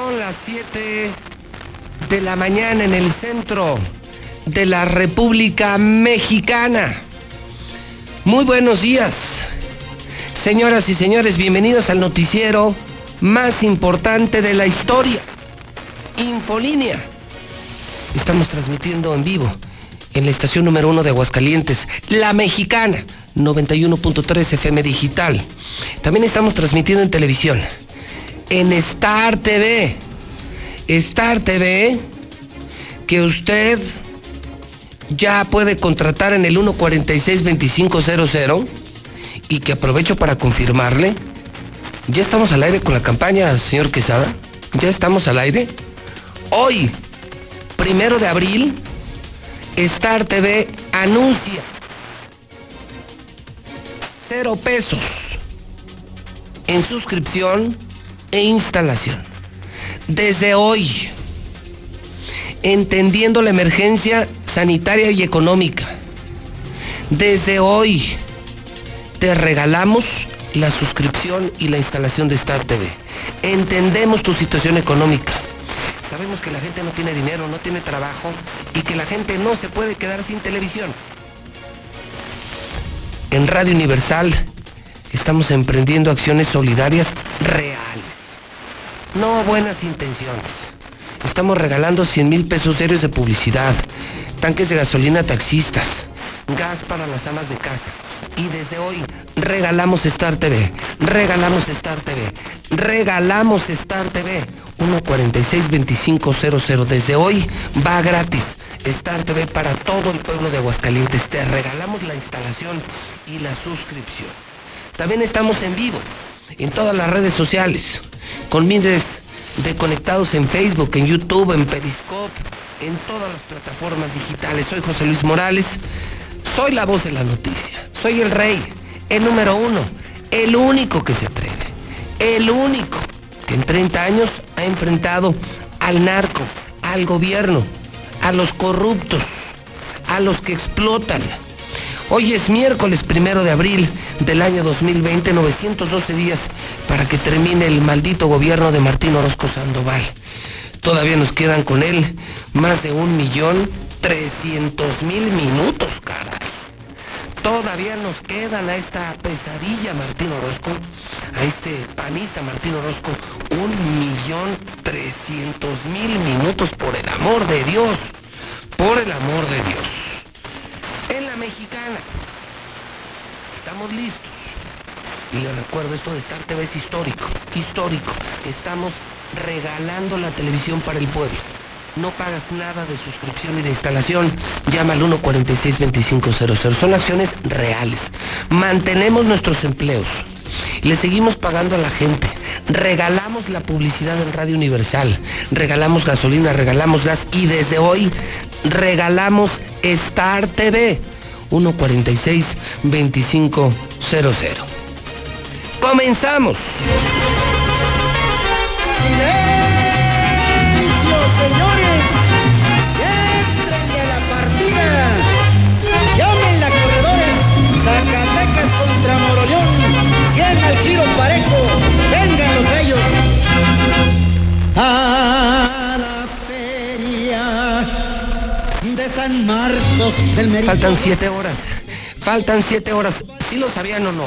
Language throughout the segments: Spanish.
Son las 7 de la mañana en el centro de la República Mexicana. Muy buenos días. Señoras y señores, bienvenidos al noticiero más importante de la historia. Infolínea. Estamos transmitiendo en vivo en la estación número uno de Aguascalientes, La Mexicana, 91.3 FM Digital. También estamos transmitiendo en televisión, en Star TV. Star TV, que usted ya puede contratar en el 146-2500 y que aprovecho para confirmarle. Ya estamos al aire con la campaña, señor Quesada. Ya estamos al aire. Hoy, primero de abril, Star TV anuncia cero pesos en suscripción e instalación. Desde hoy, entendiendo la emergencia sanitaria y económica, desde hoy te regalamos la suscripción y la instalación de Star TV. Entendemos tu situación económica. Sabemos que la gente no tiene dinero, no tiene trabajo y que la gente no se puede quedar sin televisión. En Radio Universal estamos emprendiendo acciones solidarias reales, no buenas intenciones. Estamos regalando 100 mil pesos diarios de publicidad, tanques de gasolina a taxistas, gas para las amas de casa. Y desde hoy regalamos Star TV, regalamos Star TV, regalamos Star TV. 146-2500. Desde hoy va gratis. Star TV para todo el pueblo de Aguascalientes. Te regalamos la instalación y la suscripción. También estamos en vivo en todas las redes sociales, con miles de conectados en Facebook, en YouTube, en Periscope, en todas las plataformas digitales. Soy José Luis Morales, soy la voz de la noticia, soy el rey, el número uno, el único que se atreve, el único que en 30 años ha enfrentado al narco, al gobierno, a los corruptos, a los que explotan. Hoy es miércoles primero de abril del año 2020, 912 días para que termine el maldito gobierno de Martín Orozco Sandoval. Todavía nos quedan con él más de un millón trescientos mil minutos, caray. Todavía nos quedan a esta pesadilla Martín Orozco, a este panista Martín Orozco, un millón trescientos mil minutos por el amor de Dios, por el amor de Dios. En la mexicana, estamos listos. Y les recuerdo, esto de Star TV es histórico, histórico. Estamos regalando la televisión para el pueblo. No pagas nada de suscripción y de instalación. Llama al 146-2500. Son acciones reales. Mantenemos nuestros empleos. Le seguimos pagando a la gente. Regalamos la publicidad en Radio Universal. Regalamos gasolina, regalamos gas. Y desde hoy regalamos Star TV. 146-2500. Comenzamos. ¡Silencio, Faltan siete horas. Faltan siete horas. ¿Sí lo sabían o no?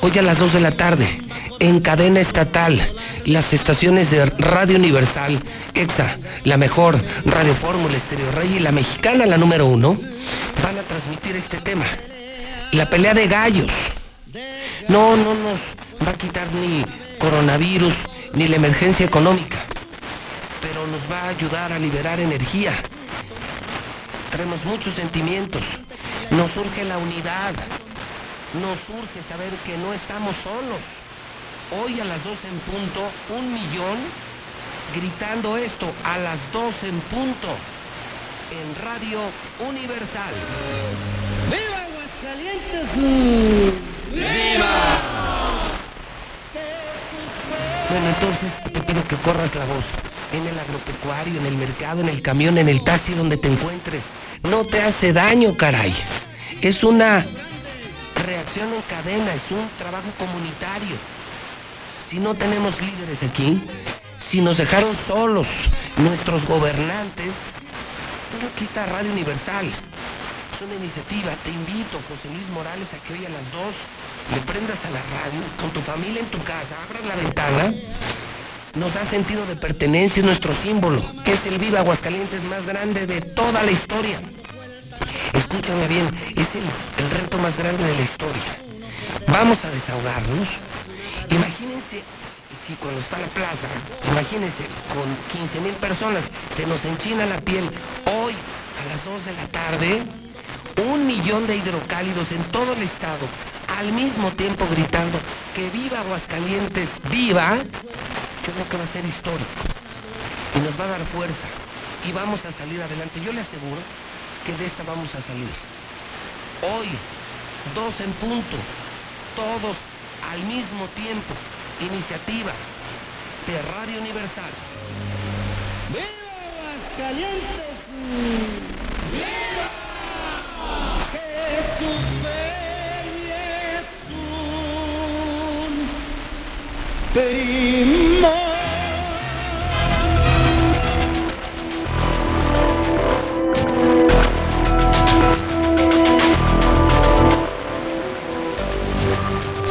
Hoy a las 2 de la tarde, en cadena estatal, las estaciones de Radio Universal, EXA, la mejor, Radio Fórmula, Estéreo Rey y la mexicana, la número uno, van a transmitir este tema. La pelea de gallos. No, no nos va a quitar ni coronavirus, ni la emergencia económica, pero nos va a ayudar a liberar energía. Traemos muchos sentimientos. Nos surge la unidad. Nos surge saber que no estamos solos. Hoy a las 12 en punto, un millón gritando esto a las 12 en punto en Radio Universal. ¡Viva Aguascalientes! ¡Viva! Bueno, entonces te pido que corras la voz en el agropecuario, en el mercado, en el camión, en el taxi, donde te encuentres. No te hace daño, caray. Es una reacción en cadena, es un trabajo comunitario. Si no tenemos líderes aquí, si nos dejaron solos nuestros gobernantes, bueno, aquí está Radio Universal. Es una iniciativa. Te invito, José Luis Morales, a que hoy a las 2 le prendas a la radio con tu familia en tu casa, abras la ventana. Nos da sentido de pertenencia, es nuestro símbolo, que es el Viva Aguascalientes más grande de toda la historia. Escúchame bien, es el, reto más grande de la historia. Vamos a desahogarnos. Imagínense si cuando está la plaza, imagínense, con 15 mil personas, se nos enchina la piel. Hoy, a las 2 de la tarde, un millón de hidrocálidos en todo el estado, al mismo tiempo gritando que viva Aguascalientes, viva, creo que va a ser histórico. Y nos va a dar fuerza. Y vamos a salir adelante. Yo le aseguro que de esta vamos a salir. Hoy, dos en punto, todos al mismo tiempo, iniciativa de Radio Universal. ¡Viva Aguascalientes! ¡Viva! Un primo.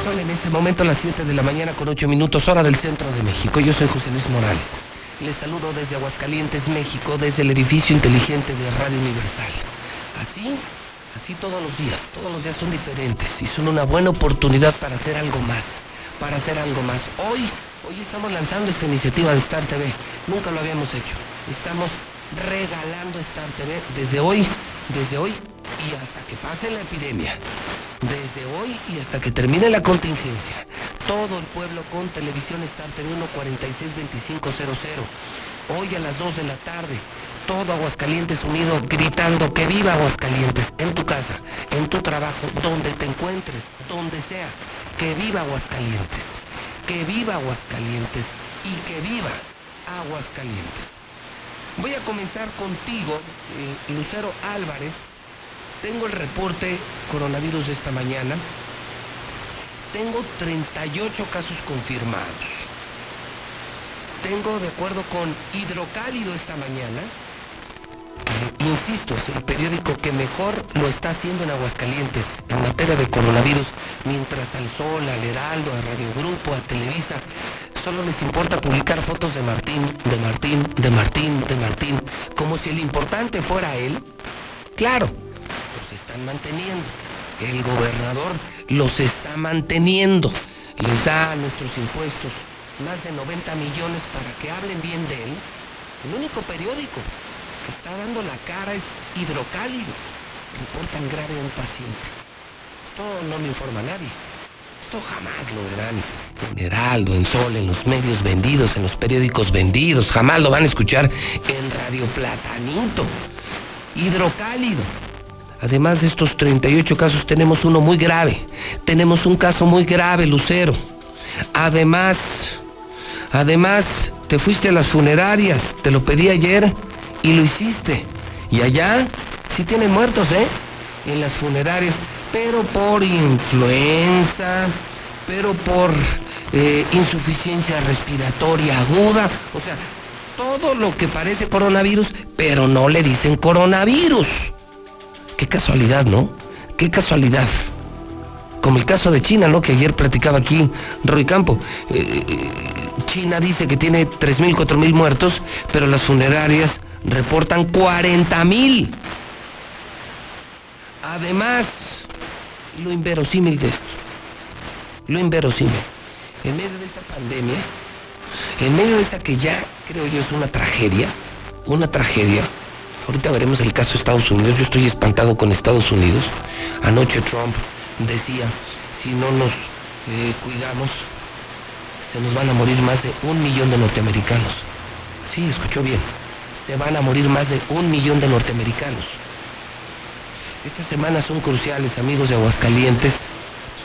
Son en este momento las 7 de la mañana con 8 minutos hora del centro de México. Yo soy José Luis Morales. Les saludo desde Aguascalientes, México, desde el edificio inteligente de Radio Universal. Así, así todos los días. Todos los días son diferentes y son una buena oportunidad para hacer algo más. Para hacer algo más. Hoy, hoy estamos lanzando esta iniciativa de Star TV. Nunca lo habíamos hecho. Estamos regalando Star TV desde hoy, desde hoy y hasta que pase la epidemia. Desde hoy y hasta que termine la contingencia. Todo el pueblo con televisión Star TV 1462500. Hoy a las 2 de la tarde. Todo Aguascalientes unido gritando que viva Aguascalientes en tu casa, en tu trabajo, donde te encuentres, donde sea. Que viva Aguascalientes. Que viva Aguascalientes y que viva Aguascalientes. Voy a comenzar contigo, eh, Lucero Álvarez. Tengo el reporte coronavirus de esta mañana. Tengo 38 casos confirmados. Tengo, de acuerdo con Hidrocálido esta mañana, insisto, es el periódico que mejor lo está haciendo en Aguascalientes en materia de coronavirus, mientras al Sol, al Heraldo, a Radio Grupo, a Televisa, solo les importa publicar fotos de Martín, de Martín, de Martín, de Martín, como si el importante fuera él. Claro, los están manteniendo. El gobernador los está manteniendo. Les da a nuestros impuestos más de 90 millones para que hablen bien de él. El único periódico que está dando la cara es Hidrocálido. Reportan grave a un paciente. Esto no lo informa nadie. Esto jamás lo verán en Heraldo, en Sol, en los medios vendidos, en los periódicos vendidos. Jamás lo van a escuchar en Radio Platanito. Hidrocálido. Además de estos 38 casos, tenemos uno muy grave. Tenemos un caso muy grave, Lucero. Además, además, te fuiste a las funerarias, te lo pedí ayer y lo hiciste. Y allá sí tienen muertos, ¿eh? En las funerarias, pero por influenza, pero por eh, insuficiencia respiratoria aguda, o sea, todo lo que parece coronavirus, pero no le dicen coronavirus. Qué casualidad, ¿no? Qué casualidad. Como el caso de China, ¿no? Que ayer platicaba aquí Roy Campo. Eh, eh, China dice que tiene 3.000, 4.000 muertos, pero las funerarias reportan 40.000. Además, lo inverosímil de esto, lo inverosímil, en medio de esta pandemia, en medio de esta que ya creo yo es una tragedia, una tragedia, ahorita veremos el caso de Estados Unidos, yo estoy espantado con Estados Unidos, anoche Trump decía, si no nos eh, cuidamos, se nos van a morir más de un millón de norteamericanos. Sí, escuchó bien. Se van a morir más de un millón de norteamericanos. Estas semanas son cruciales, amigos de Aguascalientes.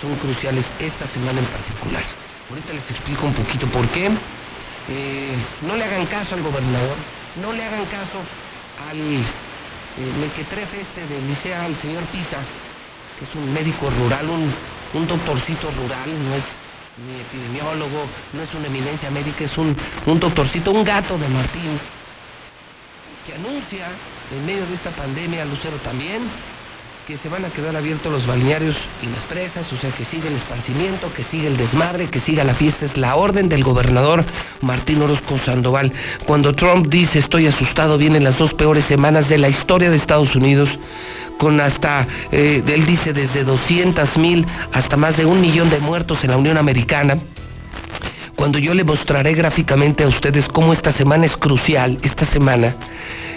Son cruciales esta semana en particular. Ahorita les explico un poquito por qué. Eh, no le hagan caso al gobernador, no le hagan caso al eh, mequetrefe este del licea, al señor Pisa, que es un médico rural, un, un doctorcito rural, no es ni epidemiólogo, no es una eminencia médica, es un, un doctorcito, un gato de Martín, que anuncia en medio de esta pandemia, Lucero también, que se van a quedar abiertos los balnearios y las presas, o sea, que sigue el esparcimiento, que sigue el desmadre, que siga la fiesta. Es la orden del gobernador Martín Orozco Sandoval. Cuando Trump dice estoy asustado, vienen las dos peores semanas de la historia de Estados Unidos, con hasta, eh, él dice, desde 200 mil hasta más de un millón de muertos en la Unión Americana cuando yo le mostraré gráficamente a ustedes cómo esta semana es crucial, esta semana,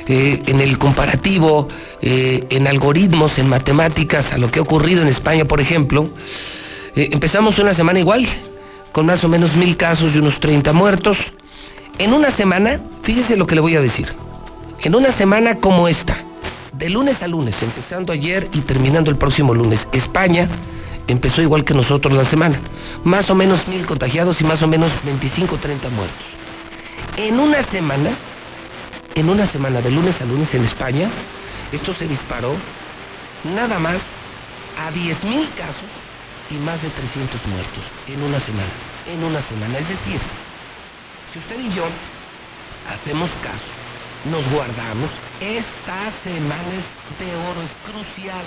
eh, en el comparativo, eh, en algoritmos, en matemáticas, a lo que ha ocurrido en España, por ejemplo, eh, empezamos una semana igual, con más o menos mil casos y unos 30 muertos. En una semana, fíjese lo que le voy a decir, en una semana como esta, de lunes a lunes, empezando ayer y terminando el próximo lunes, España empezó igual que nosotros la semana. Más o menos mil contagiados y más o menos 25 30 muertos. En una semana, en una semana, de lunes a lunes en España, esto se disparó nada más a 10 mil casos y más de 300 muertos en una semana. En una semana. Es decir, si usted y yo hacemos caso, nos guardamos, esta semana es de oro, es crucial,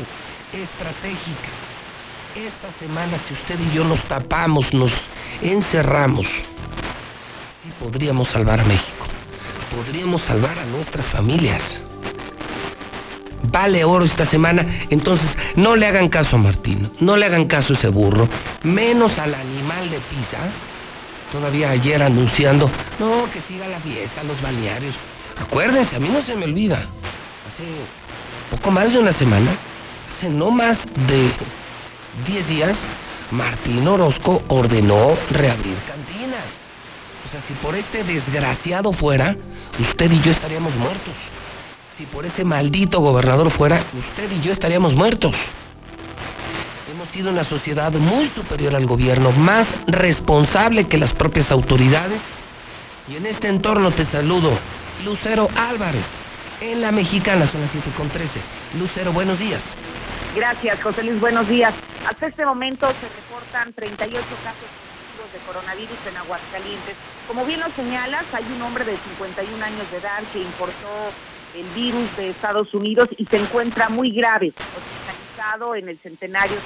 estratégica. Esta semana, si usted y yo nos tapamos, nos encerramos, sí podríamos salvar a México. Podríamos salvar a nuestras familias. Vale oro esta semana, entonces no le hagan caso a Martín, no le hagan caso a ese burro, menos al animal de Pisa. Todavía ayer anunciando, no, que siga la fiesta, los balnearios. Acuérdense, a mí no se me olvida. Hace poco más de una semana, hace no más de 10 días, Martín Orozco ordenó reabrir cantinas. O sea, si por este desgraciado fuera, usted y yo estaríamos muertos. Si por ese maldito gobernador fuera, usted y yo estaríamos muertos. Hemos sido una sociedad muy superior al gobierno, más responsable que las propias autoridades. Y en este entorno te saludo, Lucero Álvarez, en la mexicana, son las 7 con 13. Lucero, buenos días. Gracias, José Luis. Buenos días. Hasta este momento se reportan 38 casos positivos de coronavirus en Aguascalientes. Como bien lo señalas, hay un hombre de 51 años de edad que importó el virus de Estados Unidos y se encuentra muy grave, hospitalizado en el centenario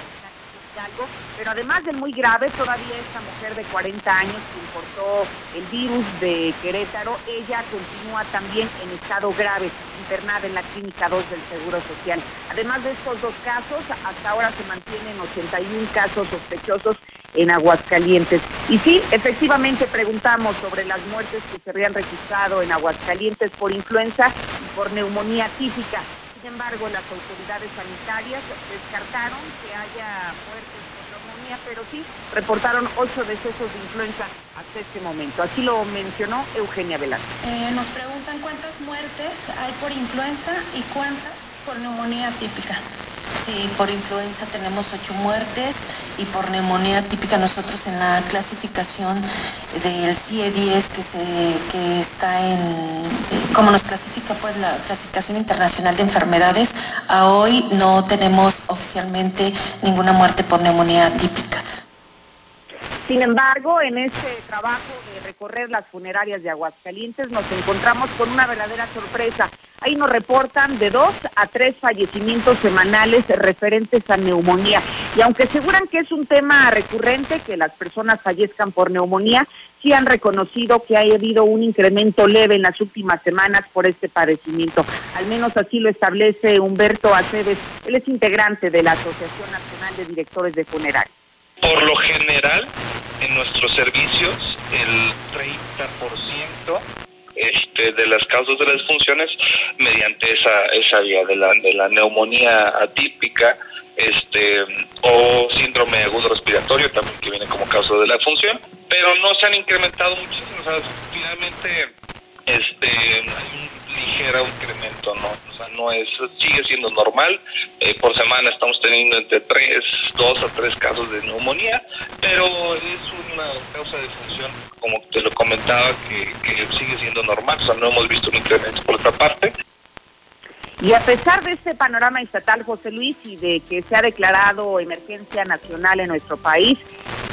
pero además de muy grave, todavía esta mujer de 40 años que importó el virus de Querétaro, ella continúa también en estado grave, internada en la Clínica 2 del Seguro Social. Además de estos dos casos, hasta ahora se mantienen 81 casos sospechosos en Aguascalientes. Y sí, efectivamente preguntamos sobre las muertes que se habían registrado en Aguascalientes por influenza y por neumonía típica. Embargo, las autoridades sanitarias descartaron que haya muertes por neumonía, pero sí reportaron ocho decesos de influenza hasta este momento. Así lo mencionó Eugenia Velázquez. Eh, nos preguntan cuántas muertes hay por influenza y cuántas por neumonía típica. Sí, por influenza tenemos ocho muertes y por neumonía típica nosotros en la clasificación del CIE-10 que, se, que está en, eh, como nos clasifica pues la clasificación internacional de enfermedades, a hoy no tenemos oficialmente ninguna muerte por neumonía típica. Sin embargo, en este trabajo de recorrer las funerarias de Aguascalientes nos encontramos con una verdadera sorpresa. Ahí nos reportan de dos a tres fallecimientos semanales referentes a neumonía. Y aunque aseguran que es un tema recurrente que las personas fallezcan por neumonía, sí han reconocido que ha habido un incremento leve en las últimas semanas por este padecimiento. Al menos así lo establece Humberto Aceves. Él es integrante de la Asociación Nacional de Directores de Funerarias. Por lo general, en nuestros servicios, el 30% este, de las causas de las disfunciones mediante esa, esa vía de la, de la neumonía atípica este, o síndrome agudo respiratorio también que viene como causa de la función, pero no se han incrementado muchísimo. O sea, finalmente este, hay un ligero incremento, ¿no? O sea, no es, sigue siendo normal. Eh, por semana estamos teniendo entre 3, 2 a 3 casos de neumonía, pero es una causa de función, como te lo comentaba, que, que sigue siendo normal. O sea, no hemos visto un incremento por otra parte. Y a pesar de este panorama estatal, José Luis, y de que se ha declarado emergencia nacional en nuestro país,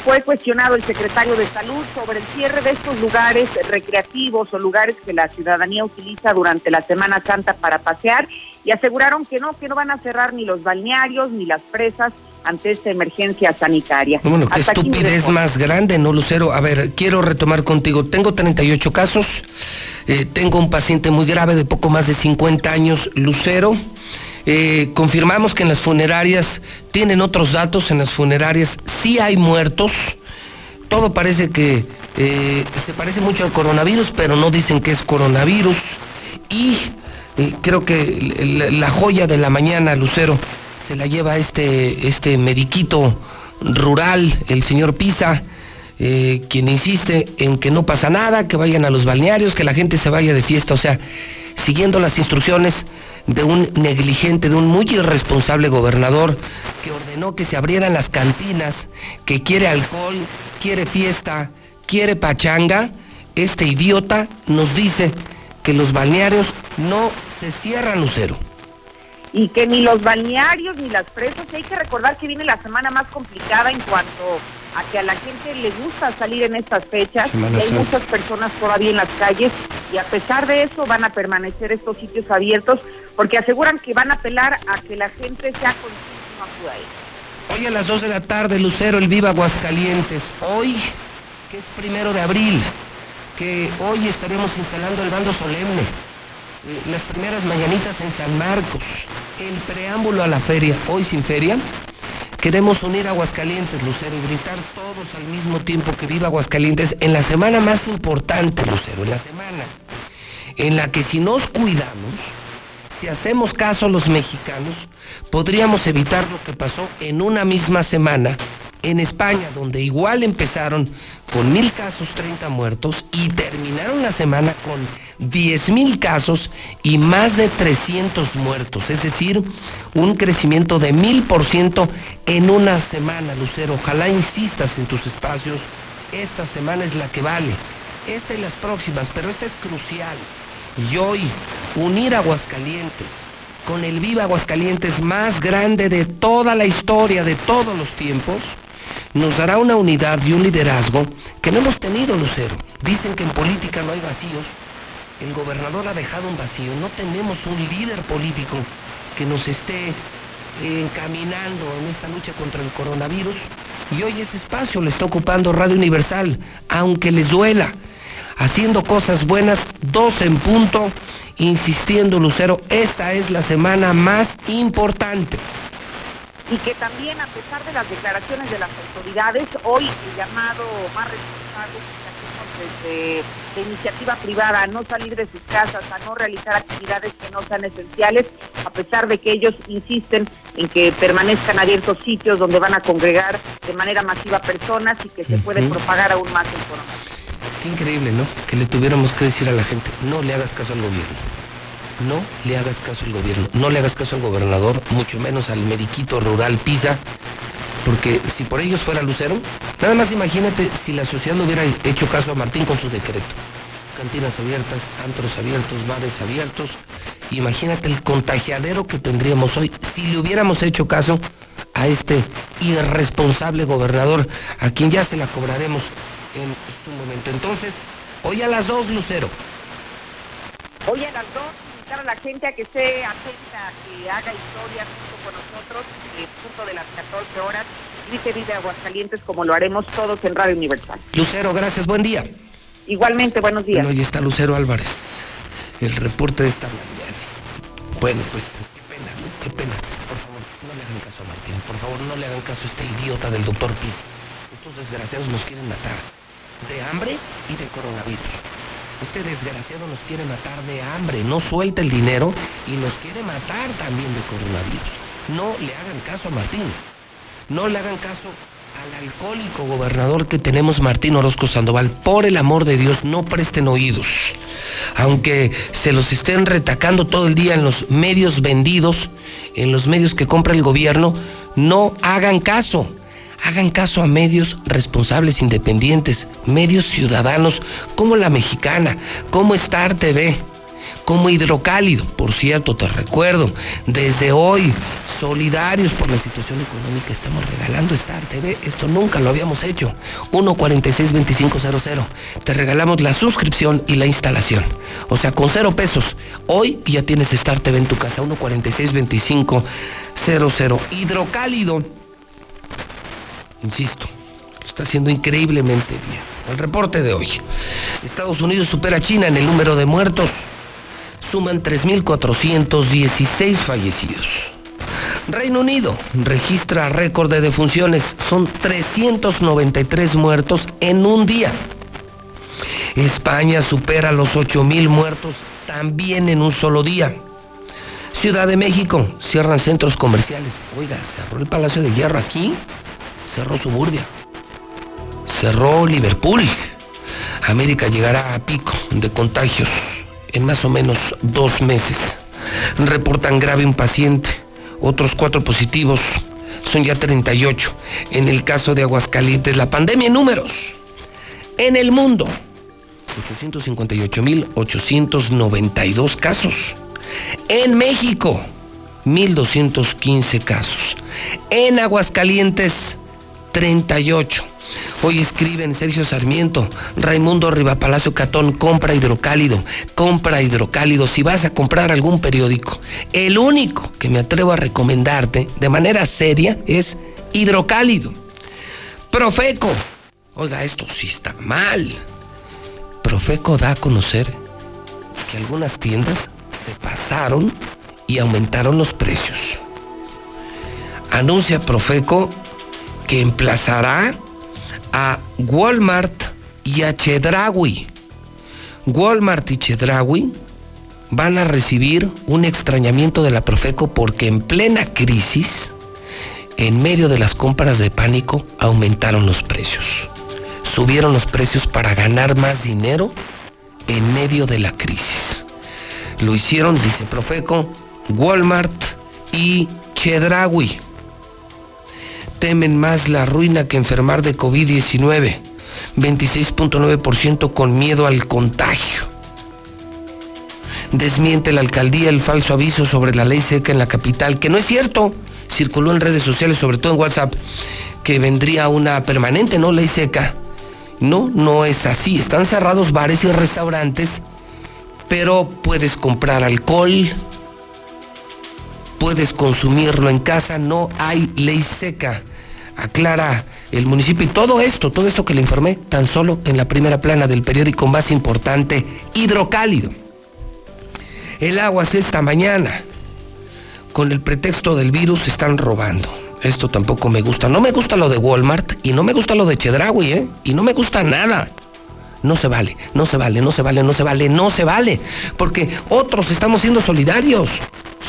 fue cuestionado el secretario de Salud sobre el cierre de estos lugares recreativos o lugares que la ciudadanía utiliza durante la Semana Santa para pasear. Y aseguraron que no, que no van a cerrar ni los balnearios ni las presas ante esta emergencia sanitaria. Bueno, qué estupidez más grande, ¿no, Lucero? A ver, quiero retomar contigo. Tengo 38 casos, eh, tengo un paciente muy grave de poco más de 50 años, Lucero. Eh, confirmamos que en las funerarias tienen otros datos, en las funerarias sí hay muertos. Todo parece que eh, se parece mucho al coronavirus, pero no dicen que es coronavirus. Y creo que la joya de la mañana, Lucero, se la lleva este, este mediquito rural, el señor Pisa, eh, quien insiste en que no pasa nada, que vayan a los balnearios, que la gente se vaya de fiesta, o sea, siguiendo las instrucciones de un negligente, de un muy irresponsable gobernador que ordenó que se abrieran las cantinas, que quiere alcohol, quiere fiesta, quiere pachanga, este idiota nos dice que los balnearios no se cierran, Lucero y que ni los balnearios ni las presas, y hay que recordar que viene la semana más complicada en cuanto a que a la gente le gusta salir en estas fechas, y hay muchas personas todavía en las calles, y a pesar de eso van a permanecer estos sitios abiertos, porque aseguran que van a apelar a que la gente sea consciente no acuda a Hoy a las 2 de la tarde, Lucero, el Viva Aguascalientes. Hoy, que es primero de abril, que hoy estaremos instalando el bando solemne las primeras mañanitas en San Marcos, el preámbulo a la feria, hoy sin feria, queremos unir Aguascalientes, Lucero, y gritar todos al mismo tiempo que viva Aguascalientes en la semana más importante, Lucero, en la semana en la que si nos cuidamos, si hacemos caso a los mexicanos, podríamos evitar lo que pasó en una misma semana en España, donde igual empezaron con mil casos, 30 muertos y terminaron la semana con 10 mil casos y más de 300 muertos, es decir, un crecimiento de mil por ciento en una semana, Lucero. Ojalá insistas en tus espacios. Esta semana es la que vale. Esta y las próximas, pero esta es crucial. Y hoy, unir Aguascalientes con el Viva Aguascalientes más grande de toda la historia, de todos los tiempos, nos dará una unidad y un liderazgo que no hemos tenido, Lucero. Dicen que en política no hay vacíos. El gobernador ha dejado un vacío. No tenemos un líder político que nos esté encaminando en esta lucha contra el coronavirus. Y hoy ese espacio le está ocupando Radio Universal, aunque les duela, haciendo cosas buenas, dos en punto, insistiendo Lucero, esta es la semana más importante y que también a pesar de las declaraciones de las autoridades, hoy el llamado más responsable de iniciativa privada a no salir de sus casas, a no realizar actividades que no sean esenciales, a pesar de que ellos insisten en que permanezcan abiertos sitios donde van a congregar de manera masiva personas y que se puede propagar aún más el coronavirus. Qué increíble, ¿no? Que le tuviéramos que decir a la gente, no le hagas caso al gobierno no le hagas caso al gobierno, no le hagas caso al gobernador, mucho menos al mediquito rural Pisa, porque si por ellos fuera Lucero, nada más imagínate si la sociedad le hubiera hecho caso a Martín con su decreto. Cantinas abiertas, antros abiertos, bares abiertos. Imagínate el contagiadero que tendríamos hoy si le hubiéramos hecho caso a este irresponsable gobernador, a quien ya se la cobraremos en su momento. Entonces, hoy a las dos, Lucero. Hoy a las dos a la gente a que esté atenta, que haga historia junto con nosotros, el punto de las 14 horas, Grite Vida Aguascalientes, como lo haremos todos en Radio Universal. Lucero, gracias, buen día. Igualmente, buenos días. Bueno, ahí está Lucero Álvarez, el reporte de esta mañana. Bueno, pues qué pena, qué pena. Por favor, no le hagan caso a Martín, por favor, no le hagan caso a este idiota del doctor Piz. Estos desgraciados nos quieren matar de hambre y de coronavirus. Este desgraciado nos quiere matar de hambre, no suelta el dinero y nos quiere matar también de coronavirus. No le hagan caso a Martín. No le hagan caso al alcohólico gobernador que tenemos, Martín Orozco Sandoval. Por el amor de Dios, no presten oídos. Aunque se los estén retacando todo el día en los medios vendidos, en los medios que compra el gobierno, no hagan caso. Hagan caso a medios responsables independientes, medios ciudadanos como La Mexicana, como Star TV, como Hidrocálido. Por cierto, te recuerdo, desde hoy, solidarios por la situación económica, estamos regalando Star TV. Esto nunca lo habíamos hecho. 146-2500. Te regalamos la suscripción y la instalación. O sea, con cero pesos. Hoy ya tienes Star TV en tu casa. 146-2500. Hidrocálido insisto, está haciendo increíblemente bien. El reporte de hoy. Estados Unidos supera a China en el número de muertos. Suman 3.416 fallecidos. Reino Unido registra récord de defunciones. Son 393 muertos en un día. España supera los 8.000 muertos también en un solo día. Ciudad de México, cierran centros comerciales. Oiga, cerró el Palacio de Hierro aquí cerró Suburbia, cerró Liverpool. América llegará a pico de contagios en más o menos dos meses. Reportan grave un paciente, otros cuatro positivos, son ya 38. En el caso de Aguascalientes, la pandemia en números. En el mundo, 858.892 casos. En México, 1.215 casos. En Aguascalientes, 38. Hoy escriben Sergio Sarmiento, Raimundo Rivapalacio Catón, compra hidrocálido, compra hidrocálido. Si vas a comprar algún periódico, el único que me atrevo a recomendarte de manera seria es hidrocálido. Profeco, oiga, esto sí está mal. Profeco da a conocer que algunas tiendas se pasaron y aumentaron los precios. Anuncia Profeco que emplazará a Walmart y a Chedraui. Walmart y Chedraui van a recibir un extrañamiento de la Profeco porque en plena crisis, en medio de las compras de pánico, aumentaron los precios. Subieron los precios para ganar más dinero en medio de la crisis. Lo hicieron, dice Profeco, Walmart y Chedraui temen más la ruina que enfermar de COVID-19. 26.9% con miedo al contagio. Desmiente la alcaldía el falso aviso sobre la ley seca en la capital, que no es cierto. Circuló en redes sociales, sobre todo en WhatsApp, que vendría una permanente, ¿no? Ley seca. No, no es así. Están cerrados bares y restaurantes, pero puedes comprar alcohol, puedes consumirlo en casa, no hay ley seca aclara el municipio y todo esto, todo esto que le informé, tan solo en la primera plana del periódico más importante, Hidrocálido. El agua esta mañana. Con el pretexto del virus están robando. Esto tampoco me gusta. No me gusta lo de Walmart y no me gusta lo de Chedraui, ¿eh? Y no me gusta nada. No se vale, no se vale, no se vale, no se vale, no se vale. Porque otros estamos siendo solidarios.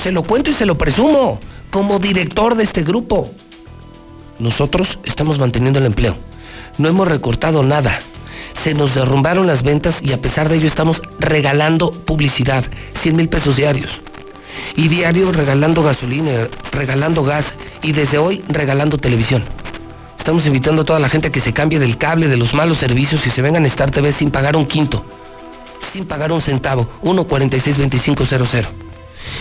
Se lo cuento y se lo presumo como director de este grupo. Nosotros estamos manteniendo el empleo. No hemos recortado nada. Se nos derrumbaron las ventas y a pesar de ello estamos regalando publicidad, 100 mil pesos diarios. Y diario regalando gasolina, regalando gas y desde hoy regalando televisión. Estamos invitando a toda la gente a que se cambie del cable de los malos servicios y se vengan a Star TV sin pagar un quinto, sin pagar un centavo, 1462500.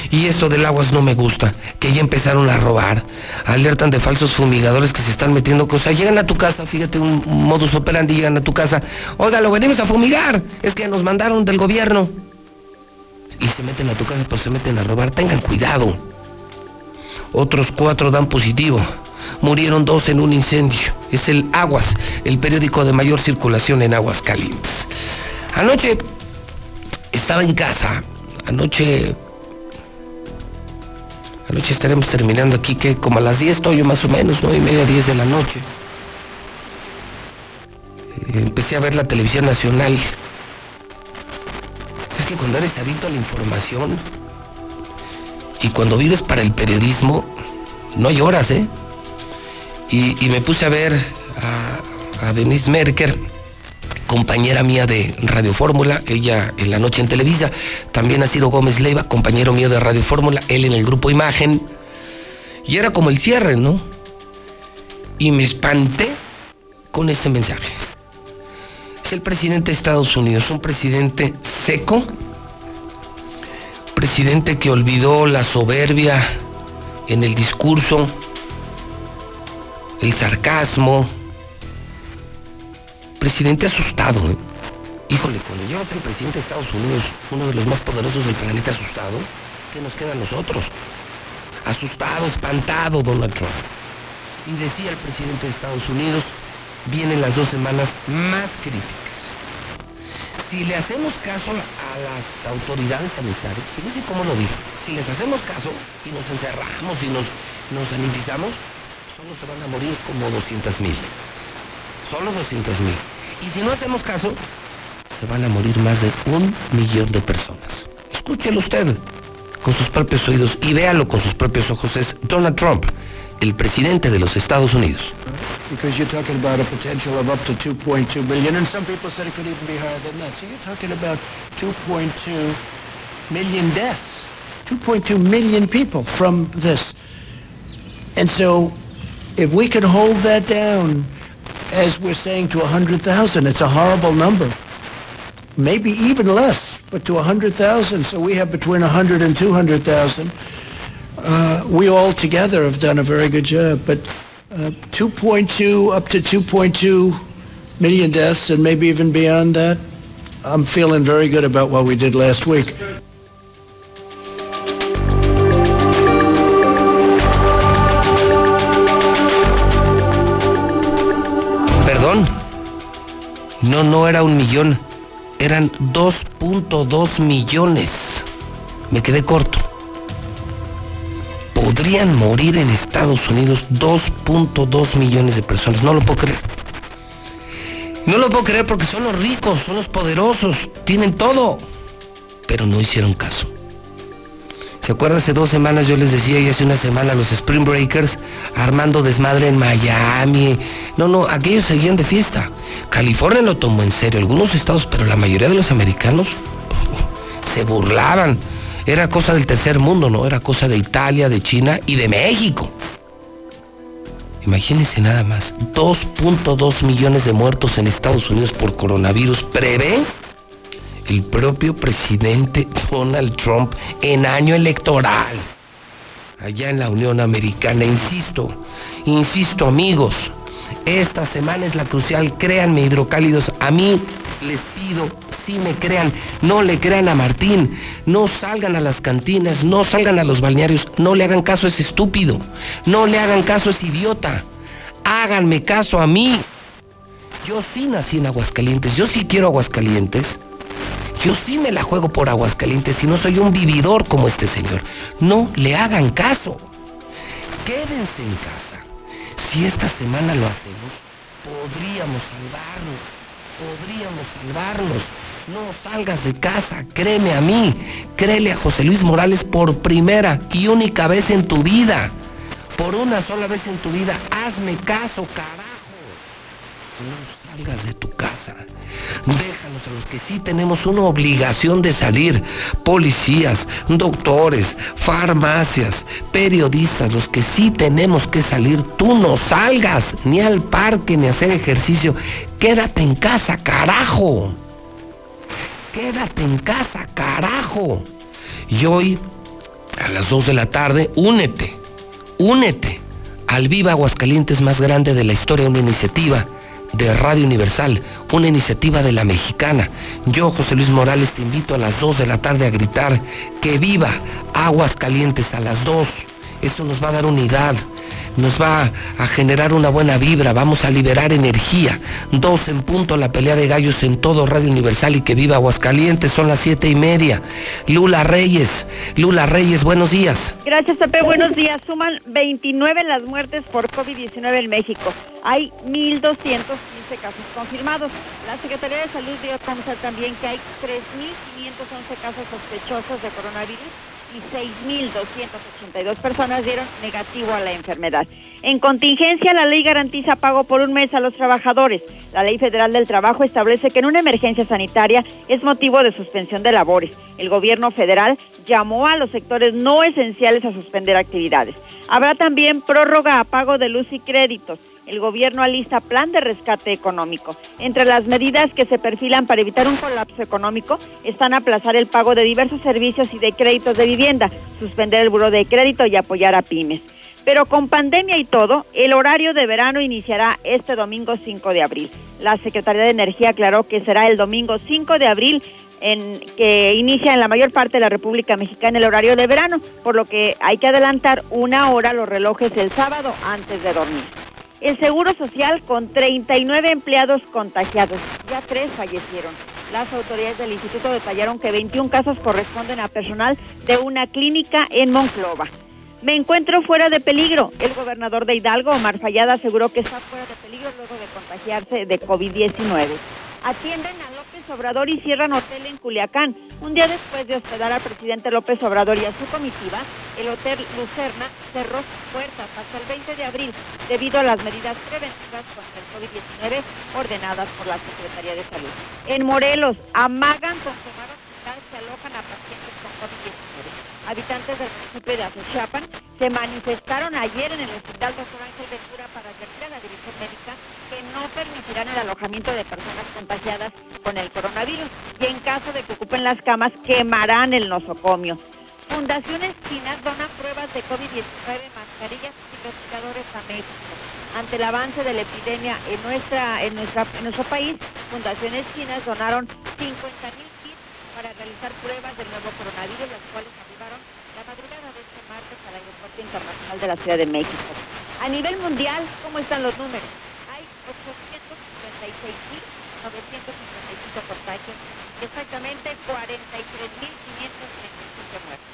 Y esto del aguas no me gusta, que ya empezaron a robar. Alertan de falsos fumigadores que se están metiendo cosas. Llegan a tu casa, fíjate, un modus operandi, llegan a tu casa. Oiga, lo venimos a fumigar. Es que nos mandaron del gobierno. Y se meten a tu casa, pero se meten a robar. Tengan cuidado. Otros cuatro dan positivo. Murieron dos en un incendio. Es el Aguas, el periódico de mayor circulación en Aguas Calientes. Anoche estaba en casa. Anoche Anoche estaremos terminando aquí, que como a las 10 estoy yo más o menos, 9 y media, 10 de la noche. Eh, empecé a ver la televisión nacional. Es que cuando eres adicto a la información y cuando vives para el periodismo, no lloras, ¿eh? y, y me puse a ver a, a Denise Merker, compañera mía de Radio Fórmula, ella en la noche en Televisa, también a Ciro Gómez Leiva, compañero mío de Radio Fórmula, él en el grupo Imagen, y era como el cierre, ¿no? Y me espanté con este mensaje. Es el presidente de Estados Unidos, un presidente seco, presidente que olvidó la soberbia en el discurso, el sarcasmo, presidente asustado. ¿eh? Híjole, cuando llevas al presidente de Estados Unidos, uno de los más poderosos del planeta, asustado, ¿qué nos queda a nosotros? Asustado, espantado, Donald Trump. Y decía el presidente de Estados Unidos, vienen las dos semanas más críticas. Si le hacemos caso a las autoridades sanitarias, fíjense cómo lo dijo, si les hacemos caso y nos encerramos y nos, nos sanitizamos, solo se van a morir como 200 mil. Solo 200 mil. Y si no hacemos caso, se van a morir más de un millón de personas. Escúchelo usted con sus propios oídos y véalo con sus propios ojos. Es Donald Trump, el presidente de los Estados Unidos. because you're talking about a potential of up to 2.2 billion, and some people said it could even be higher than that. So you're talking about 2.2 million deaths, 2.2 million people from this. And so if we could hold that down, as we're saying, to 100,000, it's a horrible number. Maybe even less, but to 100,000. So we have between 100 and 200,000. Uh, we all together have done a very good job, but uh, 2.2 up to 2.2 million deaths and maybe even beyond that. I'm feeling very good about what we did last week. No, no era un millón. Eran 2.2 millones. Me quedé corto. Podrían morir en Estados Unidos 2.2 millones de personas. No lo puedo creer. No lo puedo creer porque son los ricos, son los poderosos, tienen todo. Pero no hicieron caso. ¿Se acuerda? Hace dos semanas yo les decía y hace una semana los Spring Breakers armando desmadre en Miami. No, no, aquellos seguían de fiesta. California lo tomó en serio, algunos estados, pero la mayoría de los americanos se burlaban. Era cosa del tercer mundo, ¿no? Era cosa de Italia, de China y de México. Imagínense nada más, 2.2 millones de muertos en Estados Unidos por coronavirus prevé el propio presidente Donald Trump en año electoral. Allá en la Unión Americana, insisto, insisto amigos, esta semana es la crucial, créanme hidrocálidos, a mí les pido, si me crean, no le crean a Martín, no salgan a las cantinas, no salgan a los balnearios, no le hagan caso a ese estúpido, no le hagan caso a ese idiota, háganme caso a mí. Yo sí nací en Aguascalientes, yo sí quiero Aguascalientes. Yo sí me la juego por Aguascalientes y no soy un vividor como este señor. No le hagan caso. Quédense en casa. Si esta semana lo hacemos, podríamos salvarnos. Podríamos salvarnos. No salgas de casa, créeme a mí. Créele a José Luis Morales por primera y única vez en tu vida. Por una sola vez en tu vida, hazme caso, carajo. Salgas de tu casa. Déjanos a los que sí tenemos una obligación de salir. Policías, doctores, farmacias, periodistas, los que sí tenemos que salir. Tú no salgas ni al parque ni a hacer ejercicio. Quédate en casa, carajo. Quédate en casa, carajo. Y hoy, a las 2 de la tarde, únete, únete al Viva Aguascalientes más grande de la historia, una iniciativa de Radio Universal, una iniciativa de la mexicana. Yo, José Luis Morales, te invito a las 2 de la tarde a gritar que viva Aguas Calientes a las 2. Eso nos va a dar unidad, nos va a generar una buena vibra, vamos a liberar energía. Dos en punto, la pelea de gallos en todo Radio Universal y que viva Aguascalientes, son las siete y media. Lula Reyes, Lula Reyes, buenos días. Gracias, Pepe. Buenos días. Suman 29 las muertes por COVID-19 en México. Hay 1.215 casos confirmados. La Secretaría de Salud dio a conocer también que hay 3.511 casos sospechosos de coronavirus y 6.282 personas dieron negativo a la enfermedad. En contingencia, la ley garantiza pago por un mes a los trabajadores. La ley federal del trabajo establece que en una emergencia sanitaria es motivo de suspensión de labores. El gobierno federal llamó a los sectores no esenciales a suspender actividades. Habrá también prórroga a pago de luz y créditos. El gobierno alista plan de rescate económico. Entre las medidas que se perfilan para evitar un colapso económico están aplazar el pago de diversos servicios y de créditos de vivienda, suspender el buro de crédito y apoyar a pymes. Pero con pandemia y todo, el horario de verano iniciará este domingo 5 de abril. La Secretaría de Energía aclaró que será el domingo 5 de abril en, que inicia en la mayor parte de la República Mexicana el horario de verano, por lo que hay que adelantar una hora los relojes el sábado antes de dormir. El Seguro Social con 39 empleados contagiados, ya tres fallecieron. Las autoridades del instituto detallaron que 21 casos corresponden a personal de una clínica en Monclova. Me encuentro fuera de peligro. El gobernador de Hidalgo, Omar Fallada, aseguró que está fuera de peligro luego de contagiarse de COVID-19. Atienden a Obrador y cierran hotel en Culiacán. Un día después de hospedar al presidente López Obrador y a su comitiva, el Hotel Lucerna cerró sus puertas hasta el 20 de abril debido a las medidas preventivas contra el COVID-19 ordenadas por la Secretaría de Salud. En Morelos, amagan con quemar hospital, se alojan a pacientes con COVID-19 habitantes del municipio de Azochapan se manifestaron ayer en el hospital Dr. Ángel Ventura para advertir a la dirección médica permitirán el alojamiento de personas contagiadas con el coronavirus y en caso de que ocupen las camas quemarán el nosocomio. Fundaciones chinas donan pruebas de COVID-19, mascarillas y respiradores a México. Ante el avance de la epidemia en, nuestra, en, nuestra, en nuestro país, fundaciones chinas donaron 50 para realizar pruebas del nuevo coronavirus, las cuales arribaron la madrugada de este martes al Aeropuerto Internacional de la Ciudad de México. A nivel mundial, ¿cómo están los números? Hay 856.955 contagios, exactamente 43.535 muertos.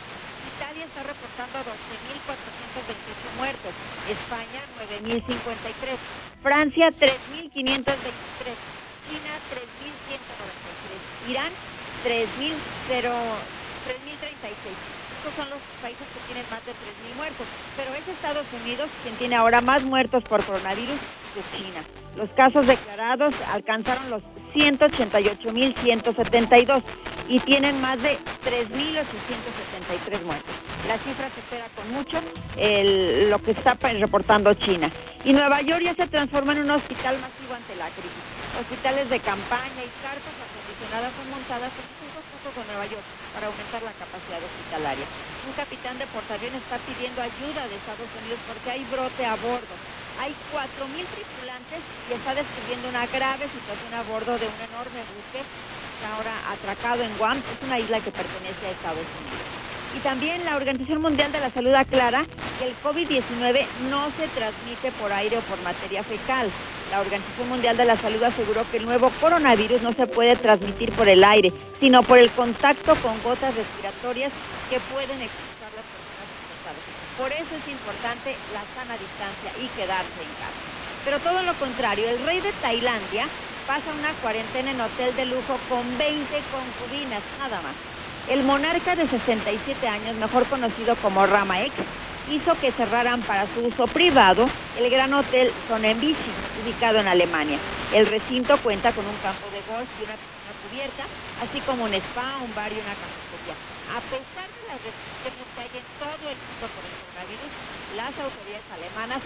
Italia está reportando 12.428 muertos, España 9.053, Francia 3.523, China 3.193, Irán 3.036. Estos son los países que tienen más de 3.000 muertos, pero es Estados Unidos quien tiene ahora más muertos por coronavirus China. Los casos declarados alcanzaron los 188.172 y tienen más de 3.873 muertos. La cifra se espera con mucho lo que está reportando China. Y Nueva York ya se transforma en un hospital masivo ante la crisis. Hospitales de campaña y carpas acondicionadas son montadas en puntos de Nueva York para aumentar la capacidad hospitalaria. Un capitán de portaaviones está pidiendo ayuda de Estados Unidos porque hay brote a bordo. Hay 4.000 tripulantes y está describiendo una grave situación a bordo de un enorme buque ahora atracado en Guam. Es una isla que pertenece a Estados Unidos. Y también la Organización Mundial de la Salud aclara que el COVID-19 no se transmite por aire o por materia fecal. La Organización Mundial de la Salud aseguró que el nuevo coronavirus no se puede transmitir por el aire, sino por el contacto con gotas respiratorias que pueden infectadas. Por eso es importante la sana distancia y quedarse en casa. Pero todo lo contrario, el rey de Tailandia pasa una cuarentena en hotel de lujo con 20 concubinas, nada más. El monarca de 67 años, mejor conocido como Rama X, hizo que cerraran para su uso privado el gran hotel Sonnenbichy, ubicado en Alemania. El recinto cuenta con un campo de golf y una piscina cubierta, así como un spa, un bar y una cafetería. A pesar de las restricciones que hay en todo el mundo por el coronavirus, las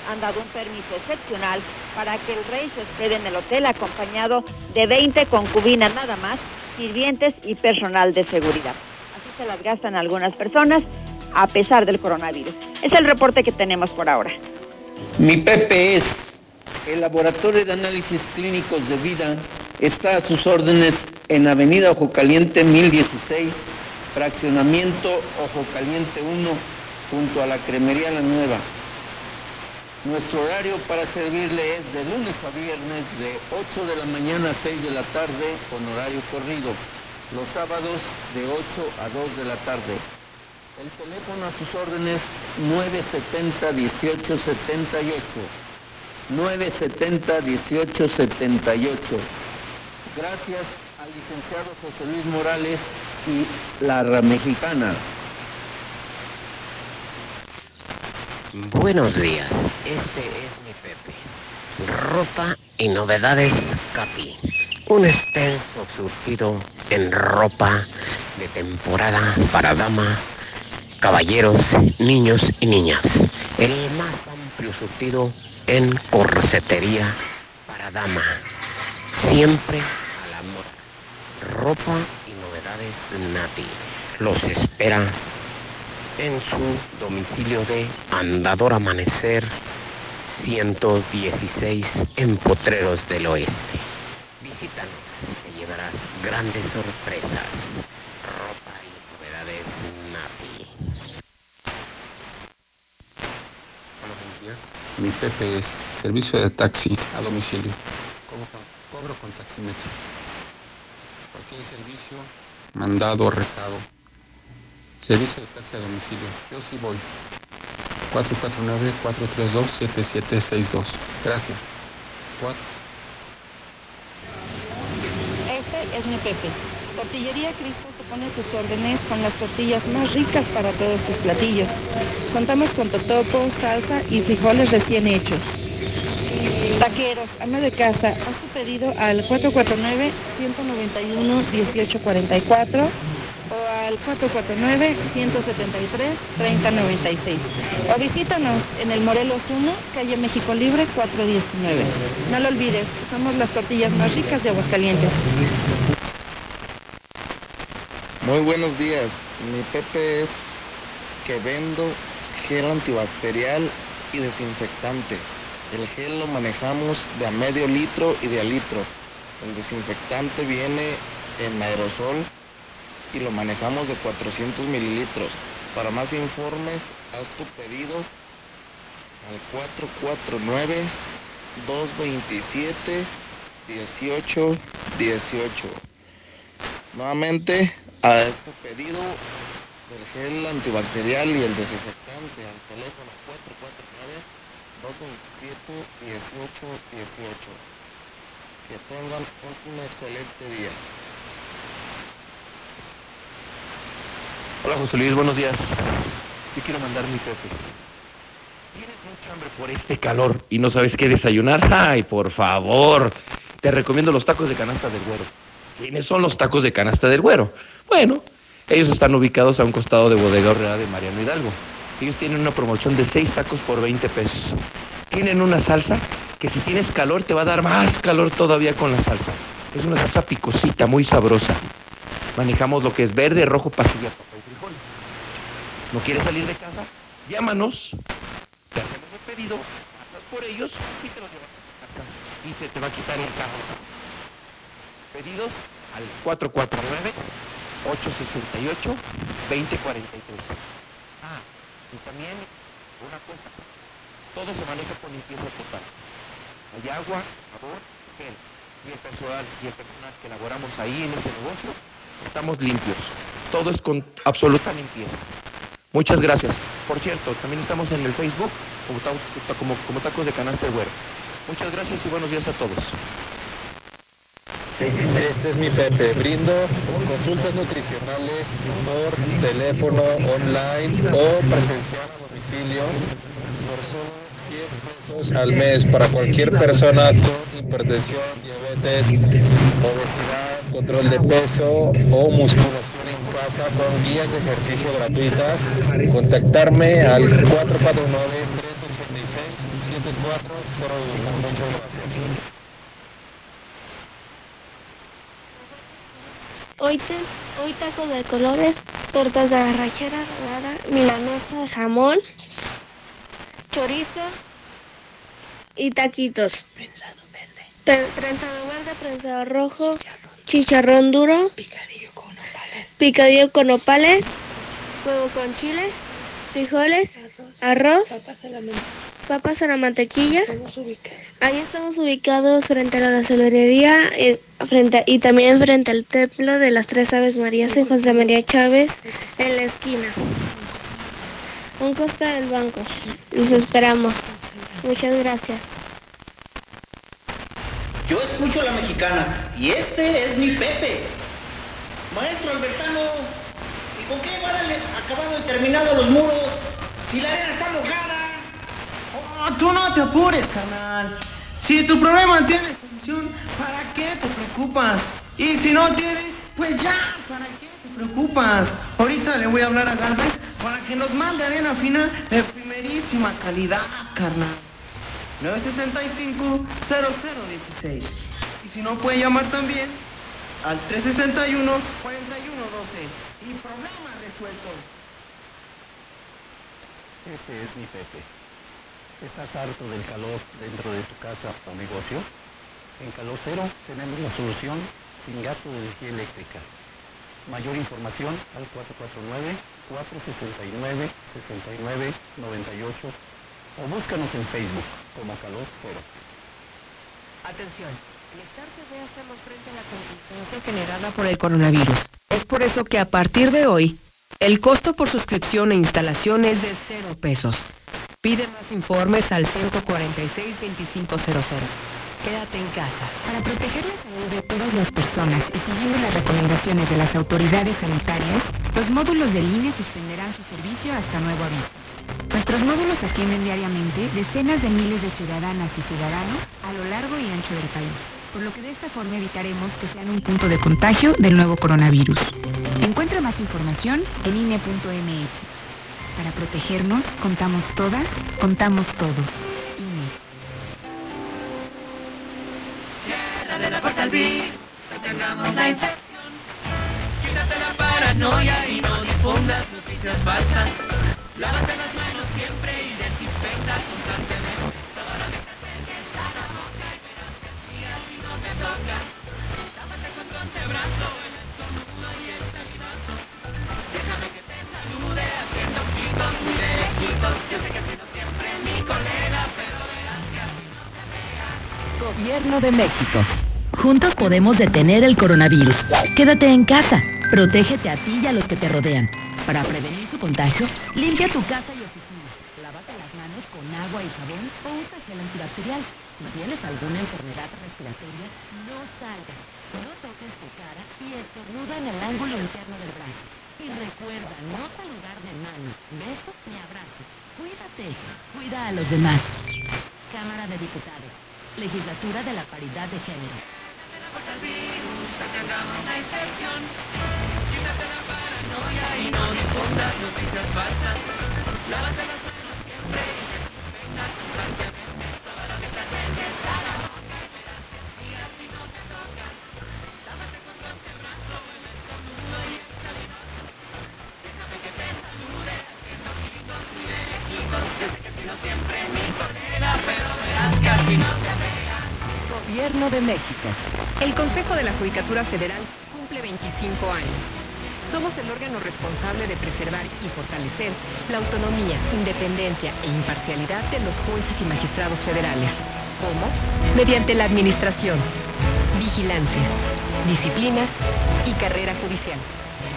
han dado un permiso excepcional para que el rey se hospede en el hotel acompañado de 20 concubinas nada más, sirvientes y personal de seguridad. Así se las gastan algunas personas a pesar del coronavirus. Es el reporte que tenemos por ahora. Mi PPS, el Laboratorio de Análisis Clínicos de Vida, está a sus órdenes en Avenida Ojo Caliente 1016, fraccionamiento Ojo Caliente 1, junto a la Cremería La Nueva. Nuestro horario para servirle es de lunes a viernes de 8 de la mañana a 6 de la tarde con horario corrido. Los sábados de 8 a 2 de la tarde. El teléfono a sus órdenes 970-1878. 970-1878. Gracias al licenciado José Luis Morales y la Mexicana. Buenos días, este es mi Pepe. Ropa y novedades Capi. Un extenso surtido en ropa de temporada para dama, caballeros, niños y niñas. El más amplio surtido en corsetería para dama. Siempre a la moda. Ropa y novedades Nati. Los espera en su domicilio de Andador Amanecer 116 en Potreros del Oeste. Visítanos, te llevarás grandes sorpresas. Ropa y novedades Nati. Hola, buenos días. Mi Pepe es servicio de taxi a domicilio. Cobro con, cobro con taxímetro. Cualquier servicio, mandado o recado. Servicio de taxi a domicilio. Yo sí voy. 449-432-7762. Gracias. 4. Este es mi Pepe. Tortillería Cristo se pone a tus órdenes con las tortillas más ricas para todos tus platillos. Contamos con totopo, salsa y frijoles recién hechos. Taqueros, ama de casa, haz tu pedido al 449-191-1844 o al 449-173-3096. O visítanos en el Morelos 1, calle México Libre 419. No lo olvides, somos las tortillas más ricas de Aguascalientes. Muy buenos días, mi Pepe es que vendo gel antibacterial y desinfectante. El gel lo manejamos de a medio litro y de a litro. El desinfectante viene en aerosol y lo manejamos de 400 mililitros. Para más informes, haz tu pedido al 449 227 18 18. Nuevamente, a este pedido del gel antibacterial y el desinfectante al teléfono 449 227 18 18. Que tengan un excelente día. Hola José Luis, buenos días. Yo quiero mandar mi Pepe. ¿Tienes mucha hambre por este calor y no sabes qué desayunar? Ay, por favor. Te recomiendo los tacos de canasta del güero. ¿Quiénes son los tacos de canasta del güero? Bueno, ellos están ubicados a un costado de Bodega Horrera de Mariano Hidalgo. Ellos tienen una promoción de 6 tacos por 20 pesos. Tienen una salsa que si tienes calor te va a dar más calor todavía con la salsa. Es una salsa picosita, muy sabrosa. Manejamos lo que es verde, rojo, pasilla. ¿No quieres salir de casa? Llámanos, te hacemos el pedido, pasas por ellos y te los llevas a casa. Y se te va a quitar el carro. Pedidos al 449 868 2043. Ah, y también una cosa, todo se maneja con limpieza total. Hay agua, jabón, gel. Y el personal, y el personal que elaboramos ahí en este negocio, estamos limpios. Todo es con absoluta limpieza. Muchas gracias. Por cierto, también estamos en el Facebook como, como, como Tacos de Canasta Güero. Muchas gracias y buenos días a todos. Este es mi Pepe. Brindo consultas nutricionales por teléfono, online o presencial a domicilio por solo 100 pesos al mes para cualquier persona con hipertensión, diabetes, obesidad, control de peso o musculación en casa con guías de ejercicio gratuitas. Contactarme al 449 386 7401. Muchas gracias. Hoy, te, hoy tacos de colores, tortas de arrachera dorada, milanesa de jamón, chorizo y taquitos. Prensado verde. prensado rojo, chicharrón duro, picadillo con opales, huevo con chile, frijoles, arroz, papas a la, papas a la mantequilla. Ahí estamos ubicados frente a la gasolinería eh, frente, y también frente al templo de las Tres Aves Marías en José María Chávez, en la esquina. Un costo del banco. Los esperamos. Muchas gracias. Yo escucho la mexicana y este es mi Pepe. Maestro Albertano, ¿y con qué va a darle acabado y terminado los muros? Si la arena está mojada. No, tú no te apures, carnal. Si tu problema tiene solución, ¿para qué te preocupas? Y si no tiene, pues ya, ¿para qué te preocupas? Ahorita le voy a hablar a Galvez para que nos mande arena fina de primerísima calidad, carnal. 965-0016. Y si no, puede llamar también al 361-4112. Y problema resuelto. Este es mi Pepe. ¿Estás harto del calor dentro de tu casa o negocio? En Calor Cero tenemos la solución sin gasto de energía eléctrica. Mayor información al 449-469-6998 o búscanos en Facebook como Calor Cero. Atención, en Star TV hacemos frente a la contingencia generada por el coronavirus. Es por eso que a partir de hoy, el costo por suscripción e instalación es de cero pesos. Pide más informes al 146-2500. Quédate en casa. Para proteger la salud de todas las personas y siguiendo las recomendaciones de las autoridades sanitarias, los módulos del INE suspenderán su servicio hasta nuevo aviso. Nuestros módulos atienden diariamente decenas de miles de ciudadanas y ciudadanos a lo largo y ancho del país, por lo que de esta forma evitaremos que sean un punto de contagio del nuevo coronavirus. Encuentra más información en INE.mx. Para protegernos, contamos todas, contamos todos. INE. Ciérrale la puerta al virus, detengamos la infección. Quítate la paranoia y no difundas noticias falsas. Lávate las manos siempre y desinfecta constantemente. Gobierno de México. Juntos podemos detener el coronavirus. Quédate en casa. Protégete a ti y a los que te rodean. Para prevenir su contagio, limpia tu casa y oficina. Lávate las manos con agua y jabón o usa gel antibacterial. Si tienes alguna enfermedad respiratoria, no salgas. No toques tu cara y estornuda en el ángulo interno del brazo. Y recuerda no saludar de mano, beso ni abrazo. Cuídate. Cuida a los demás. Cámara de Diputados. Legislatura de la Paridad de Género. Y. Lávate las manos siempre El Consejo de la Judicatura Federal cumple 25 años. Somos el órgano responsable de preservar y fortalecer la autonomía, independencia e imparcialidad de los jueces y magistrados federales. ¿Cómo? Mediante la administración, vigilancia, disciplina y carrera judicial,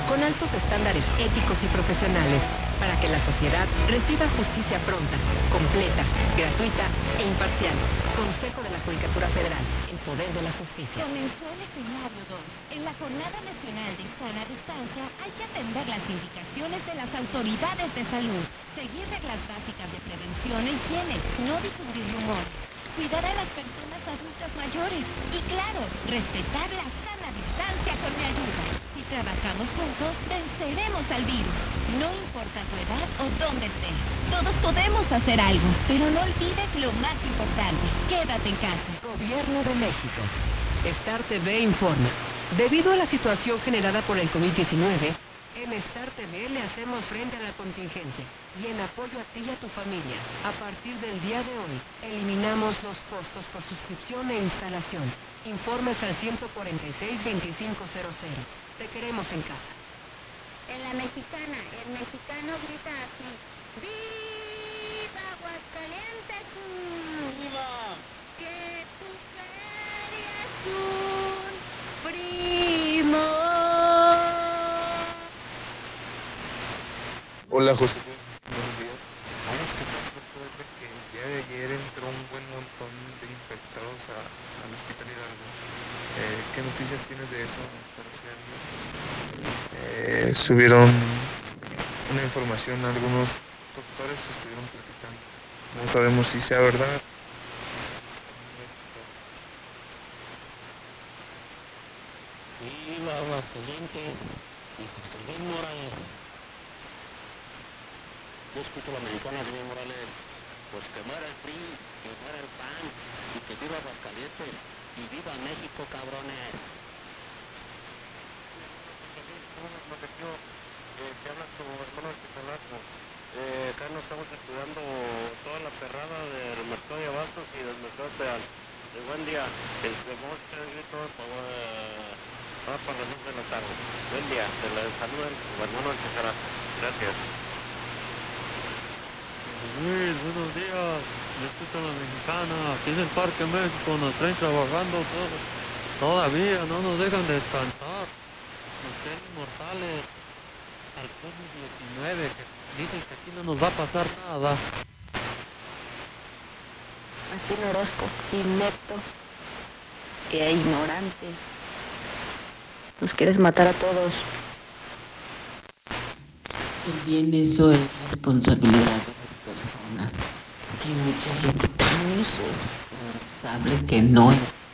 con altos estándares éticos y profesionales, para que la sociedad reciba justicia pronta, completa, gratuita e imparcial. Consejo de la Judicatura Federal, el poder de la justicia. Comenzó el escenario 2. En la Jornada Nacional de Sana Distancia hay que atender las indicaciones de las autoridades de salud, seguir reglas básicas de prevención e higiene, no difundir rumores, cuidar a las personas adultas mayores y claro, respetar la sana distancia con mi ayuda. Trabajamos juntos, venceremos al virus. No importa tu edad o dónde estés, todos podemos hacer algo, pero no olvides lo más importante, quédate en casa. Gobierno de México. Star TV informa. Debido a la situación generada por el COVID-19, en Star TV le hacemos frente a la contingencia y en apoyo a ti y a tu familia. A partir del día de hoy, eliminamos los costos por suscripción e instalación. Informes al 146-2500. Te queremos en casa. En la mexicana, el mexicano grita así. ¡Viva Aguascalientes! ¡Viva! Que tu feria es un primo. Hola José, buenos días. Vamos, ¿qué pasó después de que el día de ayer entró un buen montón de infectados a, al hospital Hidalgo? Eh, ¿Qué noticias tienes de eso? Eh, subieron una información, algunos doctores estuvieron platicando. no sabemos si sea verdad. Viva Aguascalientes y José Luis Morales. Yo escucho a la mexicana, señor Morales. Pues que muera el PRI, que muera el PAN y que viva Aguascalientes y viva México, cabrones. Que habla tu hermano de Chicalaco. Eh, acá nos estamos estudiando toda la perrada del mercado de abastos y del mercado real. Eh, buen día. Este, vamos a el grito para, para, para las 2 de la tarde. Buen día. Te la saluda el hermano de Chicalaco. Gracias. Buenos días. Yo escucho a la mexicana. Aquí en el Parque México nos traen trabajando todo. Todavía no nos dejan descansar. Creen inmortales al COVID-19, que dicen que aquí no nos va a pasar nada. Martín Orozco, inepto e ignorante. Nos quieres matar a todos. También eso es responsabilidad de las personas. Es que hay mucha gente tan irresponsable que no entiende.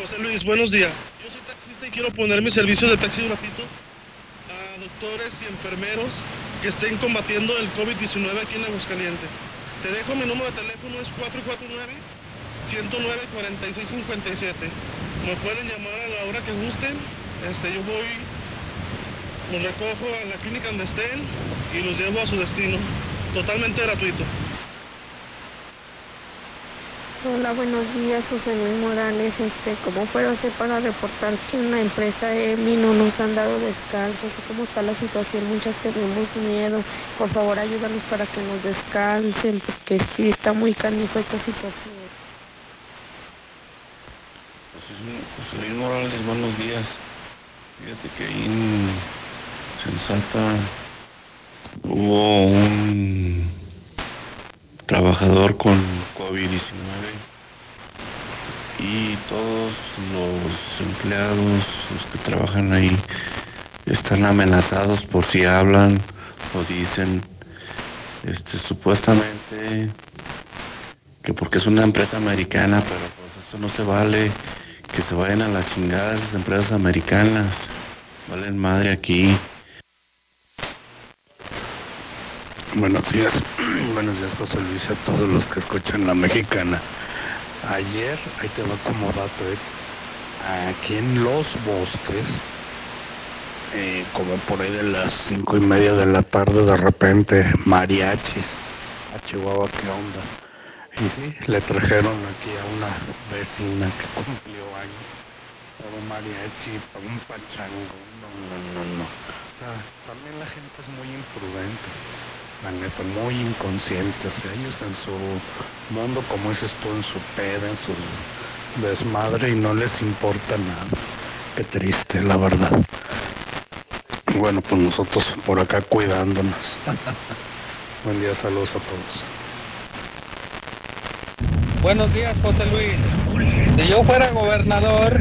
José Buenos días. Yo soy taxista y quiero poner mi servicio de taxi gratuito a doctores y enfermeros que estén combatiendo el COVID-19 aquí en Aguascalientes. Te dejo mi número de teléfono, es 449-109-4657. Me pueden llamar a la hora que gusten. Este, yo voy, los recojo a la clínica donde estén y los llevo a su destino. Totalmente gratuito. Hola, buenos días, José Luis Morales. Este, ¿cómo puedo hacer para reportar que en la empresa EMI no nos han dado descanso? Así como está la situación, muchas tenemos miedo. Por favor, ayúdanos para que nos descansen, porque sí está muy canijo esta situación. José Luis Morales, buenos días. Fíjate que ahí en Sensata hubo un trabajador con COVID-19 y todos los empleados, los que trabajan ahí, están amenazados por si hablan o dicen, este, supuestamente que porque es una empresa americana, pero pues eso no se vale, que se vayan a las chingadas esas empresas americanas, valen madre aquí. Buenos días, buenos días José Luis, a todos los que escuchan la mexicana. Ayer, ahí te va como dato, eh, aquí en Los Bosques, eh, como por ahí de las cinco y media de la tarde, de repente, mariachis a Chihuahua, ¿qué onda? Y sí, le trajeron aquí a una vecina que cumplió años, para un mariachi, un pachango, no, no, no, no. O sea, también la gente es muy imprudente la neta, muy inconsciente, o sea, ellos en su mundo, como dices tú, en su peda, en su desmadre y no les importa nada. Qué triste, la verdad. Bueno, pues nosotros por acá cuidándonos. Buen día, saludos a todos. Buenos días, José Luis. Si yo fuera gobernador,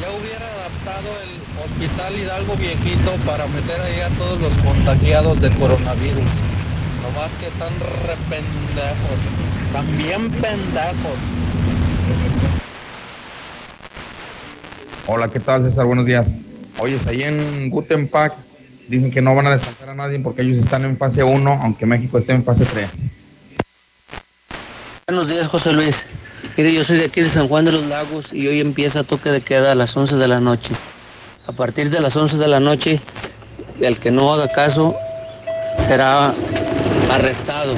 ya hubiera adaptado el Hospital Hidalgo Viejito para meter ahí a todos los contagiados de coronavirus. No más que tan rependejos, tan bien pendejos. Hola, ¿qué tal César? Buenos días. Oyes, ahí en Gutenpack dicen que no van a descansar a nadie porque ellos están en fase 1, aunque México esté en fase 3. Buenos días, José Luis. Mire, yo soy de aquí de San Juan de los Lagos y hoy empieza toque de queda a las 11 de la noche. A partir de las 11 de la noche, el que no haga caso será arrestado.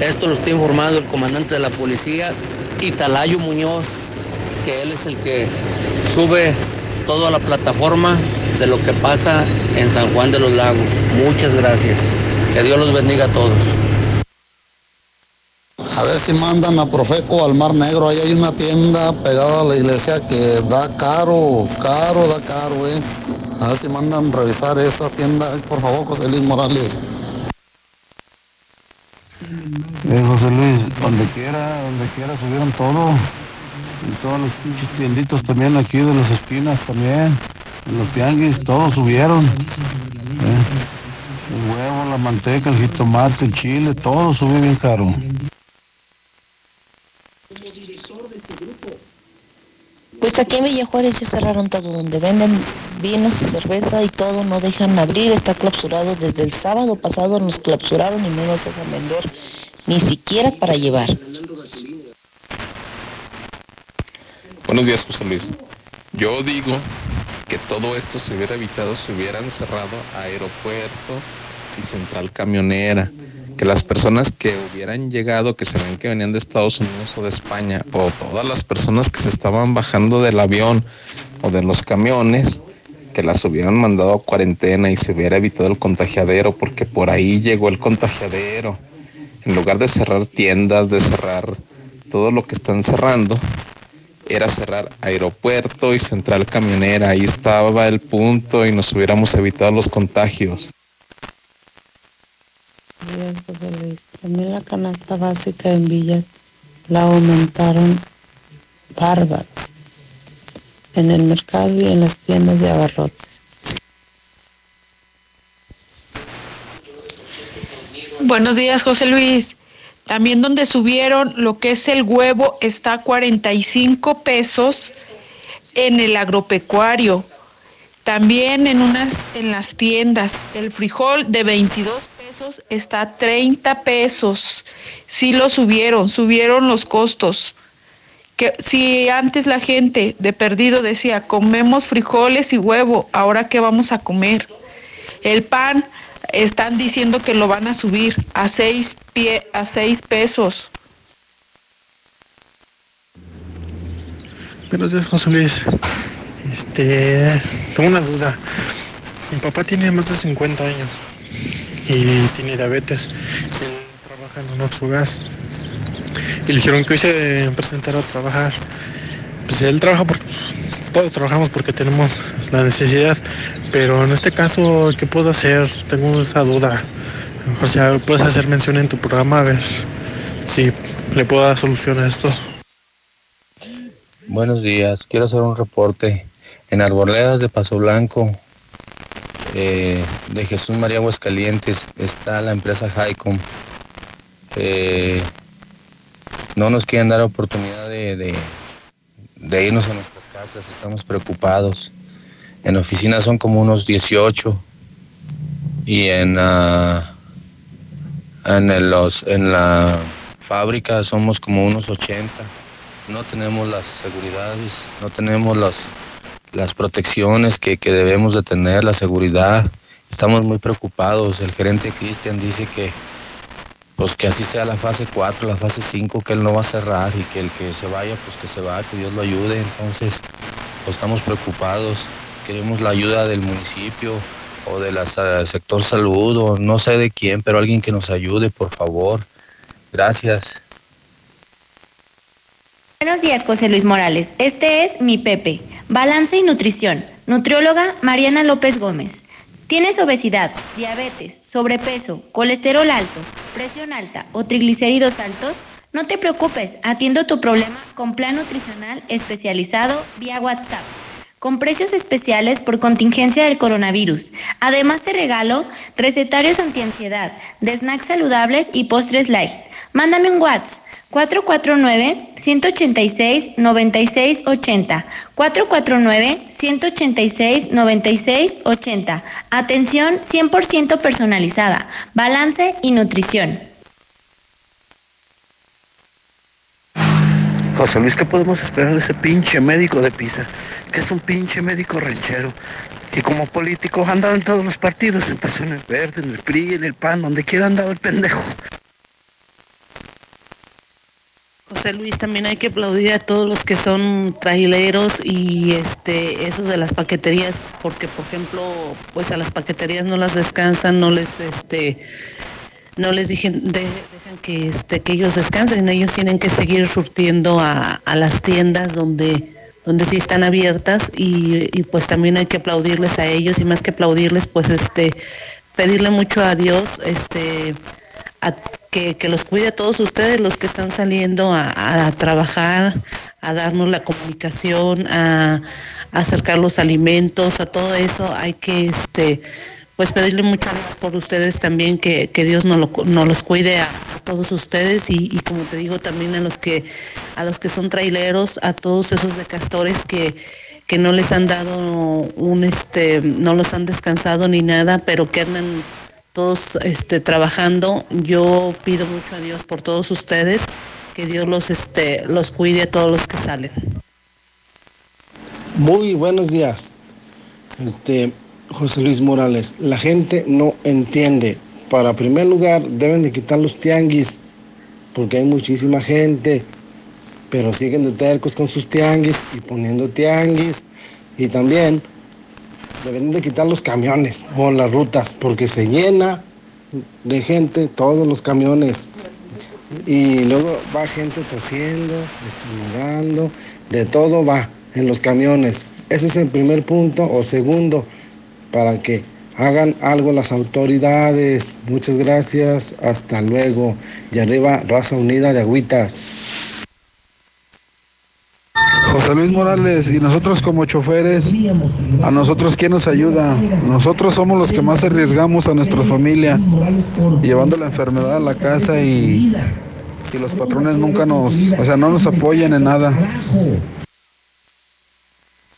Esto lo está informando el comandante de la policía, Italayo Muñoz, que él es el que sube todo a la plataforma de lo que pasa en San Juan de los Lagos. Muchas gracias. Que Dios los bendiga a todos. A ver si mandan a Profeco al Mar Negro. Ahí hay una tienda pegada a la iglesia que da caro, caro, da caro, eh. A ver si mandan revisar esa tienda, por favor, José Luis Morales. Eh, José Luis, donde quiera, donde quiera subieron todo. En todos los pinches tienditos también aquí de las esquinas también. Los tianguis, todos subieron. Eh, El huevo, la manteca, el jitomate, el chile, todo sube bien caro. Pues aquí en Villa Juárez ya cerraron todo, donde venden vinos y cerveza y todo, no dejan abrir, está clausurado desde el sábado pasado, nos clausuraron y no nos dejan vender ni siquiera para llevar. Buenos días, José Luis. Yo digo que todo esto se hubiera evitado si hubieran cerrado aeropuerto y central camionera. Que las personas que hubieran llegado, que se ven que venían de Estados Unidos o de España, o todas las personas que se estaban bajando del avión o de los camiones, que las hubieran mandado a cuarentena y se hubiera evitado el contagiadero, porque por ahí llegó el contagiadero. En lugar de cerrar tiendas, de cerrar todo lo que están cerrando, era cerrar aeropuerto y central camionera. Ahí estaba el punto y nos hubiéramos evitado los contagios. También la canasta básica en Villas la aumentaron bárbaro en el mercado y en las tiendas de abarrotes. Buenos días, José Luis. También donde subieron lo que es el huevo está a 45 pesos en el agropecuario. También en unas en las tiendas el frijol de 22 está a 30 pesos. Sí lo subieron, subieron los costos. Que si antes la gente de perdido decía, "Comemos frijoles y huevo, ahora qué vamos a comer?" El pan están diciendo que lo van a subir a seis pie, a seis pesos. Buenos días, José Luis. Este, tengo una duda. Mi papá tiene más de 50 años y tiene diabetes. Trabaja en un Oxogas. Y le dijeron que hoy se presentara a trabajar. Pues él trabaja todos trabajamos porque tenemos la necesidad, pero en este caso, ¿qué puedo hacer? Tengo esa duda. A lo mejor ya puedes hacer mención en tu programa a ver si le puedo dar solución a esto. Buenos días, quiero hacer un reporte. En Arboledas de Paso Blanco, eh, de Jesús María Aguascalientes, está la empresa Highcom. Eh, no nos quieren dar oportunidad de, irnos a nuestras casas, estamos preocupados. En oficina son como unos 18 y en, ah, en, los, en la fábrica somos como unos 80. No tenemos las seguridades, no tenemos las, las protecciones que, que debemos de tener, la seguridad. Estamos muy preocupados. El gerente Cristian dice que pues que así sea la fase 4, la fase 5, que él no va a cerrar y que el que se vaya, pues que se va, que Dios lo ayude. Entonces, pues estamos preocupados. Queremos la ayuda del municipio o del sector salud o no sé de quién, pero alguien que nos ayude, por favor. Gracias. Buenos días, José Luis Morales. Este es mi Pepe. Balance y nutrición. Nutrióloga Mariana López Gómez. ¿Tienes obesidad, diabetes, sobrepeso, colesterol alto, presión alta o triglicéridos altos? No te preocupes, atiendo tu problema con plan nutricional especializado vía WhatsApp, con precios especiales por contingencia del coronavirus. Además te regalo recetarios antiansiedad, de snacks saludables y postres light. Mándame un WhatsApp 449-186-9680. 449-186-9680. Atención 100% personalizada. Balance y nutrición. José Luis, ¿qué podemos esperar de ese pinche médico de Pisa? Que es un pinche médico ranchero. Y como político ha andado en todos los partidos. Empezó en el verde, en el PRI, en el PAN, donde quiera ha andado el pendejo. José Luis, también hay que aplaudir a todos los que son traileros y este esos de las paqueterías, porque por ejemplo, pues a las paqueterías no las descansan, no les este no les dejen, de- dejan que este que ellos descansen, ellos tienen que seguir surtiendo a, a las tiendas donde donde sí están abiertas y, y pues también hay que aplaudirles a ellos y más que aplaudirles pues este pedirle mucho a Dios este a- que, que los cuide a todos ustedes, los que están saliendo a, a trabajar, a darnos la comunicación, a, a acercar los alimentos, a todo eso, hay que este pues pedirle mucho por ustedes también que, que Dios nos, lo, nos los cuide a, todos ustedes y, y, como te digo también a los que a los que son traileros, a todos esos de castores que, que no les han dado un este, no los han descansado ni nada, pero que andan todos este trabajando. Yo pido mucho a Dios por todos ustedes, que Dios los este los cuide a todos los que salen. Muy buenos días. Este José Luis Morales, la gente no entiende. Para primer lugar, deben de quitar los tianguis, porque hay muchísima gente, pero siguen de tercos con sus tianguis y poniendo tianguis. Y también deben de quitar los camiones o las rutas, porque se llena de gente todos los camiones. Y luego va gente tosiendo, estornudando, de todo va en los camiones. Ese es el primer punto. O segundo, para que hagan algo las autoridades. Muchas gracias. Hasta luego. Y arriba, Raza Unida de Agüitas. José Luis Morales, y nosotros como choferes, a nosotros quién nos ayuda? Nosotros somos los que más arriesgamos a nuestra familia, llevando la enfermedad a la casa y, y los patrones nunca nos, o sea, no nos apoyan en nada.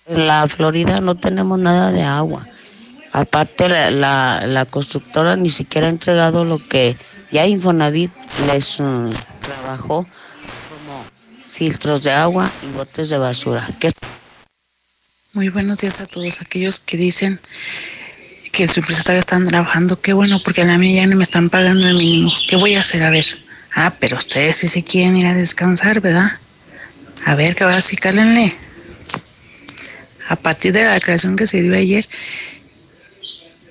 En la Florida no tenemos nada de agua. Aparte, la, la, la constructora ni siquiera ha entregado lo que ya Infonavit les uh, trabajó filtros de agua y botes de basura. Muy buenos días a todos aquellos que dicen que su empresa todavía están trabajando. Qué bueno, porque a la mía ya no me están pagando el mínimo. ¿Qué voy a hacer? A ver. Ah, pero ustedes sí se quieren ir a descansar, ¿verdad? A ver, que ahora sí cálenle. A partir de la declaración que se dio ayer,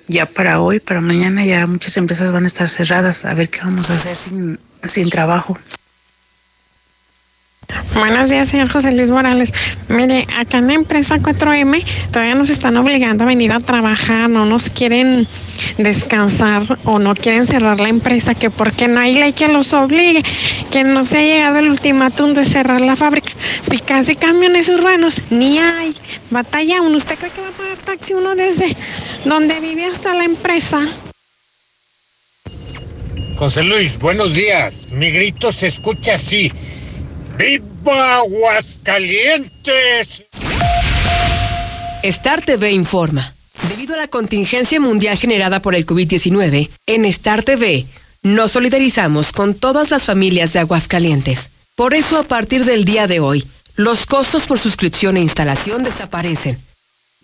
ya para hoy, para mañana, ya muchas empresas van a estar cerradas. A ver qué vamos a hacer sin, sin trabajo. Buenos días, señor José Luis Morales. Mire, acá en la empresa 4M todavía nos están obligando a venir a trabajar, no nos quieren descansar o no quieren cerrar la empresa, que porque no hay ley que los obligue, que no se ha llegado el ultimátum de cerrar la fábrica. Si casi camiones urbanos, ni hay. Batalla uno. ¿Usted cree que va a pagar taxi uno desde donde vive hasta la empresa? José Luis, buenos días. Mi grito se escucha así. ¡Viva Aguascalientes! Star TV informa. Debido a la contingencia mundial generada por el COVID-19, en Star TV nos solidarizamos con todas las familias de Aguascalientes. Por eso, a partir del día de hoy, los costos por suscripción e instalación desaparecen.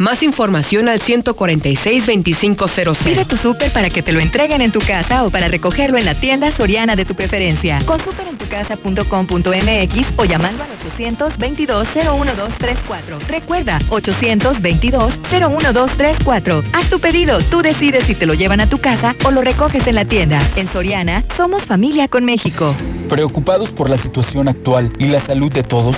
Más información al 146-2500. Pide tu súper para que te lo entreguen en tu casa o para recogerlo en la tienda soriana de tu preferencia. Con superentucasa.com.mx o llamando al 822-01234. Recuerda, 822-01234. Haz tu pedido, tú decides si te lo llevan a tu casa o lo recoges en la tienda. En Soriana, somos familia con México. Preocupados por la situación actual y la salud de todos,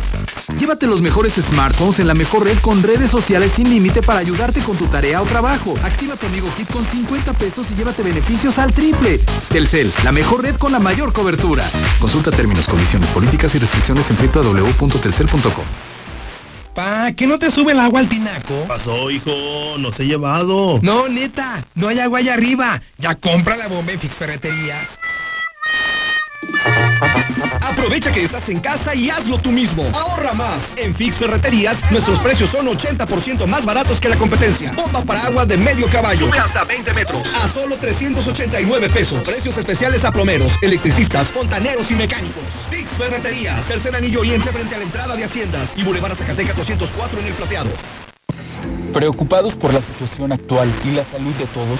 Llévate los mejores smartphones en la mejor red con redes sociales sin límite para ayudarte con tu tarea o trabajo. Activa tu amigo Kit con 50 pesos y llévate beneficios al triple. Telcel, la mejor red con la mayor cobertura. Consulta términos, condiciones, políticas y restricciones en www.telcel.com. Pa, ¿que no te sube el agua al tinaco? Pasó, hijo, nos he llevado. No, neta, no hay agua allá arriba. Ya compra la bomba en Fix Ferreterías. Aprovecha que estás en casa y hazlo tú mismo. Ahorra más. En Fix Ferreterías, nuestros precios son 80% más baratos que la competencia. Bomba para agua de medio caballo. Sube hasta 20 metros. A solo 389 pesos. Precios especiales a plomeros, electricistas, fontaneros y mecánicos. Fix Ferreterías. Tercer anillo oriente frente a la entrada de Haciendas. Y Boulevard Zacatecas 204 en el plateado. Preocupados por la situación actual y la salud de todos,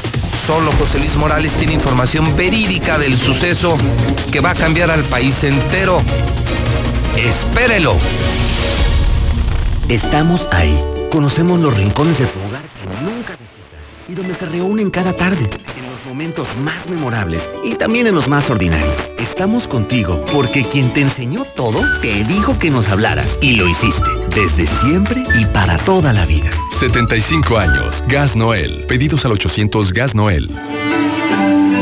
Solo José Luis Morales tiene información verídica del suceso que va a cambiar al país entero. Espérelo. Estamos ahí. Conocemos los rincones de tu hogar que nunca visitas y donde se reúnen cada tarde, momentos más memorables y también en los más ordinarios. Estamos contigo porque quien te enseñó todo te dijo que nos hablaras y lo hiciste desde siempre y para toda la vida. 75 años. Gas Noel. Pedidos al 800 Gas Noel.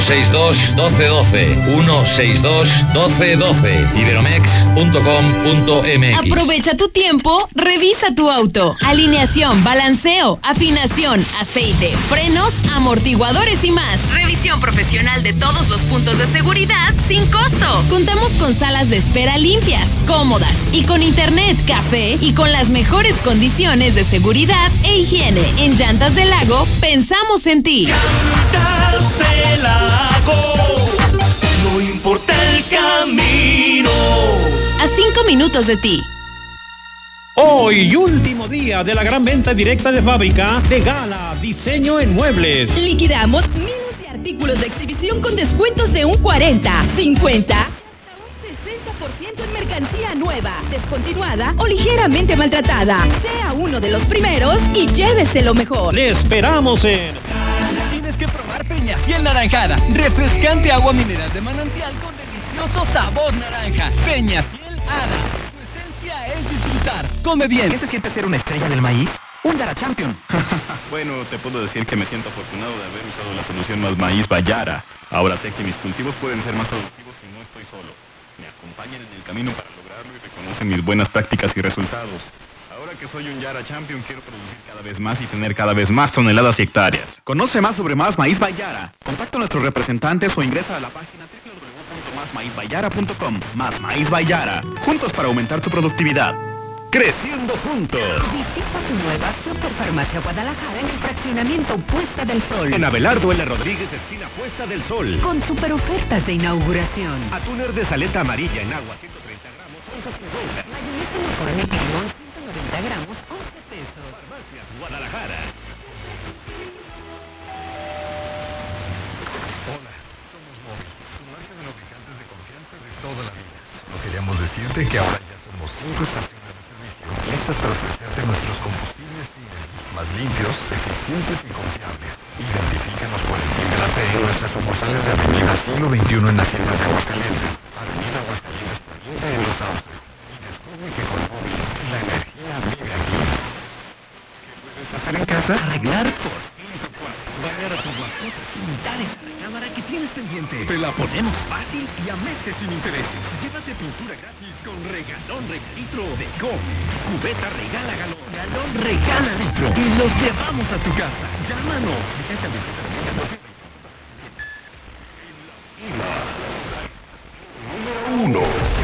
162 1212 162 1212 iberomex.com.mx Aprovecha tu tiempo, revisa tu auto. Alineación, balanceo, afinación, aceite, frenos, amortiguadores y más. Revisión profesional de todos los puntos de seguridad sin costo. Contamos con salas de espera limpias, cómodas y con internet, café y con las mejores condiciones de seguridad e higiene. En Llantas del Lago, pensamos en ti. No importa el camino. A cinco minutos de ti. Hoy, último día de la gran venta directa de fábrica de Gala Diseño en Muebles. Liquidamos miles de artículos de exhibición con descuentos de un 40, 50 hasta un 60% en mercancía nueva, descontinuada o ligeramente maltratada. Sea uno de los primeros y llévese lo mejor. Le esperamos en probar Peñafiel Naranjada. Refrescante agua mineral de manantial con delicioso sabor naranja. Peñafiel Hada. Tu esencia es disfrutar. Come bien. ¿Qué se siente ser una estrella del maíz? Un Dara Champion. Bueno, te puedo decir que me siento afortunado de haber usado la solución más maíz Bayara. Ahora sé que mis cultivos pueden ser más productivos si no estoy solo. Me acompañan en el camino para lograrlo y reconocen mis buenas prácticas y resultados. Ahora que soy un Yara Champion, quiero producir cada vez más y tener cada vez más toneladas y hectáreas. Conoce más sobre Más Maíz Bayara. Contacta a nuestros representantes o ingresa a la página www.másmaízbayara.com. Más Maíz Bayara. Juntos para aumentar tu productividad. Creciendo juntos. Visita tu nueva Superfarmacia Guadalajara en el fraccionamiento Puesta del Sol. En Abelardo L. Rodríguez, esquina Puesta del Sol. Con super ofertas de inauguración. Atúner de saleta amarilla en agua 130 gramos, 11.50. Mayonesa McCormick limón 190 gramos, 11 pesos. Farmacias Guadalajara. Hola, somos Móvil, tu marca de lubricantes de confianza de toda la vida. No queríamos decirte que ahora ya somos cinco estaciones de servicio listas para ofrecerte nuestros combustibles Siemens, más limpios, eficientes y confiables. Identifícanos por el de la P en nuestras sucursales de Avenida Siglo XXI en Hacienda de Aguascalientes, Avenida Aguascalientes Poniente en Los Sauces. Y descubre que con Móvil la energía vive aquí. ¿Qué puedes hacer en casa? Arreglar por fin tu cuarto. Bañar a tus mascotas. Pintar esa recámara que tienes pendiente. Te la ponemos fácil y a meses sin intereses. Llévate pintura gratis con regalón regalitro de Come. Cubeta regala galón. Galón regala litro. Y los llevamos a tu casa. Llámanos. 17 Uno.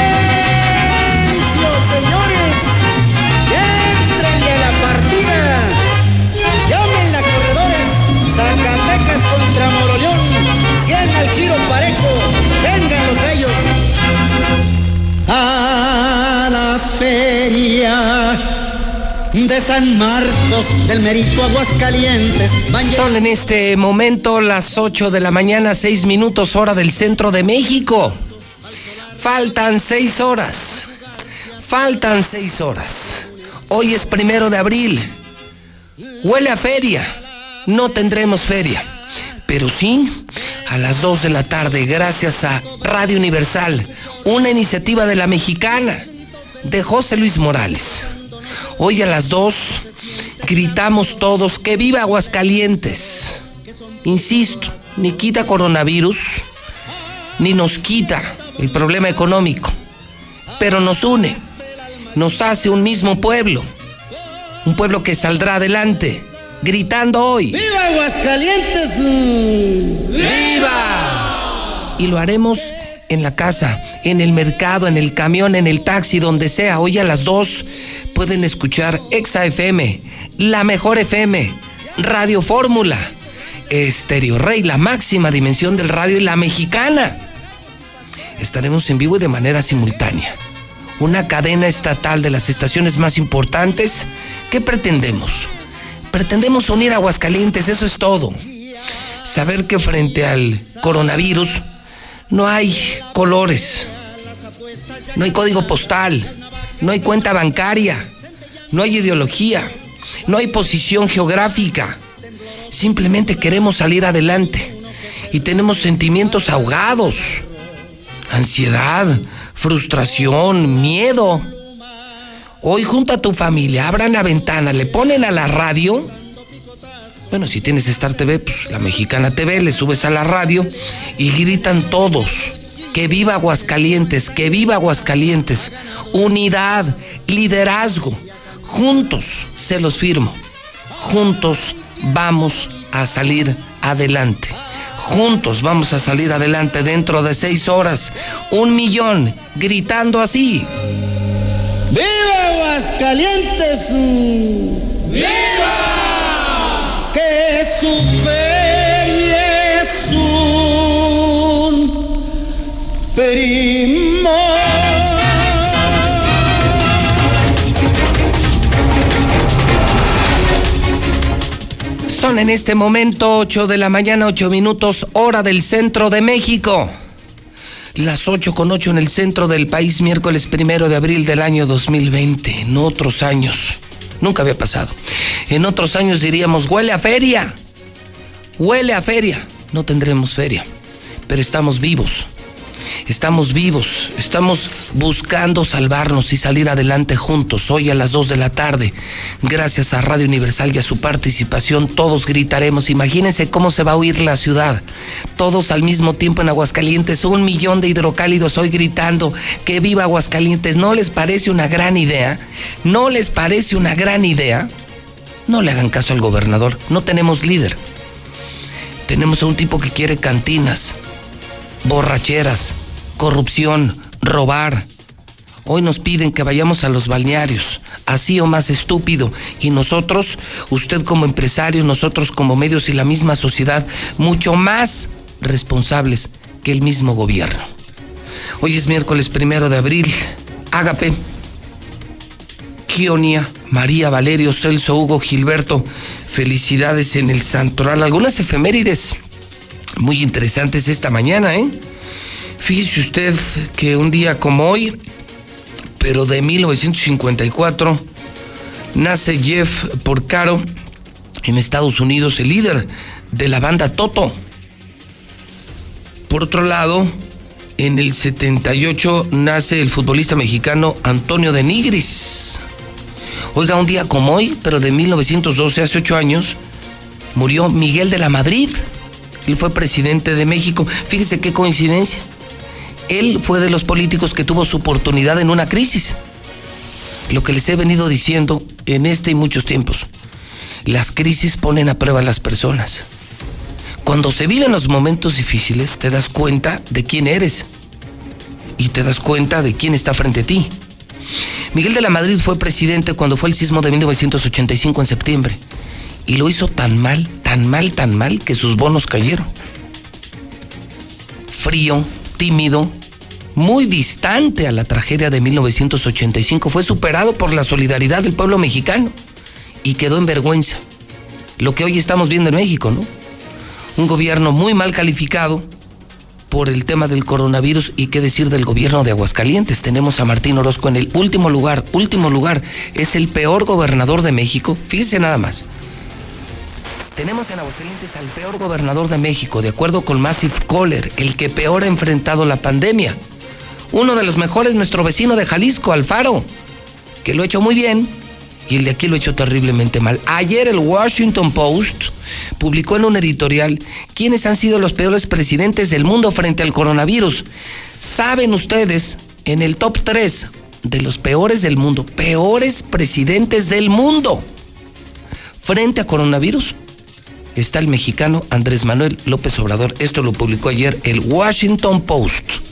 A la feria de San Marcos del Merito Aguascalientes. Son en este momento las 8 de la mañana, 6 minutos hora del centro de México. Faltan 6 horas. Faltan 6 horas. Hoy es primero de abril. Huele a feria. No tendremos feria. Pero sí, a las 2 de la tarde, gracias a Radio Universal, una iniciativa de la mexicana, de José Luis Morales. Hoy a las 2 gritamos todos que viva Aguascalientes. Insisto, ni quita coronavirus, ni nos quita el problema económico, pero nos une, nos hace un mismo pueblo, un pueblo que saldrá adelante, gritando hoy. ¡Viva Aguascalientes! ¡Viva! Y lo haremos en la casa, en el mercado, en el camión, en el taxi, donde sea. Hoy a las 2 pueden escuchar Exa FM, la mejor FM, Radio Fórmula, Estéreo Rey, la máxima dimensión del radio y la mexicana. Estaremos en vivo y de manera simultánea. Una cadena estatal de las estaciones más importantes. ¿Qué pretendemos? Pretendemos unir a Aguascalientes, eso es todo. Saber que frente al coronavirus no hay colores, no hay código postal, no hay cuenta bancaria, no hay ideología, no hay posición geográfica. Simplemente queremos salir adelante y tenemos sentimientos ahogados, ansiedad, frustración, miedo. Hoy junto a tu familia, abran la ventana, le ponen a la radio. Bueno, si tienes Star TV, pues la Mexicana TV, le subes a la radio y gritan todos. Que viva Aguascalientes, que viva Aguascalientes. Unidad, liderazgo. Juntos, se los firmo. Juntos vamos a salir adelante. Juntos vamos a salir adelante dentro de seis horas. Un millón gritando así. ¡Viva Aguascalientes! ¡Viva! Que su feria es un primo. Son en este momento 8 de la mañana, 8 minutos, hora del centro de México. Las 8 con 8 en el centro del país, miércoles primero de abril del año 2020. En otros años, nunca había pasado. En otros años diríamos, huele a feria. Huele a feria. No tendremos feria, pero estamos vivos. Estamos vivos, estamos buscando salvarnos y salir adelante juntos. Hoy a las 2 de la tarde, gracias a Radio Universal y a su participación, todos gritaremos. Imagínense cómo se va a oír la ciudad. Todos al mismo tiempo en Aguascalientes, un millón de hidrocálidos hoy gritando que viva Aguascalientes. ¿No les parece una gran idea? ¿No les parece una gran idea? No le hagan caso al gobernador, no tenemos líder. Tenemos a un tipo que quiere cantinas, borracheras, corrupción, robar. Hoy nos piden que vayamos a los balnearios, así o más estúpido. Y nosotros, usted como empresario, nosotros como medios y la misma sociedad, mucho más responsables que el mismo gobierno. Hoy es miércoles primero de abril. Ágape, Kionia, María Valerio, Celso, Hugo, Gilberto. Felicidades en el santoral. Algunas efemérides muy interesantes esta mañana, ¿eh? Fíjese usted que un día como hoy, pero de 1954, nace Jeff Porcaro en Estados Unidos, el líder de la banda Toto. Por otro lado, en el 78 nace el futbolista mexicano Antonio de Nigris. Oiga, un día como hoy, pero de 1912, hace ocho años, murió Miguel de la Madrid, Él fue presidente de México. Fíjese qué coincidencia. Él fue de los políticos que tuvo su oportunidad en una crisis. Lo que les he venido diciendo en este y muchos tiempos. Las crisis ponen a prueba a las personas. Cuando se viven los momentos difíciles, te das cuenta de quién eres y te das cuenta de quién está frente a ti. Miguel de la Madrid fue presidente cuando fue el sismo de 1985 en septiembre y lo hizo tan mal, tan mal, tan mal que sus bonos cayeron. Frío, tímido, muy distante a la tragedia de 1985, fue superado por la solidaridad del pueblo mexicano y quedó en vergüenza. Lo que hoy estamos viendo en México, ¿no? Un gobierno muy mal calificado por el tema del coronavirus y qué decir del gobierno de Aguascalientes. Tenemos a Martín Orozco en el último lugar, último lugar. Es el peor gobernador de México. Fíjese nada más. Tenemos en Aguascalientes al peor gobernador de México, de acuerdo con Massive Caller, el que peor ha enfrentado la pandemia. Uno de los mejores, nuestro vecino de Jalisco, Alfaro, que lo ha hecho muy bien, y el de aquí lo ha hecho terriblemente mal. Ayer el Washington Post publicó en un editorial quiénes han sido los peores presidentes del mundo frente al coronavirus. ¿Saben ustedes en el top 3 de los peores del mundo, peores presidentes del mundo frente a coronavirus? Está el mexicano Andrés Manuel López Obrador. Esto lo publicó ayer el Washington Post.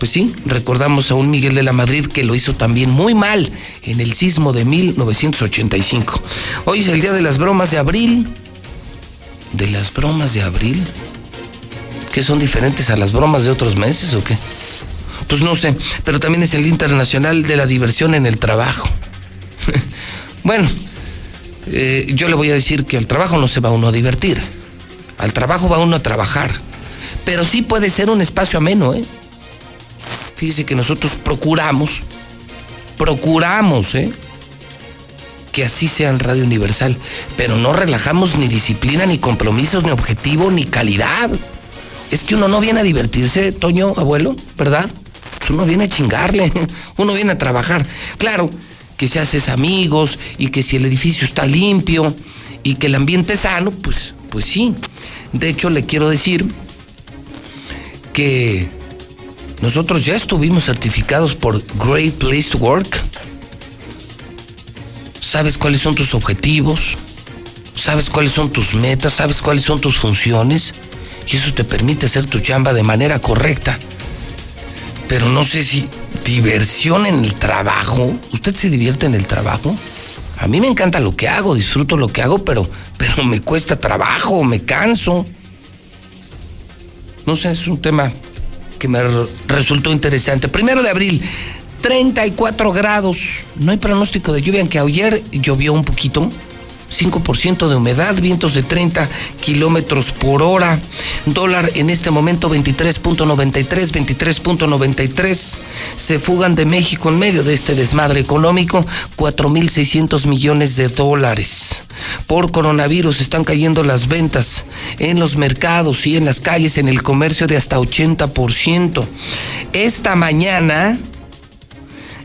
Pues sí, recordamos a un Miguel de la Madrid que lo hizo también muy mal en el sismo de 1985. Hoy es el día de las bromas de abril. ¿De las bromas de abril? ¿Qué son diferentes a las bromas de otros meses o qué? Pues no sé, pero también es el Día Internacional de la Diversión en el Trabajo. bueno, eh, yo le voy a decir que al trabajo no se va uno a divertir. Al trabajo va uno a trabajar. Pero sí puede ser un espacio ameno, ¿eh? Fíjese que nosotros procuramos, procuramos, ¿eh? Que así sea en Radio Universal, pero no relajamos ni disciplina, ni compromisos, ni objetivo, ni calidad. Es que uno no viene a divertirse, Toño, abuelo, ¿verdad? Pues uno viene a chingarle, uno viene a trabajar. Claro, que se haces amigos y que si el edificio está limpio y que el ambiente es sano, pues, pues sí. De hecho, le quiero decir que nosotros ya estuvimos certificados por Great Place to Work. ¿Sabes cuáles son tus objetivos? ¿Sabes cuáles son tus metas? ¿Sabes cuáles son tus funciones? Y eso te permite hacer tu chamba de manera correcta. Pero no sé si diversión en el trabajo. ¿Usted se divierte en el trabajo? A mí me encanta lo que hago, disfruto lo que hago, pero, pero me cuesta trabajo, me canso. No sé, es un tema que me resultó interesante. Primero de abril, 34 grados. No hay pronóstico de lluvia, aunque ayer llovió un poquito. 5% de humedad, vientos de 30 kilómetros por hora. Dólar en este momento 23.93, 23.93. Se fugan de México en medio de este desmadre económico 4.600 millones de dólares. Por coronavirus están cayendo las ventas en los mercados y en las calles, en el comercio de hasta 80%. Esta mañana,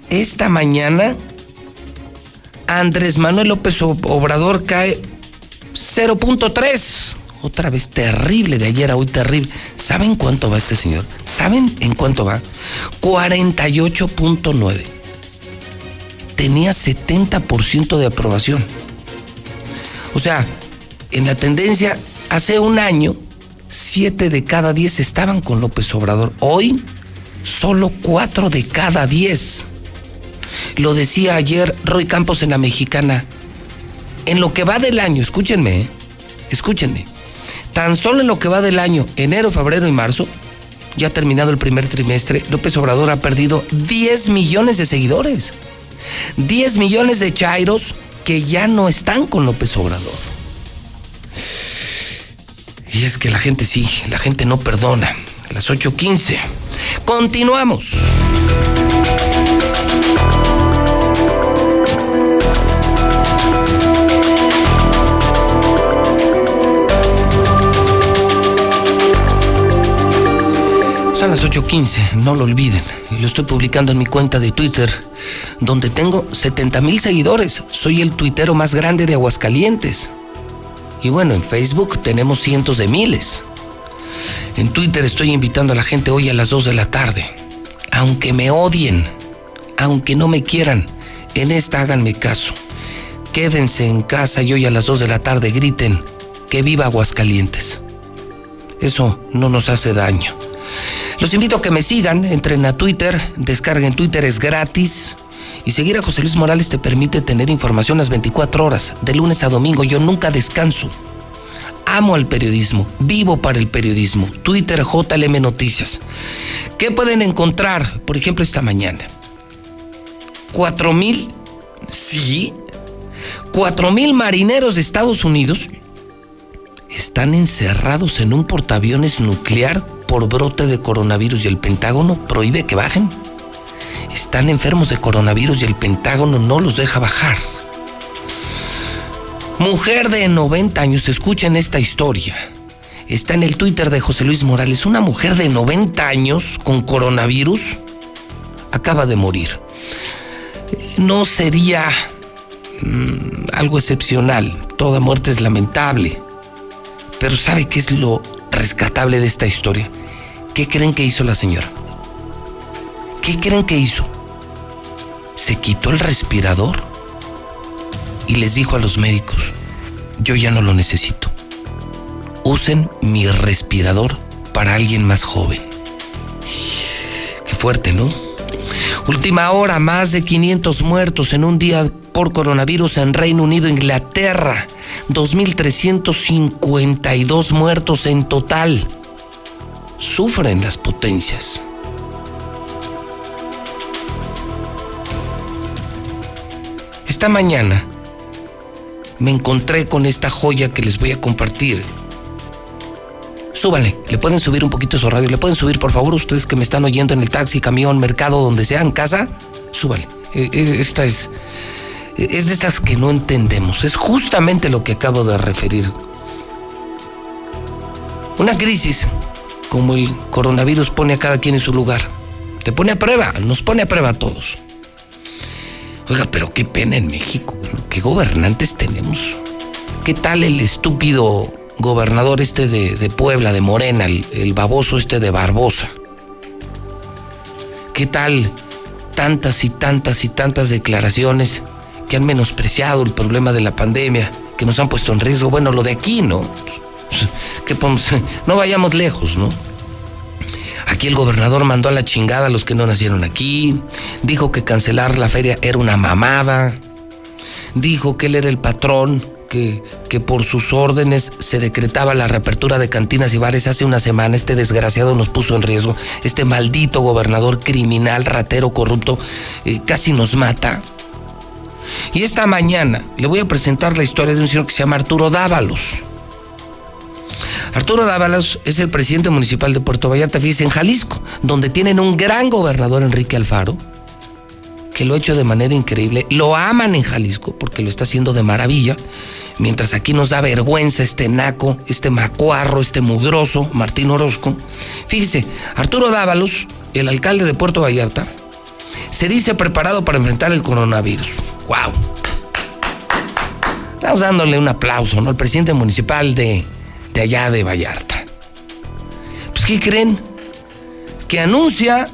esta mañana Andrés Manuel López Obrador cae 0.3. Otra vez terrible de ayer a hoy, terrible. ¿Saben cuánto va este señor? ¿Saben en cuánto va? 48.9. Tenía 70% de aprobación. O sea, en la tendencia, hace un año, 7 de cada 10 estaban con López Obrador. Hoy, solo 4 de cada 10. Lo decía ayer Roy Campos en la mexicana. En lo que va del año, escúchenme, ¿eh? escúchenme. Tan solo en lo que va del año, enero, febrero y marzo, ya terminado el primer trimestre, López Obrador ha perdido 10 millones de seguidores. 10 millones de chairos que ya no están con López Obrador. Y es que la gente sí, la gente no perdona. A las 8.15. Continuamos. Las 8.15, no lo olviden. Y lo estoy publicando en mi cuenta de Twitter, donde tengo 70 mil seguidores. Soy el tuitero más grande de Aguascalientes. Y bueno, en Facebook tenemos cientos de miles. En Twitter estoy invitando a la gente hoy a las 2 de la tarde. Aunque me odien, aunque no me quieran, en esta háganme caso. Quédense en casa y hoy a las 2 de la tarde griten que viva Aguascalientes. Eso no nos hace daño. Los invito a que me sigan, entren a Twitter, descarguen Twitter, es gratis. Y seguir a José Luis Morales te permite tener información las 24 horas, de lunes a domingo. Yo nunca descanso. Amo al periodismo, vivo para el periodismo. Twitter JLM Noticias. ¿Qué pueden encontrar, por ejemplo, esta mañana? ¿Cuatro mil? Sí. ¿Cuatro mil marineros de Estados Unidos están encerrados en un portaaviones nuclear por brote de coronavirus y el Pentágono prohíbe que bajen? Están enfermos de coronavirus y el Pentágono no los deja bajar. Mujer de 90 años, escuchen esta historia. Está en el Twitter de José Luis Morales. Una mujer de 90 años con coronavirus acaba de morir. No sería mm, algo excepcional. Toda muerte es lamentable. Pero ¿sabe qué es lo rescatable de esta historia? ¿Qué creen que hizo la señora? ¿Qué creen que hizo? Se quitó el respirador y les dijo a los médicos, yo ya no lo necesito. Usen mi respirador para alguien más joven. Qué fuerte, ¿no? Última hora, más de 500 muertos en un día por coronavirus en Reino Unido, Inglaterra. 2.352 muertos en total. Sufren las potencias. Esta mañana me encontré con esta joya que les voy a compartir. Súbanle, le pueden subir un poquito su radio, le pueden subir por favor ustedes que me están oyendo en el taxi, camión, mercado, donde sea, en casa, súbale. Eh, eh, esta es, es de estas que no entendemos, es justamente lo que acabo de referir. Una crisis como el coronavirus pone a cada quien en su lugar. Te pone a prueba, nos pone a prueba a todos. Oiga, pero qué pena en México. ¿Qué gobernantes tenemos? ¿Qué tal el estúpido gobernador este de, Puebla, de Morena, el, el baboso este de Barbosa? ¿Qué tal tantas y tantas y tantas declaraciones que han menospreciado el problema de la pandemia, que nos han puesto en riesgo? Bueno, lo de aquí, ¿no? Que no vayamos lejos, ¿no? Aquí el gobernador mandó a la chingada a los que no nacieron aquí. Dijo que cancelar la feria era una mamada. Dijo que él era el patrón, que, que por sus órdenes se decretaba la reapertura de cantinas y bares hace una semana. Este desgraciado nos puso en riesgo. Este maldito gobernador criminal, ratero, corrupto, eh, casi nos mata. Y esta mañana le voy a presentar la historia de un señor que se llama Arturo Dávalos. Arturo Dávalos es el presidente municipal de Puerto Vallarta, fíjense, en Jalisco, donde tienen un gran gobernador, Enrique Alfaro, que lo ha hecho de manera increíble. Lo aman en Jalisco porque lo está haciendo de maravilla, mientras aquí nos da vergüenza este naco, este macuarro, este mugroso, Martín Orozco. Fíjese, Arturo Dávalos, el alcalde de Puerto Vallarta, se dice preparado para enfrentar el coronavirus. ¡Wow! Estamos dándole un aplauso, ¿no? Al presidente municipal de de allá de Vallarta. Pues, ¿qué creen? Que anuncia,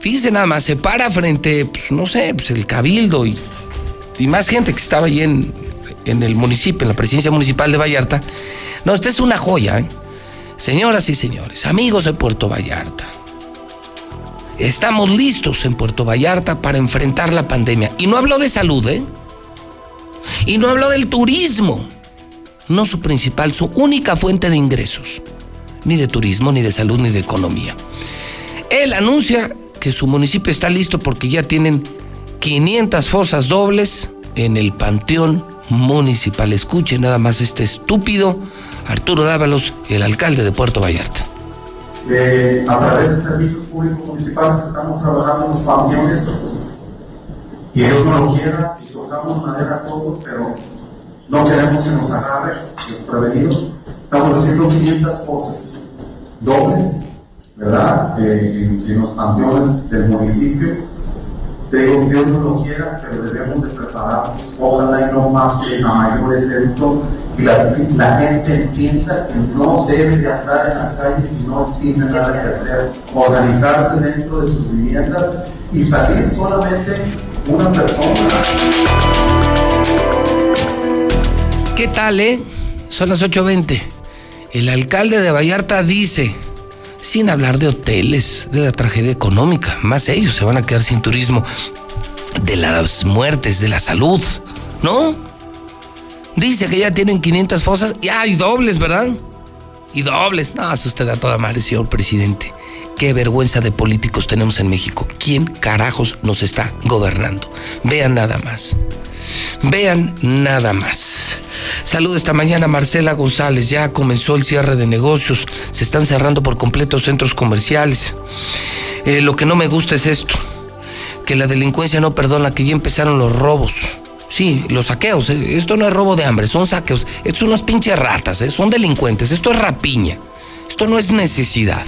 fíjense nada más, se para frente, pues, no sé, pues el cabildo y, y más gente que estaba allí en, en el municipio, en la presidencia municipal de Vallarta. No, esta es una joya, ¿eh? Señoras y señores, amigos de Puerto Vallarta, estamos listos en Puerto Vallarta para enfrentar la pandemia. Y no hablo de salud, ¿eh? Y no hablo del turismo no su principal, su única fuente de ingresos, ni de turismo, ni de salud, ni de economía. Él anuncia que su municipio está listo porque ya tienen 500 fosas dobles en el panteón municipal. Escuche nada más este estúpido Arturo Dávalos, el alcalde de Puerto Vallarta. A través de servicios públicos municipales estamos trabajando en los panteones y Dios no lo quiera y tocamos madera todos, pero no queremos que nos agarre desprevenidos. Estamos haciendo 500 cosas dobles, ¿verdad? Eh, en, los panteones del municipio. Digo, Dios no lo quiera, pero debemos de prepararnos. Ojalá y no pase a mayores esto la gente entienda que no debe de andar en la calle si no tiene nada que hacer, organizarse dentro de sus viviendas y salir solamente una persona. ¿Qué tal, eh? Son las 8.20. El alcalde de Vallarta dice, sin hablar de hoteles, de la tragedia económica, más ellos se van a quedar sin turismo, de las muertes, de la salud, ¿no? Dice que ya tienen 500 fosas y hay dobles, ¿verdad? Y dobles. No, eso usted da toda madre, señor presidente. Qué vergüenza de políticos tenemos en México. ¿Quién carajos nos está gobernando? Vean nada más. Vean nada más. Saludo esta mañana Marcela González. Ya comenzó el cierre de negocios. Se están cerrando por completo centros comerciales. Eh, lo que no me gusta es esto. Que la delincuencia no perdona, que ya empezaron los robos. Sí, los saqueos. eh, Esto no es robo de hambre, son saqueos. Estos son unas pinches ratas, eh, son delincuentes. Esto es rapiña. Esto no es necesidad.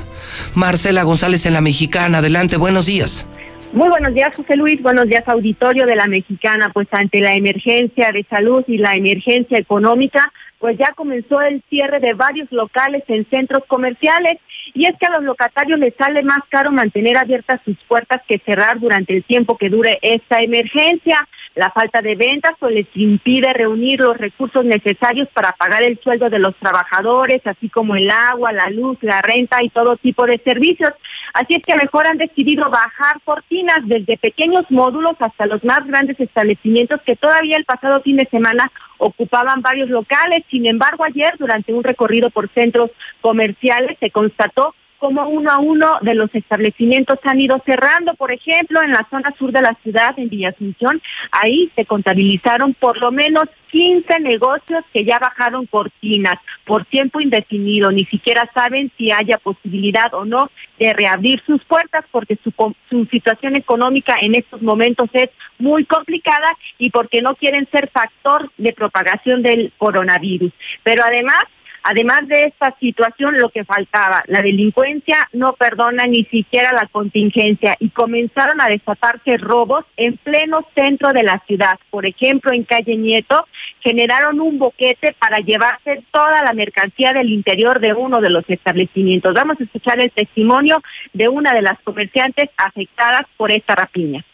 Marcela González en la Mexicana. Adelante, buenos días. Muy buenos días, José Luis. Buenos días, auditorio de la Mexicana. Pues ante la emergencia de salud y la emergencia económica, pues ya comenzó el cierre de varios locales en centros comerciales. Y es que a los locatarios les sale más caro mantener abiertas sus puertas que cerrar durante el tiempo que dure esta emergencia. La falta de ventas pues les impide reunir los recursos necesarios para pagar el sueldo de los trabajadores, así como el agua, la luz, la renta y todo tipo de servicios. Así es que mejor han decidido bajar cortinas desde pequeños módulos hasta los más grandes establecimientos que todavía el pasado fin de semana ocupaban varios locales. Sin embargo, ayer, durante un recorrido por centros comerciales, se constató como uno a uno de los establecimientos han ido cerrando. Por ejemplo, en la zona sur de la ciudad, en Villa Asunción, ahí se contabilizaron por lo menos 15 negocios que ya bajaron cortinas por tiempo indefinido. Ni siquiera saben si haya posibilidad o no de reabrir sus puertas porque su, su situación económica en estos momentos es muy complicada y porque no quieren ser factor de propagación del coronavirus. Pero además, Además de esta situación, lo que faltaba, la delincuencia no perdona ni siquiera la contingencia y comenzaron a desatarse robos en pleno centro de la ciudad. Por ejemplo, en calle Nieto, generaron un boquete para llevarse toda la mercancía del interior de uno de los establecimientos. Vamos a escuchar el testimonio de una de las comerciantes afectadas por esta rapiña.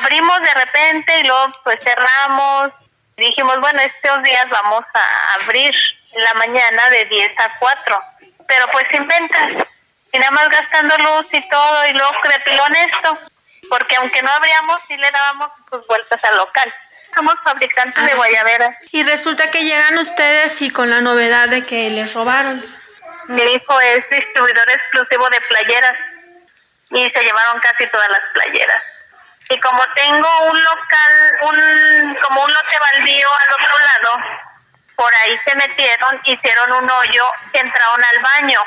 abrimos de repente y luego pues cerramos. Dijimos, bueno, estos días vamos a abrir en la mañana de 10 a 4, pero pues sin ventas y nada más gastando luz y todo y luego crepilón esto, porque aunque no abríamos sí le dábamos sus vueltas al local. Somos fabricantes de guayaberas. Y resulta que llegan ustedes y con la novedad de que les robaron. Mi hijo es distribuidor exclusivo de playeras y se llevaron casi todas las playeras. Y como tengo un local, un como un lote baldío al otro lado, por ahí se metieron, hicieron un hoyo, entraron al baño.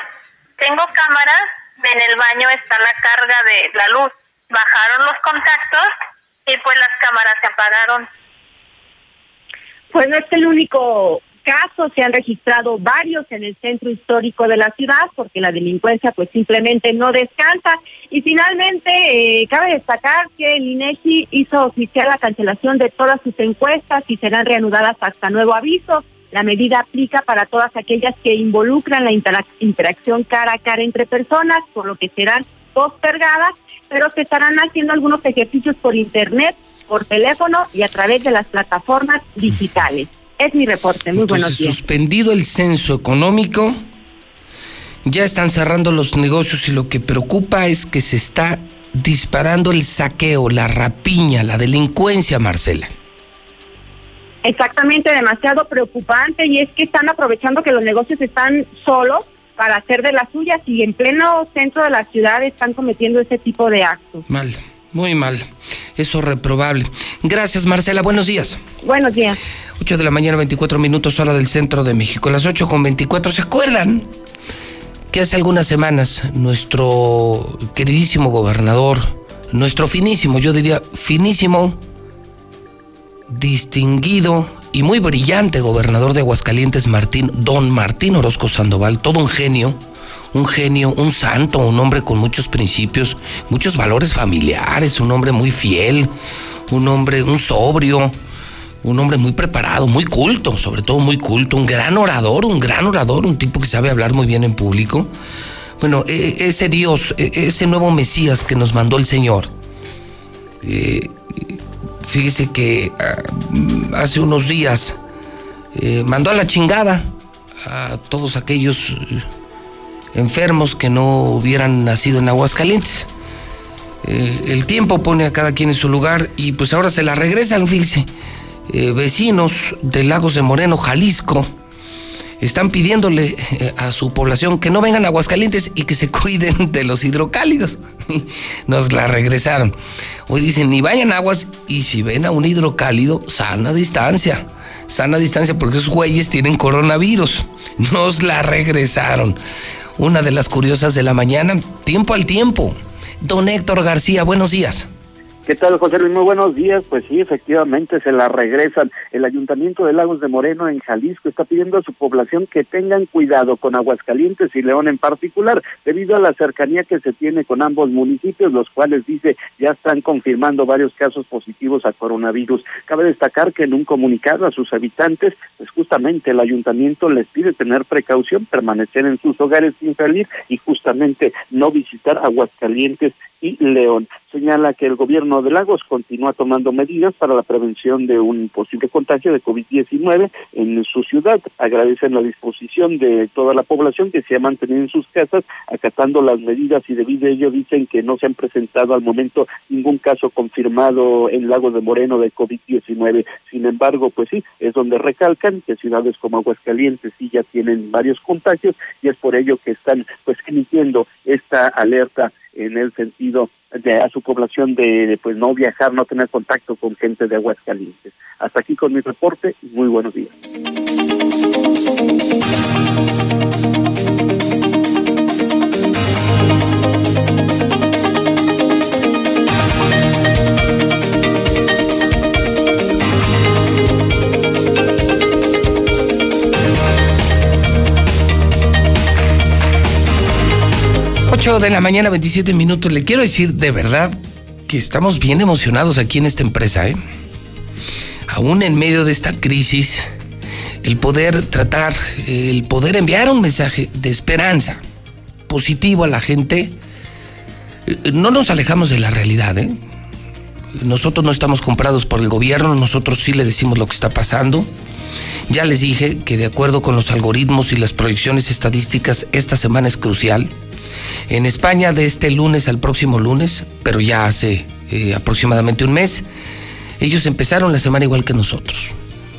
Tengo cámaras, en el baño está la carga de la luz. Bajaron los contactos y pues las cámaras se apagaron. Pues no es el único caso, se han registrado varios en el centro histórico de la ciudad porque la delincuencia pues simplemente no descansa. Y finalmente, eh, cabe destacar que el INEGI hizo oficial la cancelación de todas sus encuestas y serán reanudadas hasta nuevo aviso. La medida aplica para todas aquellas que involucran la interac- interacción cara a cara entre personas, por lo que serán postergadas, pero se estarán haciendo algunos ejercicios por internet, por teléfono y a través de las plataformas digitales. Es mi reporte. Muy buenos Entonces, días. suspendido el censo económico, ya están cerrando los negocios y lo que preocupa es que se está disparando el saqueo, la rapiña, la delincuencia, Marcela. Exactamente, demasiado preocupante y es que están aprovechando que los negocios están solos para hacer de las suyas y en pleno centro de la ciudad están cometiendo ese tipo de actos. Mal, muy mal. Eso reprobable. Gracias, Marcela. Buenos días. Buenos días. 8 de la mañana, 24 minutos, hora del centro de México. Las 8 con 24. ¿Se acuerdan que hace algunas semanas nuestro queridísimo gobernador, nuestro finísimo, yo diría finísimo, distinguido y muy brillante gobernador de Aguascalientes, Martín, don Martín Orozco Sandoval, todo un genio, un genio, un santo, un hombre con muchos principios, muchos valores familiares, un hombre muy fiel, un hombre, un sobrio, un hombre muy preparado, muy culto, sobre todo muy culto, un gran orador, un gran orador, un tipo que sabe hablar muy bien en público. Bueno, e, ese Dios, e, ese nuevo Mesías que nos mandó el Señor, eh, fíjese que ah, hace unos días eh, mandó a la chingada a todos aquellos eh, enfermos que no hubieran nacido en Aguascalientes. el tiempo pone a cada quien en su lugar y pues ahora se la regresan, fíjese. vecinos de Lagos de Moreno, Jalisco, están pidiéndole eh, a su población que no vengan a Aguascalientes y que se cuiden de los hidrocálidos. Nos la regresaron. Hoy dicen, ni vayan aguas y si ven a un hidrocálido, sana distancia. Sana distancia porque esos güeyes tienen coronavirus. Nos la regresaron. Una de las curiosas de la mañana, tiempo al tiempo. Don Héctor García, buenos días. ¿Qué tal, José Luis? Muy buenos días. Pues sí, efectivamente se la regresan. El Ayuntamiento de Lagos de Moreno en Jalisco está pidiendo a su población que tengan cuidado con Aguascalientes y León en particular, debido a la cercanía que se tiene con ambos municipios, los cuales dice ya están confirmando varios casos positivos a coronavirus. Cabe destacar que en un comunicado a sus habitantes, pues justamente el ayuntamiento les pide tener precaución, permanecer en sus hogares sin salir y justamente no visitar Aguascalientes y León. Señala que el gobierno de Lagos continúa tomando medidas para la prevención de un posible contagio de COVID-19 en su ciudad. Agradecen la disposición de toda la población que se ha mantenido en sus casas, acatando las medidas y debido a ello dicen que no se han presentado al momento ningún caso confirmado en Lagos de Moreno de COVID-19. Sin embargo, pues sí, es donde recalcan que ciudades como Aguascalientes sí ya tienen varios contagios y es por ello que están pues emitiendo esta alerta en el sentido de a su población de, pues no viajar, no tener contacto con gente de Aguascalientes. Hasta aquí con mi reporte muy buenos días. 8 de la mañana, 27 minutos. Le quiero decir de verdad que estamos bien emocionados aquí en esta empresa, ¿eh? Aún en medio de esta crisis, el poder tratar, el poder enviar un mensaje de esperanza positivo a la gente, no nos alejamos de la realidad, ¿eh? Nosotros no estamos comprados por el gobierno, nosotros sí le decimos lo que está pasando. Ya les dije que de acuerdo con los algoritmos y las proyecciones estadísticas, esta semana es crucial en España de este lunes al próximo lunes, pero ya hace eh, aproximadamente un mes, ellos empezaron la semana igual que nosotros.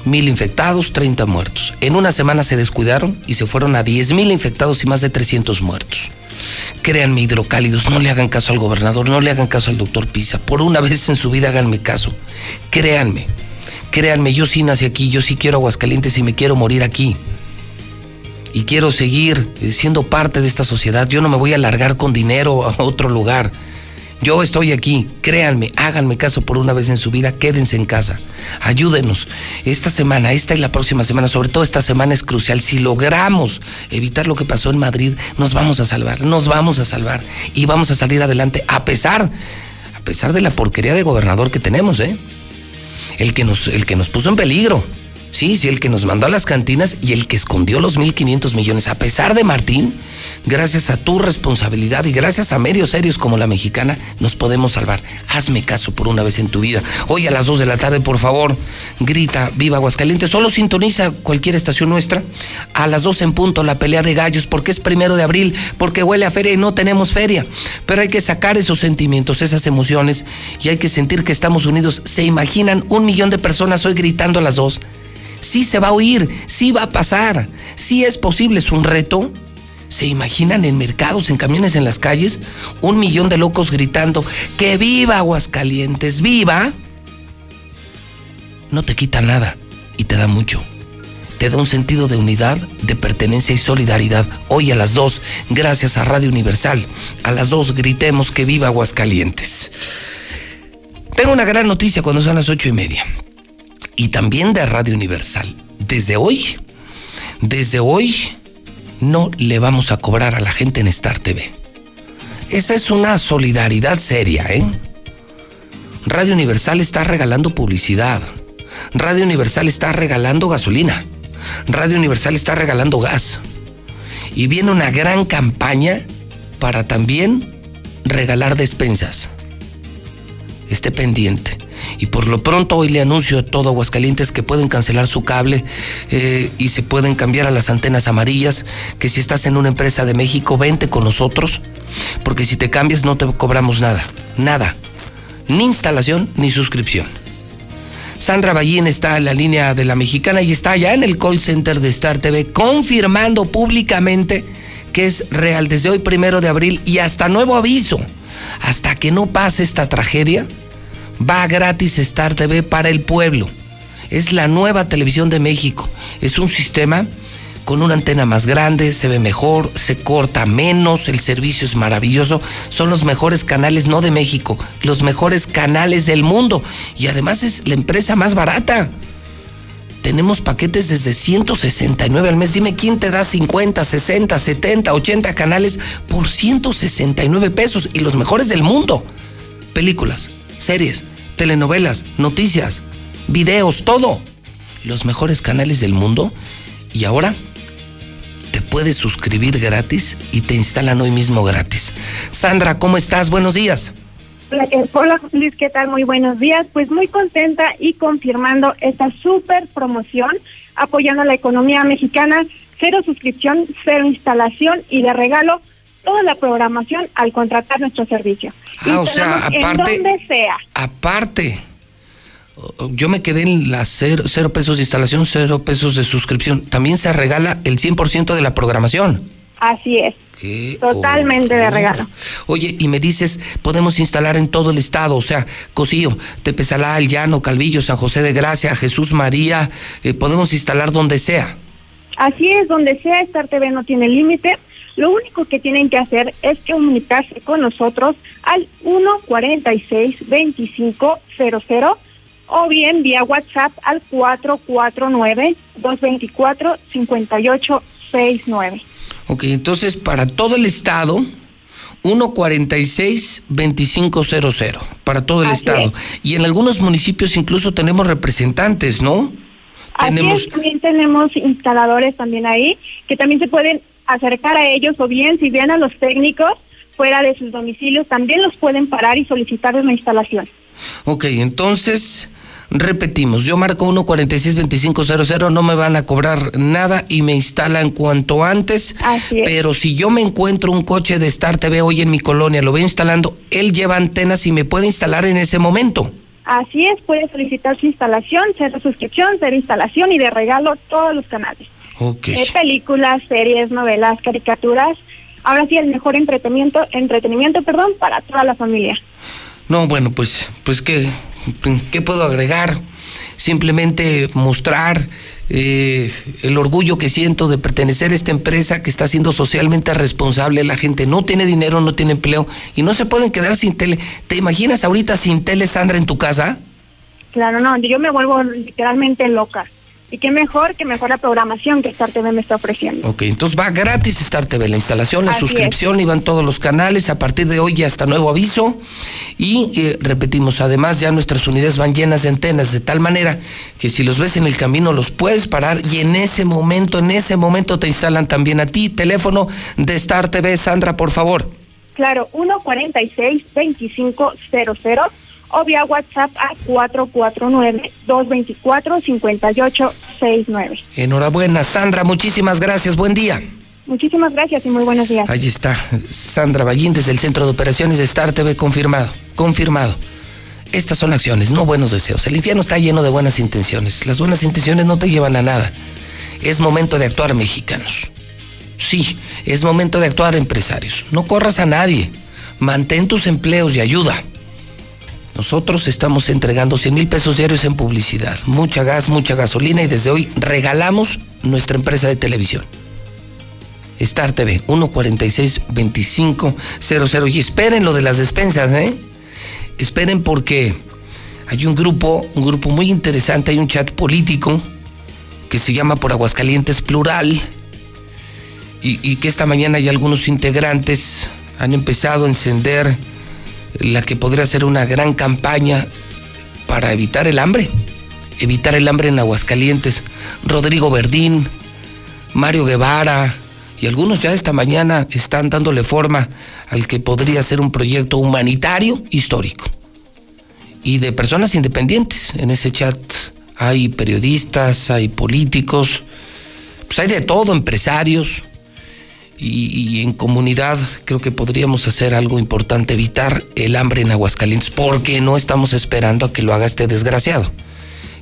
Mil infectados, 30 muertos. En una semana se descuidaron y se fueron a 10 mil infectados y más de 300 muertos. Créanme, hidrocálidos, no le hagan caso al gobernador, no le hagan caso al doctor Pisa. Por una vez en su vida háganme caso. Créanme, créanme, yo sí nací aquí, yo sí quiero Aguascalientes y me quiero morir aquí y quiero seguir eh, siendo parte de esta sociedad. Yo no me voy a largar con dinero a otro lugar. Yo estoy aquí, créanme, háganme caso por una vez en su vida, quédense en casa, ayúdenos. Esta semana, esta y la próxima semana, sobre todo esta semana es crucial. Si logramos evitar lo que pasó en Madrid, nos vamos a salvar, nos vamos a salvar y vamos a salir adelante a pesar, a pesar de la porquería de gobernador que tenemos, ¿eh? El que nos, el que nos puso en peligro. Sí, sí, el que nos mandó a las cantinas y el que escondió los 1.500 millones. A pesar de Martín, gracias a tu responsabilidad y gracias a medios serios como la mexicana, nos podemos salvar. Hazme caso por una vez en tu vida. Hoy a las 2 de la tarde, por favor, grita Viva Aguascalientes. Solo sintoniza cualquier estación nuestra. A las 2 en punto, la pelea de gallos, porque es primero de abril, porque huele a feria y no tenemos feria. Pero hay que sacar esos sentimientos, esas emociones y hay que sentir que estamos unidos. ¿Se imaginan un millón de personas hoy gritando a las 2? Sí se va a oír, sí va a pasar, sí es posible, es un reto. ¿Se imaginan en mercados, en camiones, en las calles, un millón de locos gritando, que viva Aguascalientes, viva? No te quita nada y te da mucho. Te da un sentido de unidad, de pertenencia y solidaridad. Hoy a las dos, gracias a Radio Universal, a las dos gritemos que viva Aguascalientes. Tengo una gran noticia cuando son las ocho y media y también de Radio Universal. Desde hoy, desde hoy, no le vamos a cobrar a la gente en Star TV. Esa es una solidaridad seria, ¿eh? Radio Universal está regalando publicidad. Radio Universal está regalando gasolina. Radio Universal está regalando gas. Y viene una gran campaña para también regalar despensas. Esté pendiente. Y por lo pronto hoy le anuncio a todo Aguascalientes que pueden cancelar su cable eh, y se pueden cambiar a las antenas amarillas, que si estás en una empresa de México, vente con nosotros, porque si te cambias no te cobramos nada, nada, ni instalación ni suscripción. Sandra Ballín está en la línea de la mexicana y está allá en el call center de Star TV confirmando públicamente que es real desde hoy primero de abril y hasta nuevo aviso. Hasta que no pase esta tragedia, va gratis Star TV para el pueblo. Es la nueva televisión de México. Es un sistema con una antena más grande, se ve mejor, se corta menos, el servicio es maravilloso. Son los mejores canales, no de México, los mejores canales del mundo. Y además es la empresa más barata. Tenemos paquetes desde 169 al mes. Dime quién te da 50, 60, 70, 80 canales por 169 pesos y los mejores del mundo. Películas, series, telenovelas, noticias, videos, todo. Los mejores canales del mundo. Y ahora te puedes suscribir gratis y te instalan hoy mismo gratis. Sandra, ¿cómo estás? Buenos días. Hola, eh, José Luis, ¿qué tal? Muy buenos días. Pues muy contenta y confirmando esta súper promoción apoyando a la economía mexicana. Cero suscripción, cero instalación y de regalo toda la programación al contratar nuestro servicio. Ah, o sea, aparte. En donde sea. Aparte. Yo me quedé en las cero, cero pesos de instalación, cero pesos de suscripción. También se regala el 100% de la programación. Así es. ¿Qué Totalmente de regalo. Oye, y me dices, podemos instalar en todo el estado, o sea, Cocío, Tepesalá, El Llano, Calvillo, San José de Gracia, Jesús María, eh, podemos instalar donde sea. Así es, donde sea Star TV no tiene límite. Lo único que tienen que hacer es comunicarse con nosotros al 146-2500 o bien vía WhatsApp al 449-224-5869. Ok, entonces para todo el estado, 146-2500, para todo el Así estado. Y en algunos municipios incluso tenemos representantes, ¿no? Así Tenemos- es, también tenemos instaladores también ahí que también se pueden acercar a ellos o bien si ven a los técnicos fuera de sus domicilios también los pueden parar y solicitarles la instalación. Ok, entonces repetimos, yo marco 146-2500, no me van a cobrar nada y me instalan cuanto antes. Así es. Pero si yo me encuentro un coche de Star TV hoy en mi colonia, lo veo instalando, él lleva antenas y me puede instalar en ese momento. Así es, puede solicitar su instalación, cero suscripción, cero instalación y de regalo todos los canales. Ok. Eh, películas, series, novelas, caricaturas. Ahora sí, el mejor entretenimiento, entretenimiento, perdón, para toda la familia. No, bueno, pues, pues ¿qué, qué puedo agregar? Simplemente mostrar eh, el orgullo que siento de pertenecer a esta empresa que está siendo socialmente responsable. La gente no tiene dinero, no tiene empleo y no se pueden quedar sin tele. ¿Te imaginas ahorita sin tele, Sandra, en tu casa? Claro, no, yo me vuelvo literalmente loca. Y qué mejor que mejor la programación que Star TV me está ofreciendo. Ok, entonces va gratis Star TV, la instalación, la Así suscripción, y van todos los canales a partir de hoy y hasta nuevo aviso. Y eh, repetimos, además ya nuestras unidades van llenas de antenas, de tal manera que si los ves en el camino los puedes parar y en ese momento, en ese momento te instalan también a ti. Teléfono de Star TV, Sandra, por favor. Claro, 146-2500 o vía WhatsApp a 449-224-5869. Enhorabuena, Sandra, muchísimas gracias, buen día. Muchísimas gracias y muy buenos días. Ahí está, Sandra Ballín desde el Centro de Operaciones de Star TV, confirmado, confirmado. Estas son acciones, no buenos deseos. El infierno está lleno de buenas intenciones. Las buenas intenciones no te llevan a nada. Es momento de actuar, mexicanos. Sí, es momento de actuar, empresarios. No corras a nadie. Mantén tus empleos y ayuda. Nosotros estamos entregando 100 mil pesos diarios en publicidad, mucha gas, mucha gasolina y desde hoy regalamos nuestra empresa de televisión. Star TV, 146-2500. Y esperen lo de las despensas, ¿eh? Esperen porque hay un grupo, un grupo muy interesante, hay un chat político que se llama Por Aguascalientes Plural y, y que esta mañana ya algunos integrantes han empezado a encender la que podría ser una gran campaña para evitar el hambre. evitar el hambre en Aguascalientes. Rodrigo Verdín, Mario Guevara y algunos ya esta mañana están dándole forma al que podría ser un proyecto humanitario histórico. Y de personas independientes. En ese chat hay periodistas, hay políticos, pues hay de todo, empresarios. Y, en comunidad creo que podríamos hacer algo importante, evitar el hambre en Aguascalientes, porque no estamos esperando a que lo haga este desgraciado.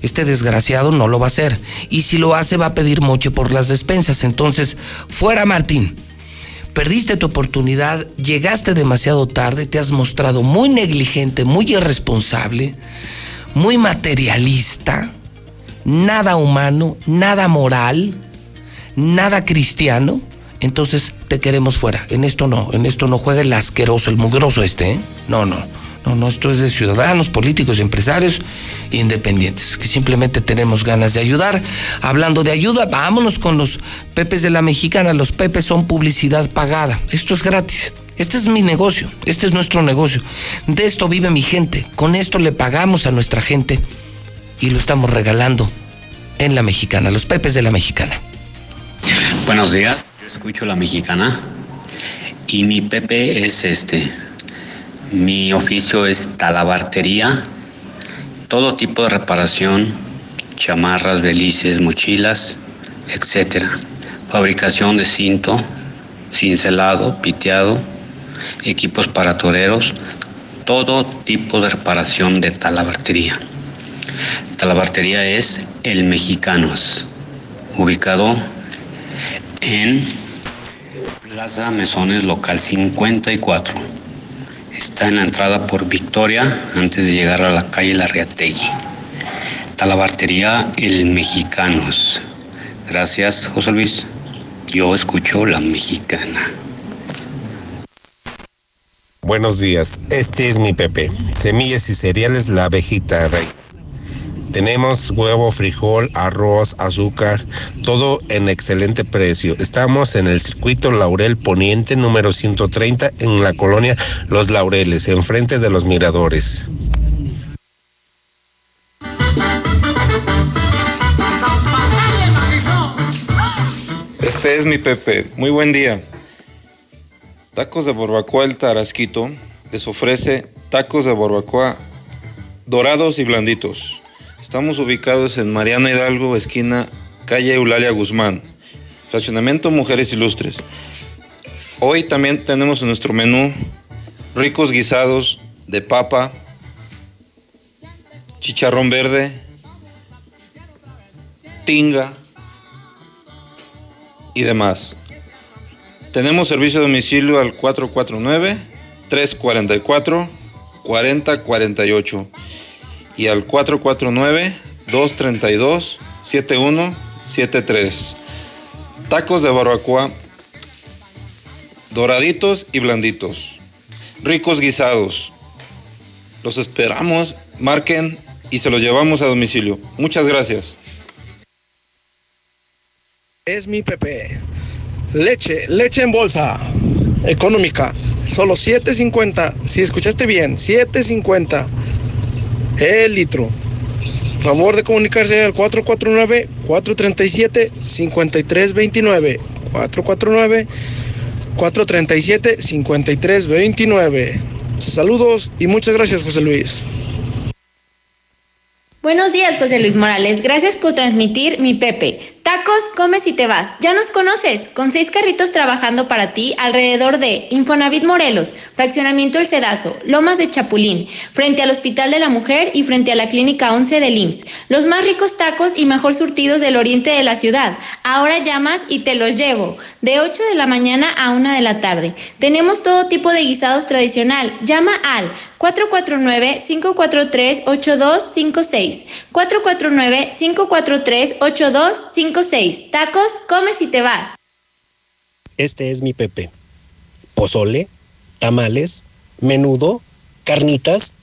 Este desgraciado no lo va a hacer. Y si lo hace, va a pedir moche por las despensas. Entonces, fuera Martín. Perdiste tu oportunidad, llegaste demasiado tarde, te has mostrado muy negligente, muy irresponsable, muy materialista, nada humano, nada moral, nada cristiano. Entonces te queremos fuera. En esto no, en esto no juega el asqueroso, el mugroso este, ¿eh? No, no. No, no, esto es de ciudadanos, políticos, empresarios independientes, que simplemente tenemos ganas de ayudar. Hablando de ayuda, vámonos con los Pepes de la Mexicana. Los Pepes son publicidad pagada. Esto es gratis. Este es mi negocio, este es nuestro negocio. De esto vive mi gente. Con esto le pagamos a nuestra gente y lo estamos regalando en la Mexicana, los Pepes de la Mexicana. Buenos días, escucho la Mexicana y mi Pepe es este mi oficio es talabartería, todo tipo de reparación, chamarras, belices, mochilas, etc. Fabricación de cinto, cincelado, piteado, equipos para toreros, todo tipo de reparación de talabartería. Talabartería es El Mexicanos, ubicado en Plaza Mesones Local 54 Está en la entrada por Victoria antes de llegar a la calle La Riategui. Talabartería El Mexicanos. Gracias, José Luis. Yo escucho la mexicana. Buenos días, este es mi Pepe. Semillas y cereales La Abejita Rey. Tenemos huevo, frijol, arroz, azúcar, todo en excelente precio. Estamos en el circuito Laurel Poniente número 130 en la colonia Los Laureles, enfrente de los miradores. Este es mi Pepe. Muy buen día. Tacos de barbacoa El Tarasquito les ofrece tacos de barbacoa dorados y blanditos. Estamos ubicados en Mariano Hidalgo, esquina calle Eulalia Guzmán. Fraccionamiento Mujeres Ilustres. Hoy también tenemos en nuestro menú ricos guisados de papa, chicharrón verde, tinga y demás. Tenemos servicio de domicilio al 449 344 4048 y al 449-232-7173. Tacos de barbacoa doraditos y blanditos. Ricos guisados. Los esperamos, marquen y se los llevamos a domicilio. Muchas gracias. Es mi Pepe. Leche, leche en bolsa. Económica. Solo 7.50. Si escuchaste bien, 7.50 el litro. Favor de comunicarse al 449-437-5329. 449-437-5329. Saludos y muchas gracias, José Luis. Buenos días, José Luis Morales. Gracias por transmitir mi Pepe. Tacos, comes y te vas. Ya nos conoces, con seis carritos trabajando para ti alrededor de Infonavit Morelos, Fraccionamiento El Cedazo, Lomas de Chapulín, frente al Hospital de la Mujer y frente a la Clínica 11 del IMSS. Los más ricos tacos y mejor surtidos del oriente de la ciudad. Ahora llamas y te los llevo, de 8 de la mañana a 1 de la tarde. Tenemos todo tipo de guisados tradicional. Llama al 449-543-8256. 449-543-8256. Tacos, comes y te vas. Este es mi Pepe. Pozole, tamales, menudo, carnitas.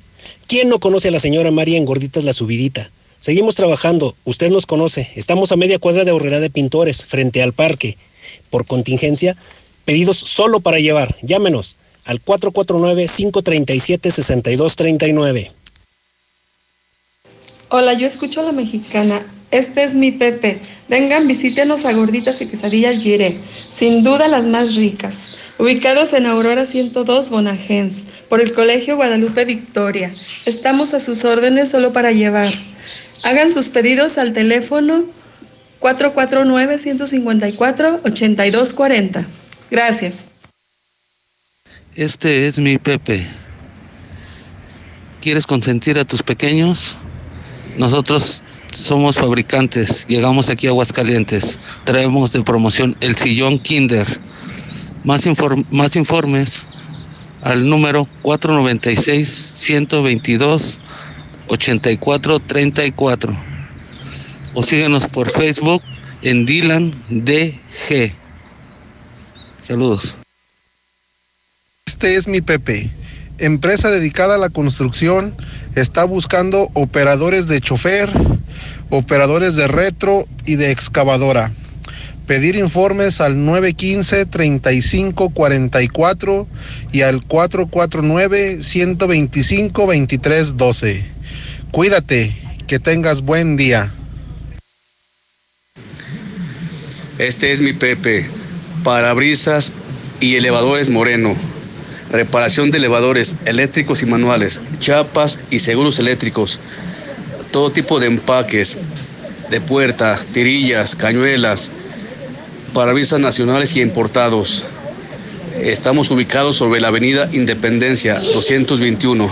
¿Quién no conoce a la señora María en Gorditas la Subidita? Seguimos trabajando, usted nos conoce. Estamos a media cuadra de Horrera de Pintores, frente al parque. Por contingencia, pedidos solo para llevar. Llámenos al 449-537-6239. Hola, yo escucho a la mexicana. Este es mi Pepe. Vengan, visítenos a Gorditas y Quesadillas Giré. Sin duda las más ricas. Ubicados en Aurora 102 Bonagens, por el Colegio Guadalupe Victoria. Estamos a sus órdenes solo para llevar. Hagan sus pedidos al teléfono 449-154-8240. Gracias. Este es mi Pepe. ¿Quieres consentir a tus pequeños? Nosotros somos fabricantes, llegamos aquí a Aguascalientes, traemos de promoción el sillón Kinder. Más, informes al número 496-122-8434 o síguenos por Facebook en Dylan DG. Saludos. Este es mi Pepe. Empresa dedicada a la construcción está buscando operadores de chofer, operadores de retro y de excavadora. Pedir informes al 915-3544 y al 449-125-2312. Cuídate, que tengas buen día. Este es mi Pepe, parabrisas y elevadores Moreno. Reparación de elevadores eléctricos y manuales, chapas y seguros eléctricos. Todo tipo de empaques, de puerta, tirillas, cañuelas, parabrisas nacionales y importados. Estamos ubicados sobre la avenida Independencia 221.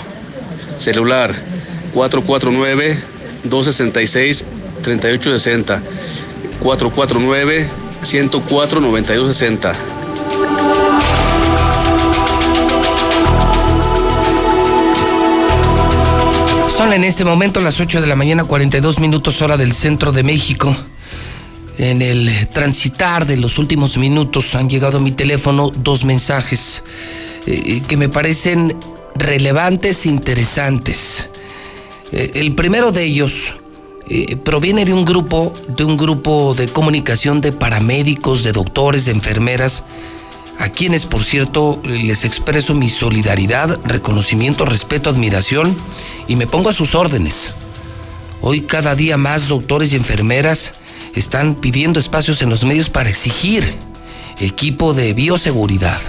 Celular 449-266-3860. 449-104-9260. Son en este momento las 8 de la mañana, 42 minutos hora del centro de México. En el transitar de los últimos minutos han llegado a mi teléfono dos mensajes eh, que me parecen relevantes, interesantes. Eh, el primero de ellos eh, proviene de un grupo, de un grupo de comunicación de paramédicos, de doctores, de enfermeras, a quienes, por cierto, les expreso mi solidaridad, reconocimiento, respeto, admiración y me pongo a sus órdenes. Hoy cada día más doctores y enfermeras están pidiendo espacios en los medios para exigir equipo de bioseguridad,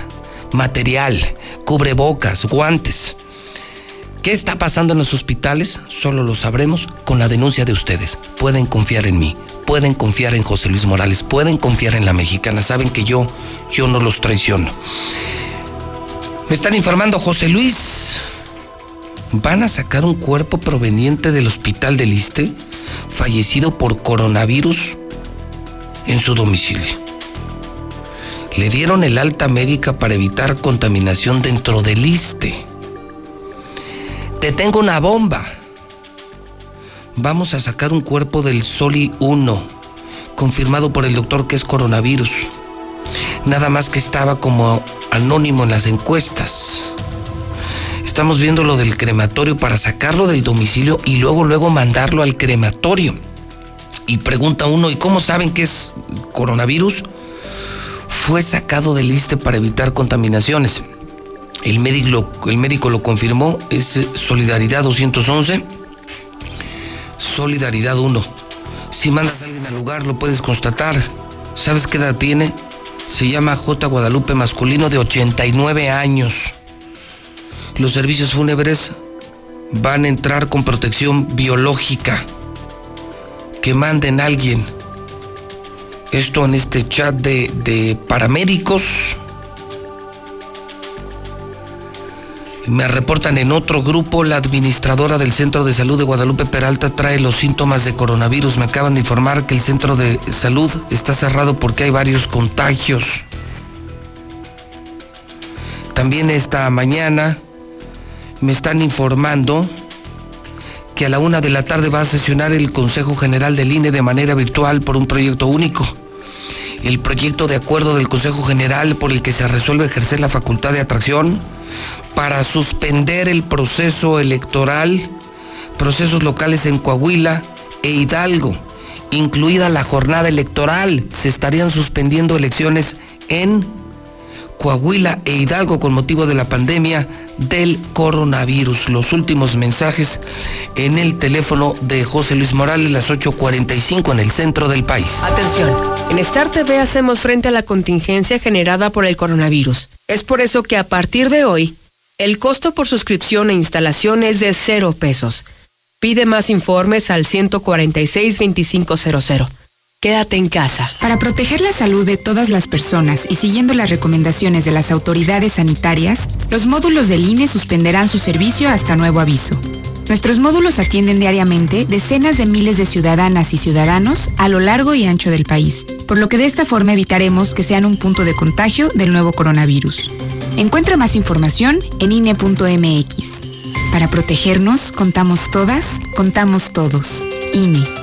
material, cubrebocas, guantes. ¿Qué está pasando en los hospitales? Solo lo sabremos con la denuncia de ustedes. Pueden confiar en mí, pueden confiar en José Luis Morales, pueden confiar en la mexicana. Saben que yo, yo no los traiciono. Me están informando, José Luis. ¿Van a sacar un cuerpo proveniente del hospital del Iste, fallecido por coronavirus, en su domicilio? Le dieron el alta médica para evitar contaminación dentro del Iste te tengo una bomba. Vamos a sacar un cuerpo del Soli 1, confirmado por el doctor que es coronavirus. Nada más que estaba como anónimo en las encuestas. Estamos viendo lo del crematorio para sacarlo del domicilio y luego luego mandarlo al crematorio. Y pregunta uno, ¿y cómo saben que es coronavirus? Fue sacado del liste para evitar contaminaciones. El médico, lo, confirmó, es Solidaridad 211, Solidaridad 1. Si mandas a alguien al lugar, lo puedes constatar. ¿Sabes qué edad tiene? Se llama J. Guadalupe masculino de 89 años. Los servicios fúnebres van a entrar con protección biológica. Que manden a alguien. Esto en este chat de paramédicos Me reportan en otro grupo, la administradora del Centro de Salud de Guadalupe Peralta trae los síntomas de coronavirus. Me acaban de informar que el centro de salud está cerrado porque hay varios contagios. También esta mañana me están informando que a la una de la tarde va a sesionar el Consejo General del INE de manera virtual por un proyecto único. El proyecto de acuerdo del Consejo General por el que se resuelve ejercer la facultad de atracción para suspender el proceso electoral, procesos locales en Coahuila e Hidalgo, incluida la jornada electoral. Se estarían suspendiendo elecciones en Coahuila e Hidalgo con motivo de la pandemia del coronavirus. Los últimos mensajes en el teléfono de José Luis Morales, las 8.45 en el centro del país. Atención, en Star TV hacemos frente a la contingencia generada por el coronavirus. Es por eso que a partir de hoy, el costo por suscripción e instalación es de cero pesos. Pide más informes al 146-2500. Quédate en casa. Para proteger la salud de todas las personas y siguiendo las recomendaciones de las autoridades sanitarias, los módulos del INE suspenderán su servicio hasta nuevo aviso. Nuestros módulos atienden diariamente decenas de miles de ciudadanas y ciudadanos a lo largo y ancho del país, por lo que de esta forma evitaremos que sean un punto de contagio del nuevo coronavirus. Encuentra más información en INE.mx. Para protegernos, contamos todas, contamos todos. INE.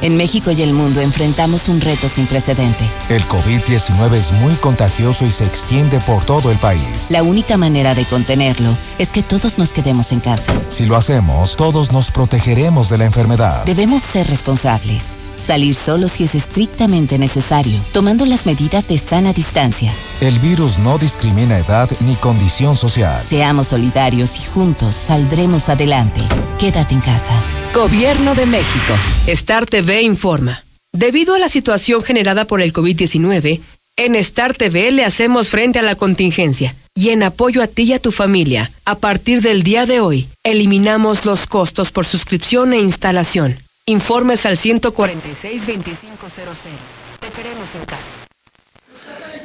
En México y el mundo enfrentamos un reto sin precedente. El COVID-19 es muy contagioso y se extiende por todo el país. La única manera de contenerlo es que todos nos quedemos en casa. Si lo hacemos, todos nos protegeremos de la enfermedad. Debemos ser responsables. Salir solo si es estrictamente necesario, tomando las medidas de sana distancia. El virus no discrimina edad ni condición social. Seamos solidarios y juntos saldremos adelante. Quédate en casa. Gobierno de México. Star TV informa. Debido a la situación generada por el COVID-19, en Star TV le hacemos frente a la contingencia y en apoyo a ti y a tu familia. A partir del día de hoy, eliminamos los costos por suscripción e instalación. Informes al 146 2500. Te queremos en casa.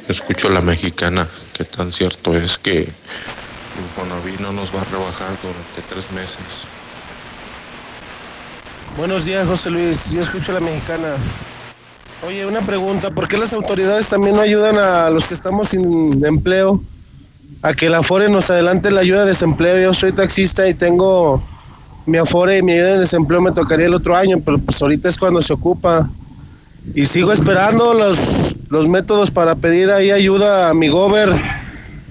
Escucho a la mexicana, qué tan cierto es que Infonavit no nos va a rebajar durante tres meses. Buenos días, José Luis. Yo escucho a la mexicana. Oye, una pregunta. ¿Por qué las autoridades también no ayudan a los que estamos sin empleo? A que la Afore nos adelante la ayuda de desempleo. Yo soy taxista y tengo mi Afore y mi ayuda de desempleo me tocaría el otro año, pero pues ahorita es cuando se ocupa. Y sigo esperando los, los métodos para pedir ahí ayuda a mi gober,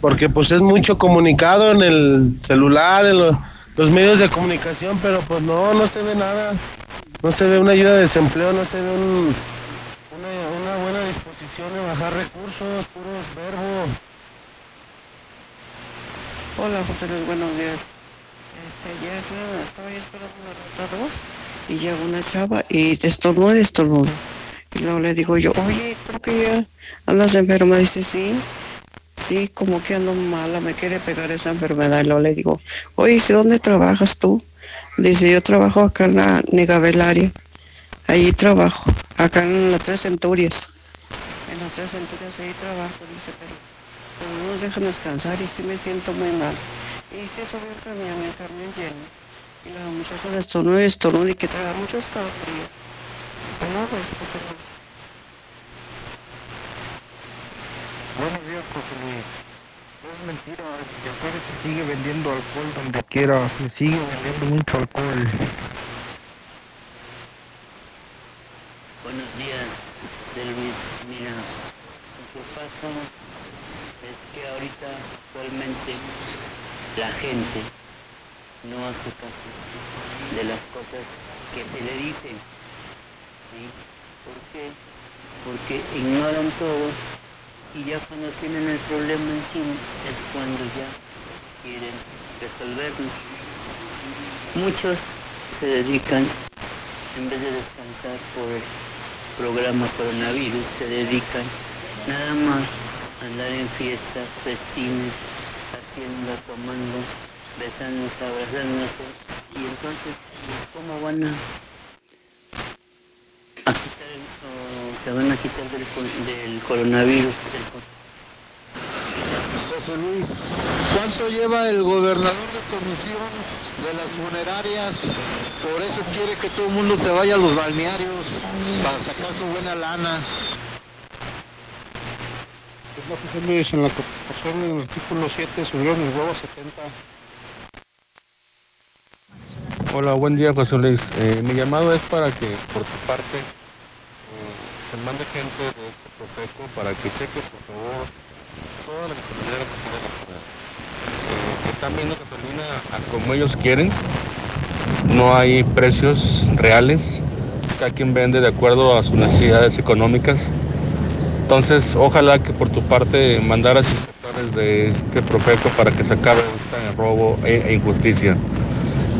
porque pues es mucho comunicado en el celular, en los los medios de comunicación, pero pues no, no se ve nada. No se ve una ayuda de desempleo, no se ve un, una, una, buena disposición de bajar recursos, puros verbos. Hola José Luis, buenos días. Ayer estaba yo esperando una ruta 2 y llega una chava y estornuda y estornuda. Y luego le digo yo, oye, creo que ya andas enferma. Dice, sí. Sí, como que ando mala, me quiere pegar esa enfermedad. Y luego le digo, oye, ¿dónde trabajas tú? Dice, yo trabajo acá en la Negavelaria. Allí trabajo, acá en las Tres Centurias. En las Tres Centurias ahí trabajo, dice, pero, no nos dejan descansar y sí me siento muy mal. Y se subió el camión, el camión lleno. Y la muchacha de estornudo y estornudo y que traga mucho escalofrío. Bueno, pues, pues, pues Buenos días, José Luis. Es mentira, el se sigue vendiendo alcohol donde quiera, se sigue vendiendo mucho alcohol. Buenos días, José Luis. Mira, que pasa es que ahorita actualmente la gente no hace caso de las cosas que se le dicen. ¿sí? ¿Por qué? Porque ignoran todo y ya cuando tienen el problema encima es cuando ya quieren resolverlo. Muchos se dedican, en vez de descansar por el programa coronavirus, se dedican nada más a andar en fiestas, festines, haciendo, tomando, besándose, abrazándose. Y entonces, ¿cómo van a, quitar, el- o se van a quitar del, del coronavirus? co- José Luis, ¿cuánto lleva el gobernador de comisión de las funerarias? Por eso quiere que todo el mundo se vaya a los balnearios para sacar su buena lana. Pues Luis, en la Constitución, en el artículo 7, subieron el huevo a 70. Hola, buen día José Luis. Eh, mi llamado es para que por tu parte eh, se mande gente de este Profeco para que cheque por favor toda la gasolinera que tiene la ciudad. Eh, están viendo gasolina a como ellos quieren. No hay precios reales. Cada quien vende de acuerdo a sus necesidades económicas. Entonces, ojalá que por tu parte mandaras inspectores de este Profeco para que se acabe este robo e- injusticia.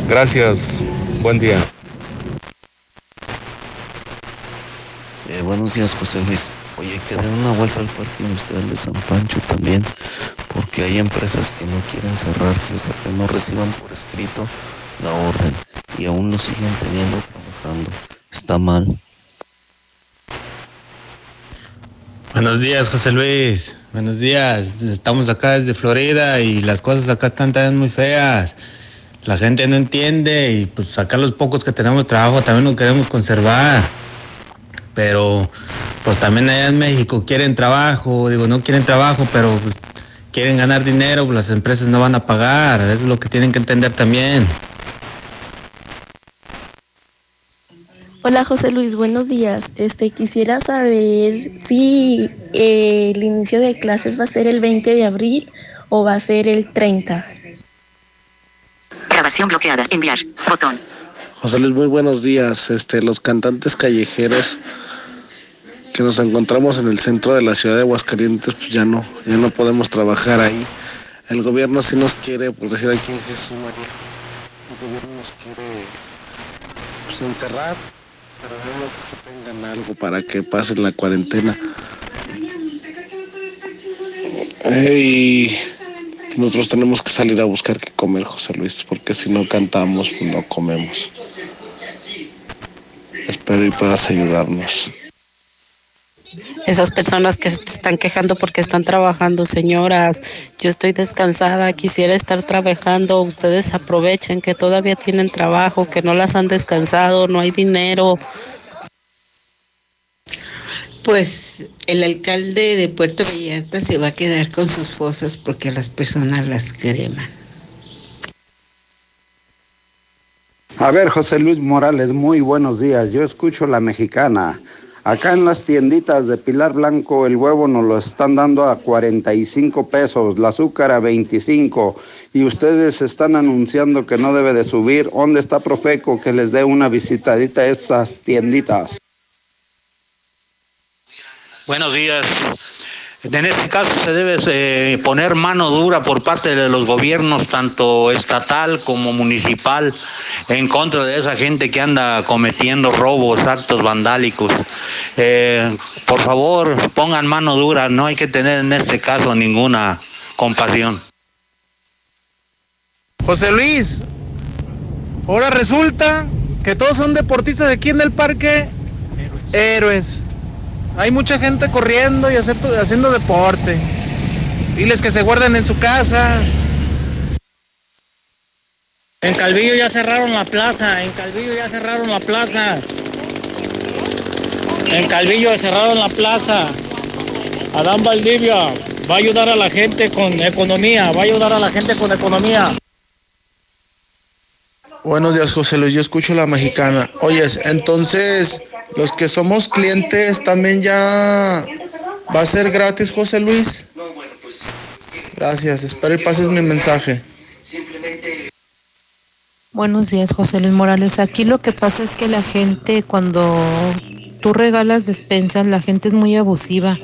Gracias. Buen día. Eh, buenos días, José Luis. Oye, que den una vuelta al parque industrial de San Pancho también, porque hay empresas que no quieren cerrar, que hasta que no reciban por escrito la orden, y aún lo siguen teniendo trabajando. Está mal. Buenos días, José Luis. Buenos días. Estamos acá desde Florida y las cosas acá están también muy feas. La gente no entiende y pues acá los pocos que tenemos trabajo también lo queremos conservar. Pero pues también allá en México quieren trabajo, digo, no quieren trabajo, pero quieren ganar dinero, pues las empresas no van a pagar. Eso es lo que tienen que entender también. Hola José Luis, buenos días. Este quisiera saber si eh, el inicio de clases va a ser el 20 de abril o va a ser el 30. Grabación bloqueada. Enviar. Botón. José Luis, muy buenos días. Este, los cantantes callejeros que nos encontramos en el centro de la ciudad de Aguascalientes, pues ya no, ya no podemos trabajar ahí. El gobierno sí nos quiere, por decir aquí en Jesús María, el gobierno nos quiere pues, encerrar, pero no que se tengan algo para que pasen la cuarentena. Eh, y nosotros tenemos que salir a buscar qué comer, José Luis, porque si no cantamos, pues no comemos. Espero y puedas ayudarnos. Esas personas que se están quejando porque están trabajando, señoras, yo estoy descansada, quisiera estar trabajando, ustedes aprovechen que todavía tienen trabajo, que no las han descansado, no hay dinero. Pues el alcalde de Puerto Vallarta se va a quedar con sus fosas porque las personas las creman. A ver, José Luis Morales, muy buenos días. Yo escucho la mexicana. Acá en las tienditas de Pilar Blanco el huevo nos lo están dando a 45 pesos, el azúcar a 25 y ustedes están anunciando que no debe de subir. ¿Dónde está Profeco que les dé una visitadita a estas tienditas? Buenos días. En este caso se debe eh, poner mano dura por parte de los gobiernos, tanto estatal como municipal, en contra de esa gente que anda cometiendo robos, actos vandálicos. Eh, por favor, pongan mano dura, no hay que tener en este caso ninguna compasión. José Luis, ahora resulta que todos son deportistas aquí en el parque. Héroes. Hay mucha gente corriendo y hacer- haciendo deporte. Diles que se guarden en su casa. En Calvillo ya cerraron la plaza, en Calvillo ya cerraron la plaza. En Calvillo cerraron la plaza. Adán Valdivia va a ayudar a la gente con economía, va a ayudar a la gente con economía. Buenos días, José Luis. Yo escucho la mexicana. Oyes, entonces, los que somos clientes también ya ¿Va a ser gratis, José Luis? Gracias, espero y pases mi mensaje. Buenos días, José Luis Morales. Aquí lo que pasa es que la gente, cuando tú regalas despensas, la gente es muy abusiva.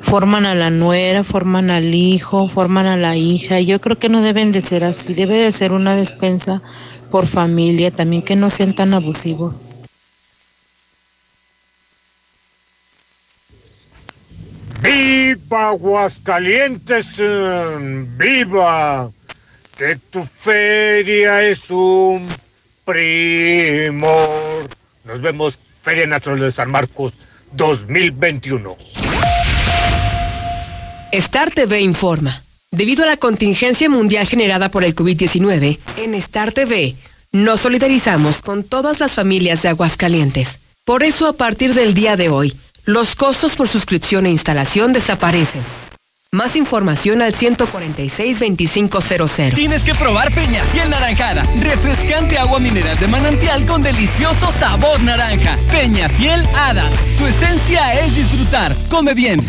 Forman a la nuera, forman al hijo, forman a la hija. Yo creo que no deben de ser así. Debe de ser una despensa por familia, también que no sean tan abusivos. ¡Viva Aguascalientes! eh, ¡Viva! Que tu feria es un primor. Nos vemos Feria Nacional de San Marcos 2021. Star TV informa. Debido a la contingencia mundial generada por el COVID-19, en Star TV nos solidarizamos con todas las familias de Aguascalientes. Por eso, a partir del día de hoy, los costos por suscripción e instalación desaparecen. Más información al 146-2500. Tienes que probar Peñafiel Naranjada. Refrescante agua mineral de manantial con delicioso sabor naranja. Peñafiel Hada. Su esencia es disfrutar. Come bien.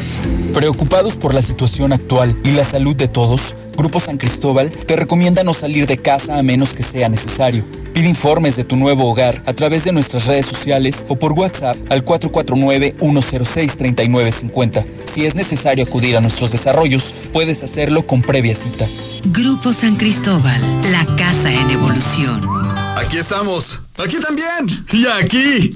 Preocupados por la situación actual y la salud de todos, Grupo San Cristóbal te recomienda no salir de casa a menos que sea necesario. Pide informes de tu nuevo hogar a través de nuestras redes sociales o por WhatsApp al 449-106-3950. Si es necesario acudir a nuestros desarrollos, puedes hacerlo con previa cita. Grupo San Cristóbal, la casa en evolución. Aquí estamos. Aquí también. Y aquí.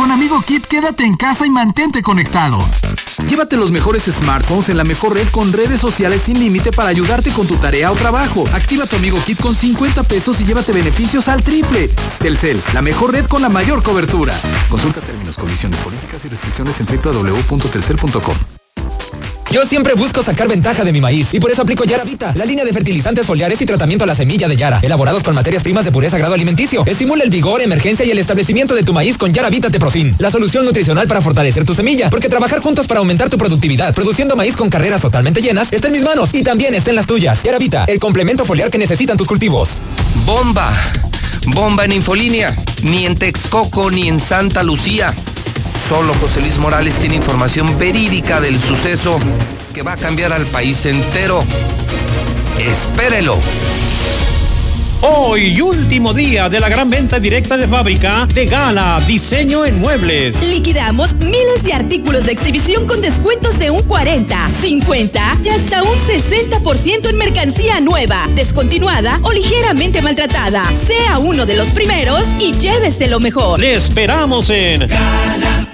Con Amigo Kit, quédate en casa y mantente conectado. Llévate los mejores smartphones en la mejor red con redes sociales sin límite para ayudarte con tu tarea o trabajo. Activa tu Amigo Kit con 50 pesos y llévate beneficios al triple. Telcel, la mejor red con la mayor cobertura. Consulta términos, condiciones, políticas y restricciones en www.telcel.com. Yo siempre busco sacar ventaja de mi maíz y por eso aplico Yara Vita, la línea de fertilizantes foliares y tratamiento a la semilla de Yara, elaborados con materias primas de pureza grado alimenticio. Estimula el vigor, emergencia y el establecimiento de tu maíz con Yara Vita Teprofin, la solución nutricional para fortalecer tu semilla, porque trabajar juntos para aumentar tu productividad, produciendo maíz con carreras totalmente llenas, está en mis manos y también está en las tuyas. Yara Vita, el complemento foliar que necesitan tus cultivos. Bomba. Bomba en Infolínea. Ni en Texcoco ni en Santa Lucía. Solo José Luis Morales tiene información verídica del suceso que va a cambiar al país entero. Espérelo. Hoy, último día de la gran venta directa de fábrica de Gala Diseño en Muebles. Liquidamos miles de artículos de exhibición con descuentos de un 40, 50 y hasta un 60% en mercancía nueva, descontinuada o ligeramente maltratada. Sea uno de los primeros y llévese lo mejor. Le esperamos en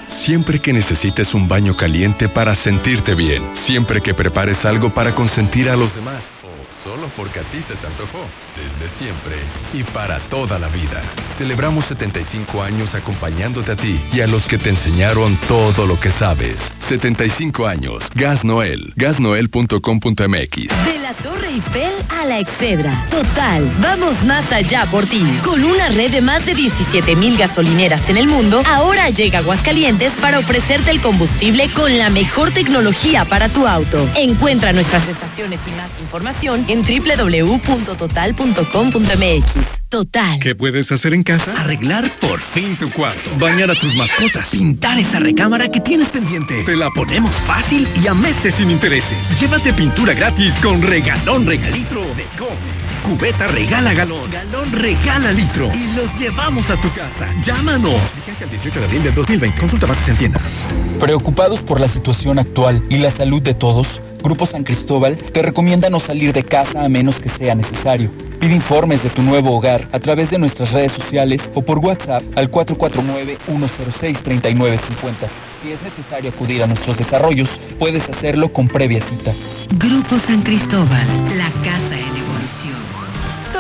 Siempre que necesites un baño caliente para sentirte bien. Siempre que prepares algo para consentir a los demás. Solo porque a ti se te antojó. Desde siempre y para toda la vida. Celebramos 75 años acompañándote a ti y a los que te enseñaron todo lo que sabes. 75 años. Gas Noel. Gasnoel.com.mx. De la Torre Eiffel a la Excedra. Total, vamos más allá por ti. Con una red de más de 17 mil gasolineras en el mundo, ahora llega Aguascalientes para ofrecerte el combustible con la mejor tecnología para tu auto. Encuentra nuestras estaciones y más información en www.total.com.mx. Total. ¿Qué puedes hacer en casa? Arreglar por fin tu cuarto. Bañar a tus mascotas. Pintar esa recámara que tienes pendiente. Te la ponemos fácil y a meses sin intereses. Llévate pintura gratis con regalón regalitro de Come. Cubeta regala galón. Galón regala litro. Y los llevamos a tu casa. Llámanos. Vigencia el 18 de abril del 2020. Consulta bases en tienda. Preocupados por la situación actual y la salud de todos, Grupo San Cristóbal te recomienda no salir de casa a menos que sea necesario. Pide informes de tu nuevo hogar a través de nuestras redes sociales o por WhatsApp al 449-106-3950. Si es necesario acudir a nuestros desarrollos, puedes hacerlo con previa cita. Grupo San Cristóbal, la casa.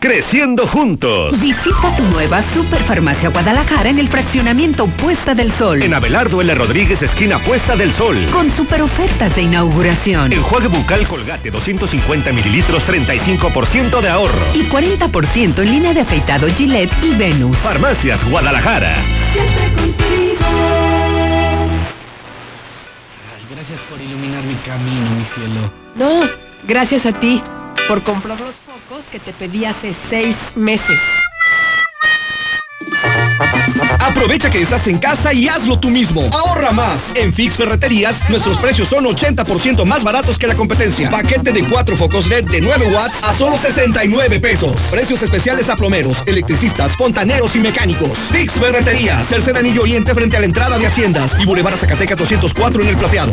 Creciendo juntos. Visita tu nueva Superfarmacia Guadalajara en el fraccionamiento Puesta del Sol. En Abelardo L. Rodríguez, esquina Puesta del Sol. Con super ofertas de inauguración. Enjuague bucal Colgate 250 mililitros, 35% de ahorro. Y 40% en línea de afeitado Gillette y Venus. Farmacias Guadalajara. Siempre contigo. Gracias por iluminar mi camino, mi cielo. No, gracias a ti por comprar que te pedí hace seis meses. Aprovecha que estás en casa y hazlo tú mismo. Ahorra más. En Fix Ferreterías, nuestros precios son 80% más baratos que la competencia. Paquete de 4 focos LED de 9 watts a solo 69 pesos. Precios especiales a plomeros, electricistas, fontaneros y mecánicos. Fix Ferreterías, tercer anillo oriente frente a la entrada de Haciendas y Boulevard Zacatecas 204 en el plateado.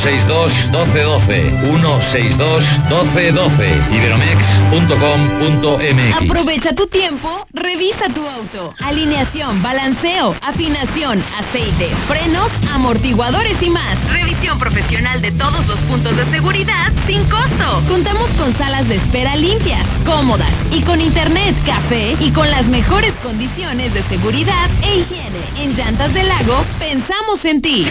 162-1212. 162-1212. Iberomex.com.mx. Aprovecha tu tiempo, revisa tu auto. Alineación, balanceo, afinación, aceite, frenos, amortiguadores y más. Revisión profesional de todos los puntos de seguridad sin costo. Contamos con salas de espera limpias, cómodas y con internet, café y con las mejores condiciones de seguridad e higiene. En Llantas del Lago, pensamos en ti.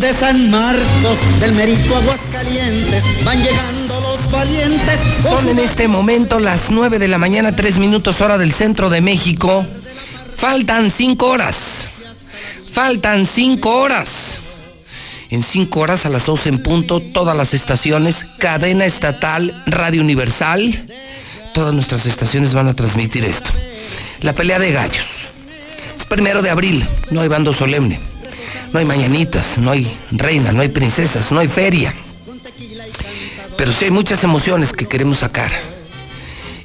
de San Marcos del Merito Aguascalientes van llegando los valientes. Son en este momento las 9 de la mañana, 3 minutos hora del centro de México. Faltan 5 horas. Faltan 5 horas. En 5 horas a las 12 en punto, todas las estaciones, cadena estatal, Radio Universal, todas nuestras estaciones van a transmitir esto. La pelea de gallos. Es primero de abril, no hay bando solemne. No hay mañanitas, no hay reina, no hay princesas, no hay feria. Pero sí hay muchas emociones que queremos sacar.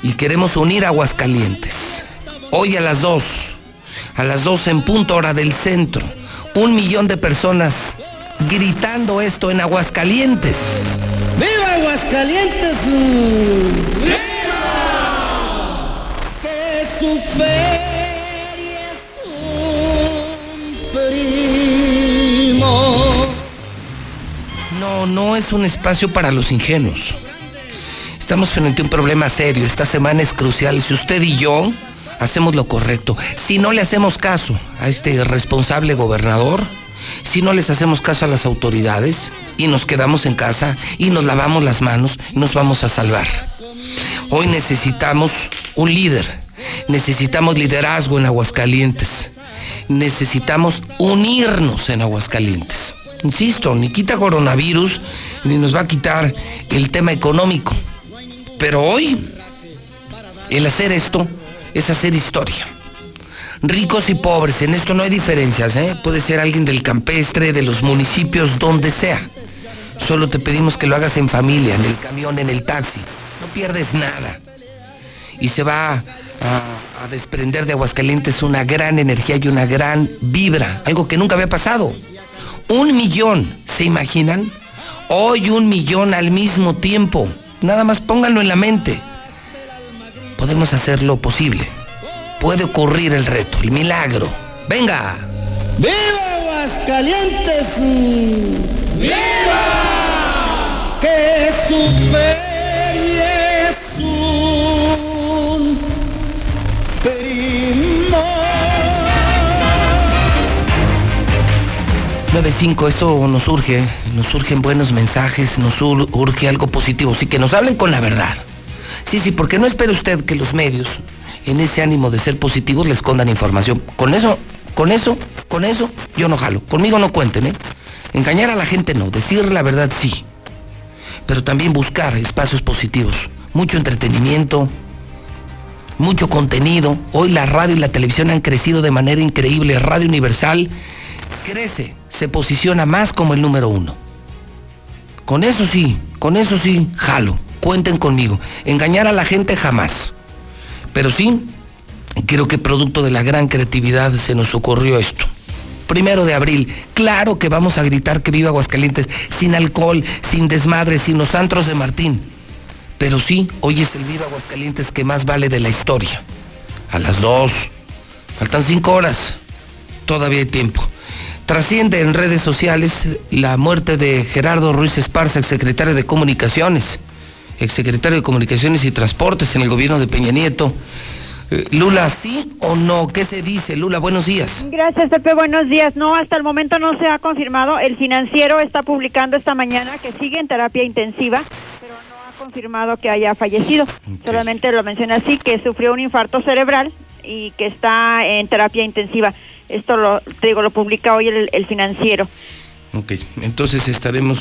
Y queremos unir Aguascalientes. Hoy a las 2, a las 2 en punto hora del centro, un millón de personas gritando esto en Aguascalientes. ¡Viva Aguascalientes! ¡Viva! Que su feria No, no es un espacio para los ingenuos. Estamos frente a un problema serio. Esta semana es crucial. Si usted y yo hacemos lo correcto, si no le hacemos caso a este responsable gobernador, si no les hacemos caso a las autoridades y nos quedamos en casa y nos lavamos las manos, nos vamos a salvar. Hoy necesitamos un líder, necesitamos liderazgo en Aguascalientes, necesitamos unirnos en Aguascalientes. Insisto, ni quita coronavirus, ni nos va a quitar el tema económico. Pero hoy, el hacer esto es hacer historia ricos y pobres, en esto no hay diferencias, ¿eh? puede ser alguien del campestre, de los municipios, donde sea. Solo te pedimos que lo hagas en familia, en el camión, en el taxi. No pierdes nada. Y se va a, a desprender de Aguascalientes una gran energía y una gran vibra, algo que nunca había pasado. Un millón, ¿se imaginan? Hoy un millón al mismo tiempo. Nada más pónganlo en la mente. Podemos hacer lo posible. Puede ocurrir el reto, el milagro. ¡Venga! ¡Viva Aguascalientes! ¡Viva! 9-5, esto nos urge, nos surgen buenos mensajes, nos ur- urge algo positivo, sí que nos hablen con la verdad. Sí, sí, porque no espere usted que los medios, en ese ánimo de ser positivos, le escondan información. Con eso, con eso, con eso, yo no jalo. Conmigo no cuenten, ¿eh? Engañar a la gente no, decir la verdad sí. Pero también buscar espacios positivos, mucho entretenimiento, mucho contenido. Hoy la radio y la televisión han crecido de manera increíble. Radio Universal crece, se posiciona más como el número uno. Con eso sí, con eso sí, jalo. Cuenten conmigo. Engañar a la gente jamás. Pero sí, creo que producto de la gran creatividad se nos ocurrió esto. Primero de abril, claro que vamos a gritar que viva Aguascalientes, sin alcohol, sin desmadre, sin los antros de Martín. Pero sí, hoy es el Viva Aguascalientes que más vale de la historia. A las dos. Faltan cinco horas. Todavía hay tiempo. Trasciende en redes sociales la muerte de Gerardo Ruiz Esparza, exsecretario de Comunicaciones, exsecretario de Comunicaciones y Transportes en el gobierno de Peña Nieto. Eh, Lula, ¿sí o no? ¿Qué se dice? Lula, buenos días. Gracias, Pepe. Buenos días. No, hasta el momento no se ha confirmado. El financiero está publicando esta mañana que sigue en terapia intensiva, pero no ha confirmado que haya fallecido. Solamente lo menciona así, que sufrió un infarto cerebral y que está en terapia intensiva. Esto lo, te digo, lo publica hoy el, el financiero. Ok, entonces estaremos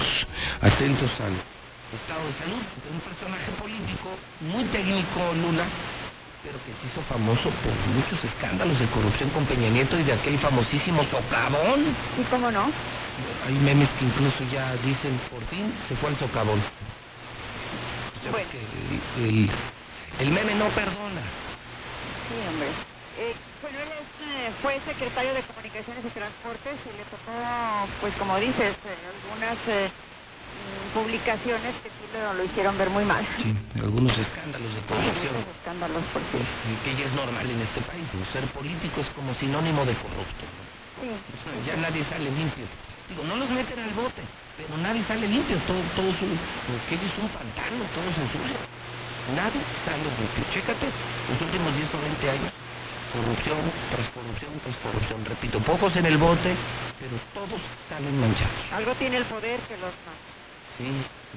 atentos al estado de salud de un personaje político muy técnico, Lula, pero que se hizo famoso por muchos escándalos de corrupción con Peña Nieto y de aquel famosísimo socavón. ¿Y cómo no? Hay memes que incluso ya dicen, por fin se fue al socavón. Ves que el, el- el meme no perdona. Sí, hombre. Eh, bueno, eh, fue secretario de Comunicaciones y Transportes y le tocó, pues como dices, eh, algunas eh, mm, publicaciones que sí lo, lo hicieron ver muy mal. Sí, algunos escándalos de corrupción. Algunos escándalos, por sí. que ya es normal en este país, ¿no? Ser político es como sinónimo de corrupto. ¿no? Sí. O sea, ya nadie sale limpio. Digo, no los meten al bote, pero nadie sale limpio. Todo, todo es un, aquello es un pantano, todo se ensucia. Nadie sale limpio. Chécate, los últimos 10 o 20 años, corrupción tras corrupción tras corrupción. Repito, pocos en el bote, pero todos salen manchados. Algo tiene el poder que los mata. Sí,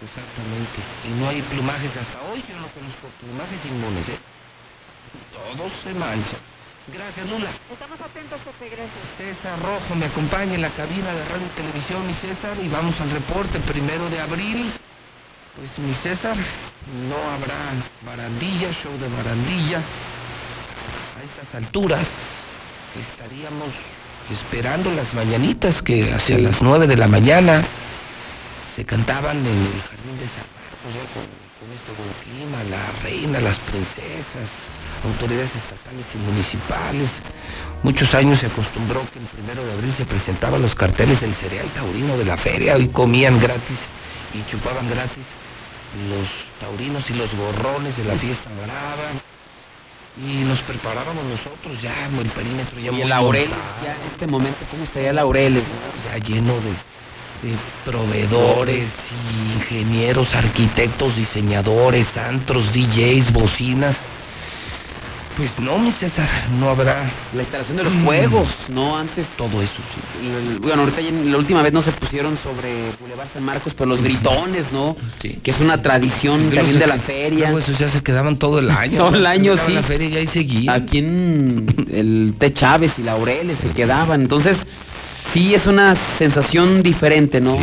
exactamente. Y no hay plumajes hasta hoy, yo no conozco plumajes inmunes, ¿eh? Todos se manchan. Gracias, Lula. Estamos atentos, Pepe, gracias. César Rojo me acompaña en la cabina de radio y televisión, mi César, y vamos al reporte primero de abril. Pues mi César, no habrá barandilla, show de barandilla. Estas alturas estaríamos esperando las mañanitas que hacia las 9 de la mañana se cantaban en el jardín de San Marcos, ya con, con este buen clima, la reina, las princesas, autoridades estatales y municipales. Muchos años se acostumbró que el primero de abril se presentaban los carteles del cereal taurino de la feria y comían gratis y chupaban gratis los taurinos y los gorrones de la fiesta brava. Y nos preparábamos nosotros ya, el perímetro ya Y el Laureles, montado. ya en este momento, ¿cómo estaría Laureles? no? ya lleno de, de proveedores, ingenieros, arquitectos, diseñadores, antros, DJs, bocinas. Pues no, mi César, no habrá. La instalación de los Mm. juegos, ¿no? Antes. Todo eso, el- Bueno, ahorita la última vez no se pusieron sobre Boulevard San Marcos, pero los gritones, ¿no? Que es una tradición también de la feria. luego esos ya se quedaban todo el año. Todo el ¿no? año, sí. la feria y ahí seguía. Aquí en el T. Chávez y Laureles se quedaban. Entonces, sí es una sensación diferente, ¿no?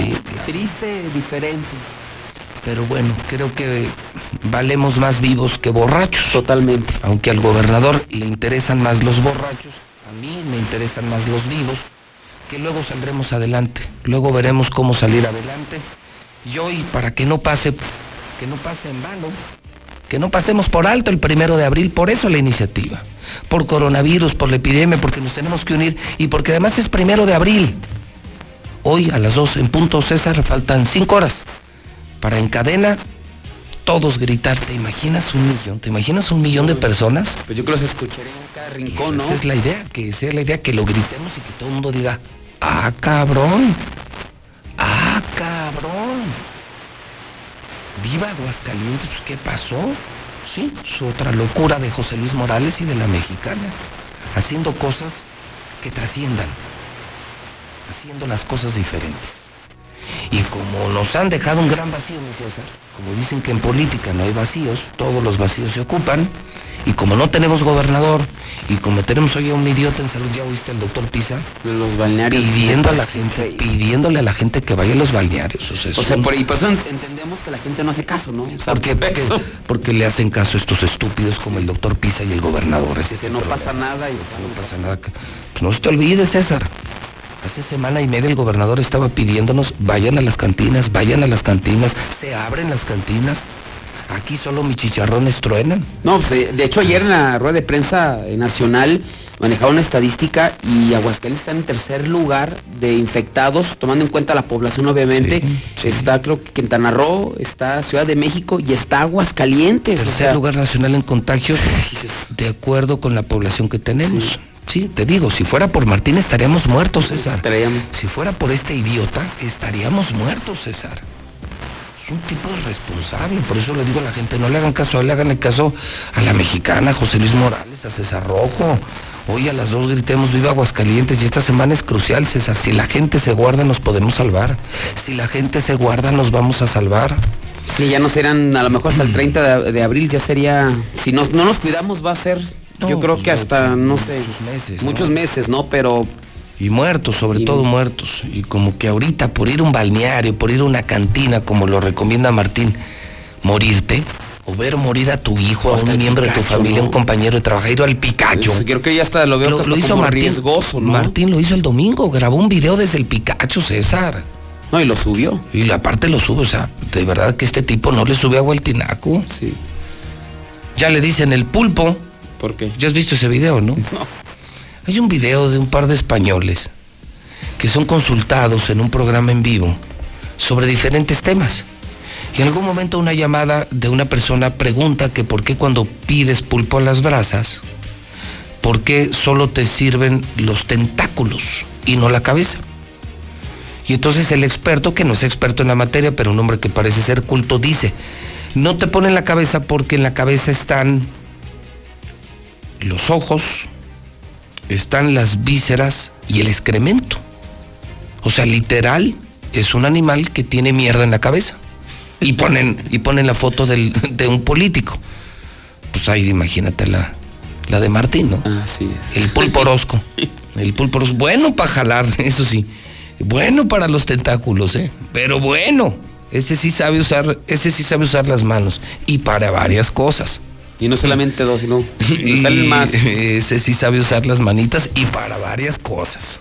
Triste, diferente. Pero bueno, creo que valemos más vivos que borrachos. Totalmente. Aunque al gobernador le interesan más los borrachos, a mí me interesan más los vivos, que luego saldremos adelante. Luego veremos cómo salir adelante Y hoy, para que no pase, que no pase en vano, que no pasemos por alto el primero de abril, por eso la iniciativa. Por coronavirus, por la epidemia, porque nos tenemos que unir y porque además es primero de abril. Hoy a las dos en punto, César, faltan cinco horas para en cadena todos gritar. ¿Te imaginas un millón? ¿Te imaginas un millón de personas? Pues yo creo que se escucharía en cada rincón, ¿no? Esa es la idea, que sea la idea que lo gritemos y que todo el mundo diga, ah, cabrón, ah, cabrón. Viva Aguascalientes, pues, ¿qué pasó? Sí, su otra locura de José Luis Morales y de la mexicana, haciendo cosas que trasciendan, haciendo las cosas diferentes. Y como nos han dejado un gran vacío, mi César, como dicen que en política no hay vacíos, todos los vacíos se ocupan, y como no tenemos gobernador, y como tenemos hoy a un idiota en salud, ya oíste al doctor Pisa, los balnearios pidiendo a la gente, pidiéndole a la gente que vaya a los balnearios. O sea, O sea, son- por, y por eso ent- entendemos que la gente no hace caso, ¿no? Porque, porque le hacen caso a estos estúpidos como el doctor Pisa y el gobernador. Ese Que no problema. pasa nada y No pasa nada. Pues no se te olvide, César. Hace semana y media el gobernador estaba pidiéndonos, vayan a las cantinas, vayan a las cantinas, se abren las cantinas. Aquí solo mis chicharrones truenan. No, pues, eh, de hecho ayer en la rueda de prensa nacional manejaron una estadística y Aguascalientes está en tercer lugar de infectados, tomando en cuenta la población obviamente. Está creo que Quintana Roo, está Ciudad de México y está Aguascalientes. o Tercer sea, lugar nacional en contagio, de acuerdo con la población que tenemos. Sí. Te digo, si fuera por Martín estaríamos muertos, César. Si fuera por este idiota, estaríamos muertos, César. Es un tipo irresponsable, por eso le digo a la gente, no le hagan caso a él, háganle caso a la mexicana, a José Luis Morales, a César Rojo. Hoy a las dos gritemos viva Aguascalientes y esta semana es crucial, César. Si la gente se guarda, nos podemos salvar. Si la gente se guarda, nos vamos a salvar. Sí, ya no serán, a lo mejor hasta el 30 de, de abril ya sería, si no, no nos cuidamos va a ser, yo creo pues que hasta, no sé, muchos meses, muchos ¿no? meses, ¿no? Pero Y muertos, sobre todo muertos. Y como que ahorita por ir a un balneario, por ir a una cantina, como lo recomienda Martín, morirte, o ver morir a tu hijo, a un miembro de tu familia, ¿no? un compañero de trabajo, ir al Picacho. Pues, creo que ya hasta lo veo que hasta como riesgoso, ¿no? Martín lo hizo el domingo, grabó un video desde el Picacho, César. No, y lo subió. Y la parte lo sube, o sea, de verdad que este tipo no le sube agua al tinaco. Sí. Ya le dicen el pulpo. ¿Por qué? ¿Ya has visto ese video, no? No. Hay un video de un par de españoles que son consultados en un programa en vivo sobre diferentes temas. Y en algún momento una llamada de una persona pregunta que por qué cuando pides pulpo a las brasas, por qué solo te sirven los tentáculos y no la cabeza. Y entonces el experto, que no es experto en la materia, pero un hombre que parece ser culto, dice, no te ponen la cabeza porque en la cabeza están los ojos, están las vísceras y el excremento. O sea, literal, es un animal que tiene mierda en la cabeza. Y ponen, y ponen la foto del- de un político. Pues ahí imagínate la, la de Martín, ¿no? Así es. El pulpo orozco. El pulpo orozco. Bueno para jalar, eso sí. Bueno para los tentáculos, ¿eh? Pero bueno. Ese sí sabe usar, ese sí sabe usar las manos. Y para varias cosas. Y no solamente dos, sino Y salen más. Ese sí sabe usar las manitas y para varias cosas.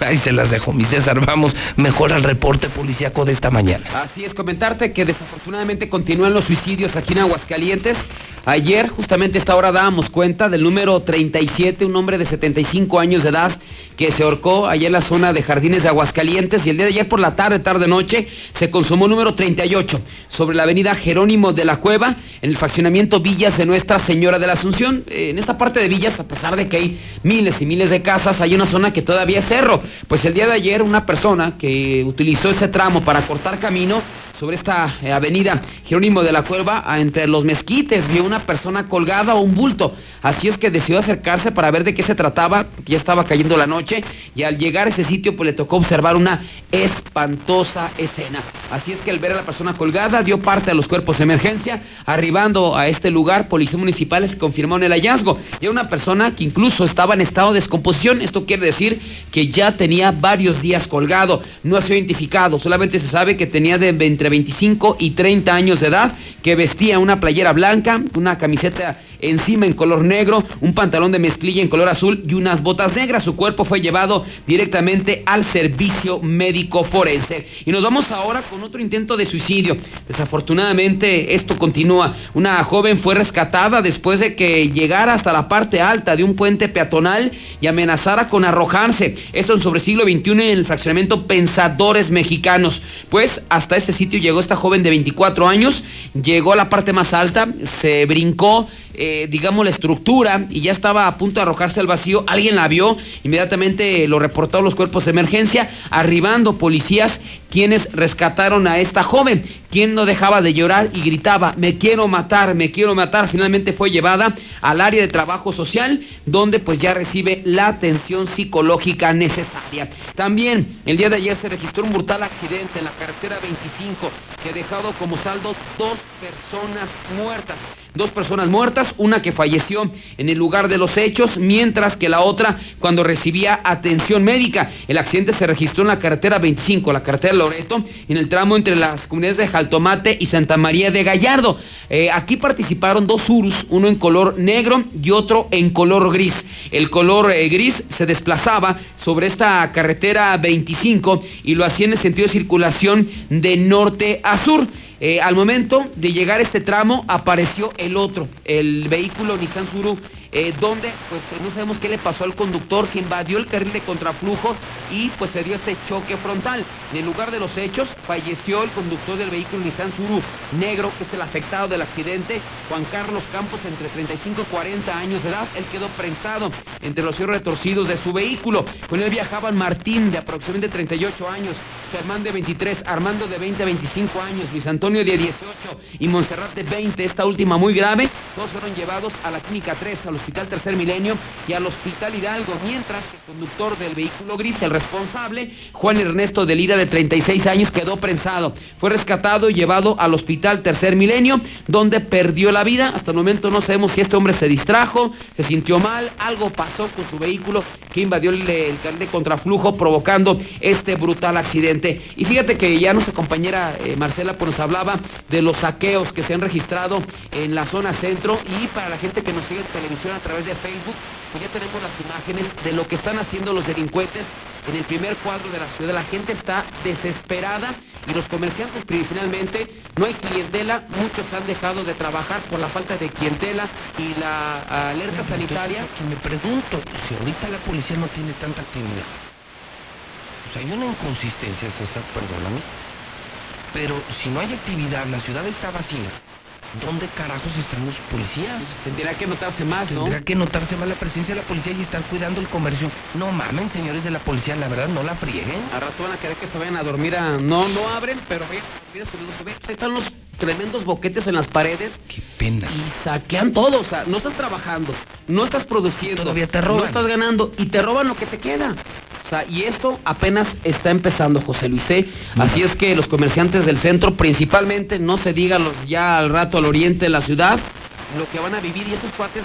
Ahí se las dejo, mi César. Vamos mejor al reporte policíaco de esta mañana. Así es, comentarte que desafortunadamente continúan los suicidios aquí en Aguascalientes. Ayer, justamente a esta hora, dábamos cuenta del número 37, un hombre de 75 años de edad que se ahorcó allá en la zona de Jardines de Aguascalientes. Y el día de ayer por la tarde, tarde-noche, se consumó número 38 sobre la avenida Jerónimo de la Cueva, en el faccionamiento Villas de Nuestra Señora de la Asunción. Eh, En esta parte de Villas, a pesar de que hay miles y miles de casas, hay una zona que todavía es cerro. Pues el día de ayer, una persona que utilizó ese tramo para cortar camino, sobre esta eh, avenida Jerónimo de la Cueva, entre los mezquites, vio una persona colgada o un bulto. Así es que decidió acercarse para ver de qué se trataba, porque ya estaba cayendo la noche, y al llegar a ese sitio, pues le tocó observar una espantosa escena. Así es que al ver a la persona colgada, dio parte a los cuerpos de emergencia, arribando a este lugar, policías municipales confirmaron el hallazgo. Y era una persona que incluso estaba en estado de descomposición, esto quiere decir que ya tenía varios días colgado, no ha sido identificado, solamente se sabe que tenía de entre 25 y 30 años de edad que vestía una playera blanca, una camiseta encima en color negro, un pantalón de mezclilla en color azul y unas botas negras. Su cuerpo fue llevado directamente al servicio médico forense. Y nos vamos ahora con otro intento de suicidio. Desafortunadamente esto continúa. Una joven fue rescatada después de que llegara hasta la parte alta de un puente peatonal y amenazara con arrojarse. Esto en sobre siglo XXI en el fraccionamiento Pensadores Mexicanos. Pues hasta este sitio llegó esta joven de 24 años, llegó a la parte más alta, se brincó eh, digamos, la estructura y ya estaba a punto de arrojarse al vacío. Alguien la vio, inmediatamente lo reportaron los cuerpos de emergencia, arribando policías quienes rescataron a esta joven, quien no dejaba de llorar y gritaba, me quiero matar, me quiero matar. Finalmente fue llevada al área de trabajo social, donde pues ya recibe la atención psicológica necesaria. También el día de ayer se registró un brutal accidente en la carretera 25 que ha dejado como saldo dos personas muertas. Dos personas muertas, una que falleció en el lugar de los hechos, mientras que la otra cuando recibía atención médica. El accidente se registró en la carretera 25, la carretera Loreto, en el tramo entre las comunidades de Jaltomate y Santa María de Gallardo. Eh, aquí participaron dos Urus, uno en color negro y otro en color gris. El color eh, gris se desplazaba sobre esta carretera 25 y lo hacía en el sentido de circulación de norte a sur. Eh, al momento de llegar a este tramo apareció el otro, el vehículo Nissan Suru, eh, donde pues no sabemos qué le pasó al conductor que invadió el carril de contraflujo y pues se dio este choque frontal. En el lugar de los hechos falleció el conductor del vehículo Nissan Suru negro, que es el afectado del accidente, Juan Carlos Campos, entre 35 y 40 años de edad. Él quedó prensado entre los cierros retorcidos de su vehículo. Con él viajaban Martín, de aproximadamente 38 años, Germán de 23, Armando de 20 a 25 años, Luis Antonio de 18 y Montserrat de 20, esta última muy grave. Todos fueron llevados a la Clínica 3, al Hospital Tercer Milenio y al Hospital Hidalgo, mientras que el conductor del vehículo gris, el responsable, Juan Ernesto de Lida, de 36 años, quedó prensado. Fue rescatado y llevado al Hospital Tercer Milenio, donde perdió la vida. Hasta el momento no sabemos si este hombre se distrajo, se sintió mal, algo pasó con su vehículo que invadió el, el de contraflujo, provocando este brutal accidente. Y fíjate que ya nuestra compañera eh, Marcela pues, nos hablaba de los saqueos que se han registrado en la zona centro y para la gente que nos sigue en televisión a través de Facebook, pues ya tenemos las imágenes de lo que están haciendo los delincuentes en el primer cuadro de la ciudad. La gente está desesperada y los comerciantes finalmente no hay clientela, muchos han dejado de trabajar por la falta de clientela y la alerta sanitaria. Que me pregunto si ahorita la policía no tiene tanta actividad. Sea, hay una inconsistencia, César, perdóname. Pero si no hay actividad, la ciudad está vacía. ¿Dónde carajos están los policías? Tendría que notarse más, ¿no? Tendría que notarse más la presencia de la policía y estar cuidando el comercio. No mamen, señores de la policía, la verdad, no la frieguen. A rato van a querer que se vayan a dormir a... No, no abren, pero vayan a dormir Pues están los tremendos boquetes en las paredes. Qué pena. Y saquean todo, o sea, no estás trabajando, no estás produciendo. Todavía te roban. No estás ganando y te roban lo que te queda. O sea, y esto apenas está empezando, José Luis. ¿eh? Así es que los comerciantes del centro, principalmente, no se digan los ya al rato al oriente de la ciudad, lo que van a vivir y estos cuates,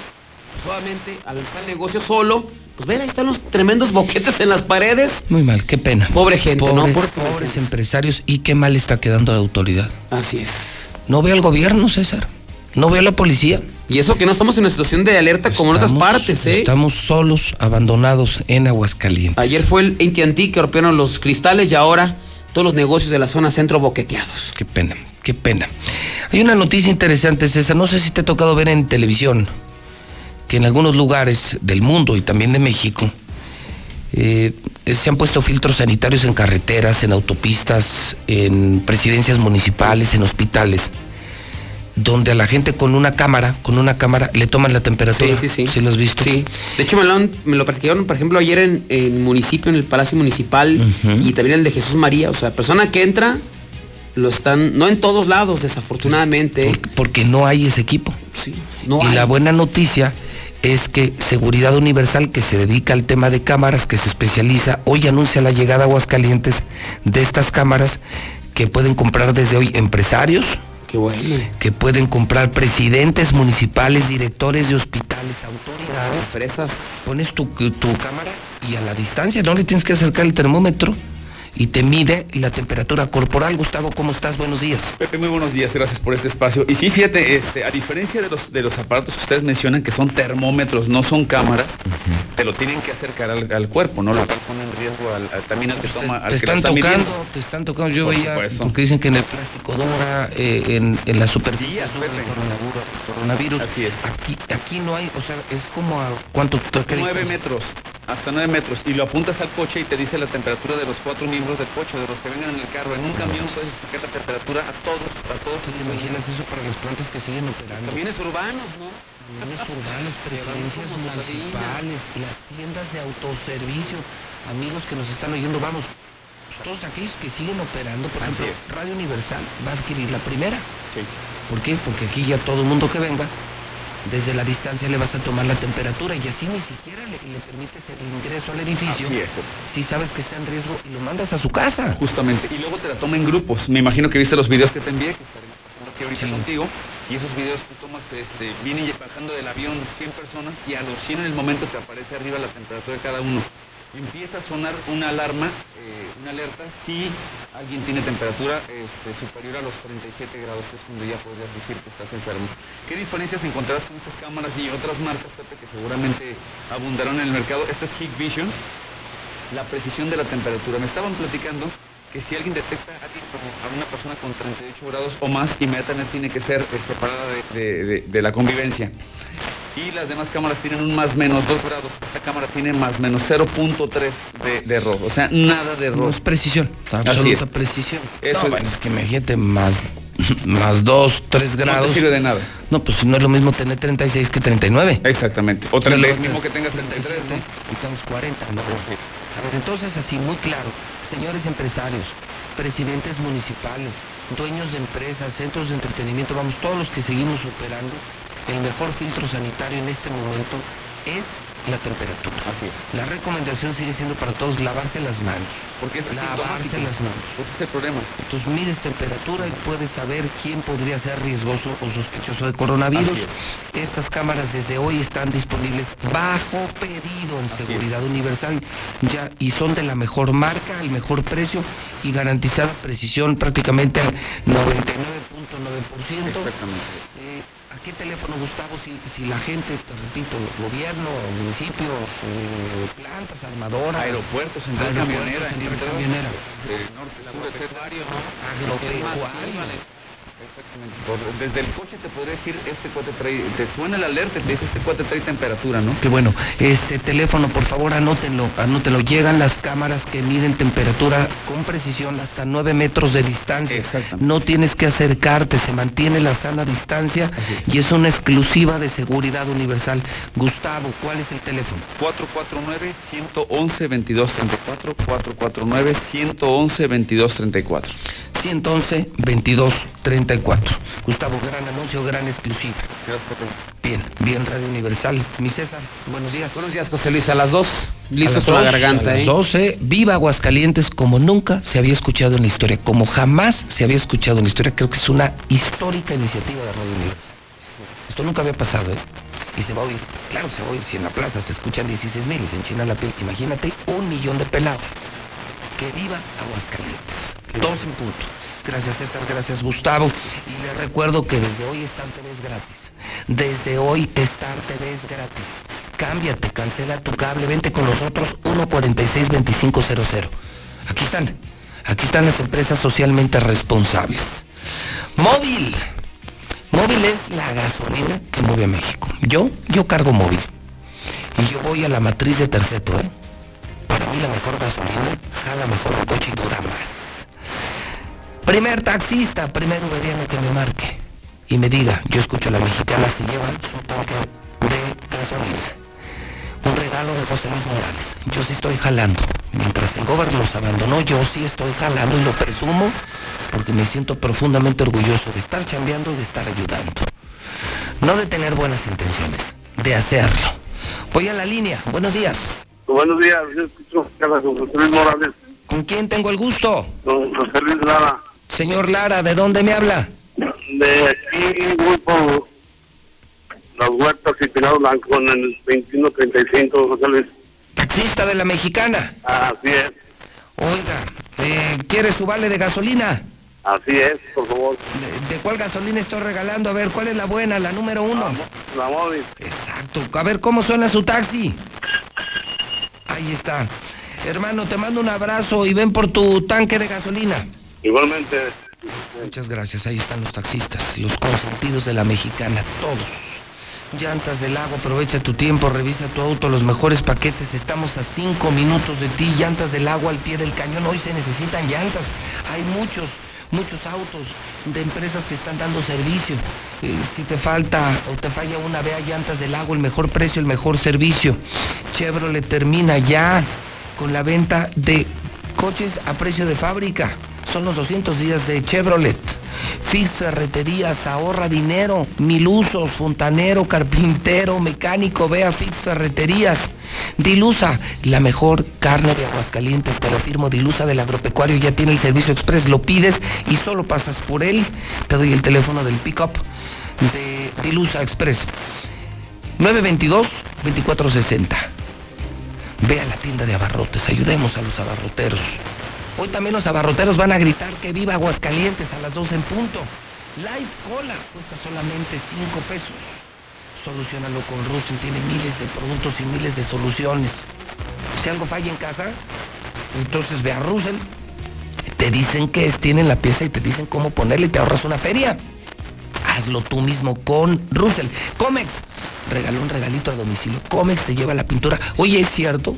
solamente al estar el negocio solo, pues ven, ahí están los tremendos boquetes en las paredes. Muy mal, qué pena. Pobre gente, Pobre- ¿no? Pobre pobres empresarios y qué mal está quedando la autoridad. Así es. No veo al gobierno, César. No veo a la policía. Y eso que no estamos en una situación de alerta como en otras partes, ¿eh? Estamos solos, abandonados en Aguascalientes. Ayer fue el AT&T que rompieron los cristales y ahora todos los negocios de la zona centro boqueteados. Qué pena, qué pena. Hay una noticia interesante, César. No sé si te ha tocado ver en televisión que en algunos lugares del mundo y también de México eh, se han puesto filtros sanitarios en carreteras, en autopistas, en presidencias municipales, en hospitales, donde a la gente con una cámara, con una cámara, le toman la temperatura. Sí, sí, sí. ¿Sí lo has visto? Sí. De hecho, me lo, han- me lo practicaron, por ejemplo, ayer en el municipio, en el Palacio Municipal y también el de Jesús María. O sea, persona que entra, lo están, no en todos lados, desafortunadamente. Porque no hay ese equipo. Sí, no y hay. la buena noticia es que Seguridad Universal, que se dedica al tema de cámaras, que se especializa, hoy anuncia la llegada a Aguascalientes de estas cámaras que pueden comprar desde hoy empresarios, Qué bueno. que pueden comprar presidentes municipales, directores de hospitales, autoridades. Empresas. Pones tu, tu cámara y a la distancia, no le tienes que acercar el termómetro y te mide la temperatura corporal. Gustavo, ¿cómo estás? Buenos días. Pepe, muy buenos días, gracias por este espacio. Y sí, fíjate, este, a diferencia de los, de los aparatos que ustedes mencionan, que son termómetros, no son cámaras, te lo tienen que acercar al, al cuerpo, ¿no? Lo cual pone en riesgo al, al- también al que toma, al Te que están está tocando, midiendo. te están tocando. Yo Por veía porque dicen que en el plástico dura, eh, en, en la superficie el coronavirus. coronavirus. Así es. Aquí, aquí no hay, o sea, es como a cuánto Nueve metros, hasta nueve metros. Y lo apuntas al coche y te dice la temperatura de los cuatro del coche, de los que vengan en el carro. En un camión puedes sacar la temperatura a todos, a todos. ¿Te imaginas eso para las plantas que siguen operando? Camiones urbanos, ¿no? Camiones urbanos, presidencias municipales, las tiendas de autoservicio, amigos que nos están oyendo, vamos, todos aquellos que siguen operando, por ejemplo, Radio Universal va a adquirir la primera. ¿Por qué? Porque aquí ya todo el mundo que venga, desde la distancia le vas a tomar la temperatura y así ni siquiera le, le permites el ingreso al edificio. Así es. Si sabes que está en riesgo y lo mandas a su casa. Justamente. Y luego te la toma en grupos. Me imagino que viste los videos que te envié, que estaré pasando aquí ahorita contigo. Y esos videos tú tomas, este, vienen bajando del avión 100 personas y a los 100 en el momento te aparece arriba la temperatura de cada uno. Empieza a sonar una alarma, eh, una alerta, si alguien tiene temperatura este, superior a los 37 grados, es cuando ya podrías decir que estás enfermo. ¿Qué diferencias encontrarás con estas cámaras y otras marcas, Pepe, que seguramente abundarán en el mercado? Esta es Hikvision, la precisión de la temperatura. Me estaban platicando que si alguien detecta a una persona con 38 grados o más, inmediatamente tiene que ser eh, separada de la convivencia. Y las demás cámaras tienen un más menos 2 grados. Esta cámara tiene más menos 0.3 de, de error. O sea, nada de error. No es precisión, absoluta es. precisión. Eso no, es. bueno, es que imagínate más, más 2, 3 grados. sirve de nada. No, pues no es lo mismo tener 36 que 39. Exactamente. O No es lo 30, mismo que tengas 37 y tengas 40. ¿no? A ver, entonces así, muy claro. Señores empresarios, presidentes municipales, dueños de empresas, centros de entretenimiento, vamos, todos los que seguimos operando, el mejor filtro sanitario en este momento es la temperatura. Así es. La recomendación sigue siendo para todos lavarse las manos. Porque es lavarse las manos. Ese es el problema. Entonces mides temperatura y puedes saber quién podría ser riesgoso o sospechoso de coronavirus. Estas cámaras desde hoy están disponibles bajo pedido en seguridad universal ya y son de la mejor marca, el mejor precio y garantizada precisión prácticamente al 99.9%. Exactamente. Eh, ¿A qué teléfono, Gustavo? Si, si la gente, te repito, gobierno, municipio, eh, plantas, armadoras, Aeropuertos, central aeropuertos, camionera, central camionera. Eh, norte, sur, etcétera. Agropecuario. Exactamente. Por- desde el coche te podría decir, este cuate trae, te suena la alerta y te dice, este cuate trae temperatura, ¿no? Qué bueno. Este teléfono, por favor, anótenlo, anótenlo. Llegan las cámaras que miden temperatura con precisión hasta 9 metros de distancia. No tienes que acercarte, se mantiene la sana distancia y es una exclusiva de seguridad universal. Gustavo, ¿cuál es el teléfono? 449-111-2234, 449-111-2234. 111 22 34. Gustavo, gran anuncio, gran exclusiva. Gracias, Pepe. Bien, bien Radio Universal. Mi César, buenos días. Buenos días, José Luis. A las dos, listos las con la garganta, a las ¿eh? 12, viva Aguascalientes como nunca se había escuchado en la historia, como jamás se había escuchado en la historia. Creo que es una histórica iniciativa de Radio Universal. Esto nunca había pasado, ¿eh? Y se va a oír. Claro se va a oír. Si en la plaza se escuchan 16 mil y se enchina la piel, imagínate un millón de pelados. Que viva Aguascalientes. Dos en punto. Gracias César, gracias Gustavo. Y les recuerdo que desde hoy Star TV es gratis. Desde hoy Star TV es gratis. Cámbiate, cancela tu cable, vente con nosotros 146-2500. Aquí están. Aquí están las empresas socialmente responsables. Móvil. Móvil es la gasolina que mueve a México. Yo, yo cargo móvil. Y yo voy a la matriz de Terceto, ¿eh? Para mí la mejor gasolina jala mejor el coche y dura más. Primer taxista, primer uberiano que me marque y me diga, yo escucho a la mexicana, se lleva su tanque de gasolina. Un regalo de José Luis Morales. Yo sí estoy jalando. Mientras el gobierno los abandonó, yo sí estoy jalando y lo presumo porque me siento profundamente orgulloso de estar chambeando y de estar ayudando. No de tener buenas intenciones, de hacerlo. Voy a la línea. Buenos días. Buenos días, yo escucho a José Luis Morales, ¿Con quién tengo el gusto? con José Luis Lara, Señor Lara, ¿de dónde me habla? de aquí voy por las huertas y Pinar Blanco en el 2135, José Luis. Taxista de la mexicana. Así es. Oiga, Eh, ¿Quiere su vale de gasolina? Así es, por favor. ¿De, de cuál gasolina estoy regalando? A ver, ¿cuál es la buena, la número uno? La móvil. Exacto. A ver, ¿cómo suena su taxi? Ahí está. Hermano, te mando un abrazo y ven por tu tanque de gasolina. Igualmente. Muchas gracias. Ahí están los taxistas, los consentidos de la mexicana, todos. Llantas del lago, aprovecha tu tiempo, revisa tu auto, los mejores paquetes. Estamos a cinco minutos de ti. Llantas del agua al pie del cañón. Hoy se necesitan llantas. Hay muchos, muchos autos de empresas que están dando servicio. Eh, si te falta o te falla una, vea llantas del lago, el mejor precio, el mejor servicio. Chevrolet termina ya con la venta de coches a precio de fábrica. Son los 200 días de Chevrolet. Fix Ferreterías, ahorra dinero. Mil usos, fontanero, carpintero, mecánico, vea Fix Ferreterías. Dilusa, la mejor carne de Aguascalientes, te lo firmo. Dilusa del agropecuario ya tiene el servicio express, lo pides y solo pasas por él. Te doy el teléfono del pick-up de Dilusa Express. 922-2460. Ve a la tienda de abarrotes, ayudemos a los abarroteros. Hoy también los abarroteros van a gritar que viva Aguascalientes a las 12 en punto. Live Cola cuesta solamente 5 pesos. Solucionalo con Russell, tiene miles de productos y miles de soluciones. Si algo falla en casa, entonces ve a Russell. Te dicen qué es, tienen la pieza y te dicen cómo ponerle y te ahorras una feria. Hazlo tú mismo con Russell. Comex, regaló un regalito a domicilio. Comex te lleva la pintura. Oye, ¿es cierto?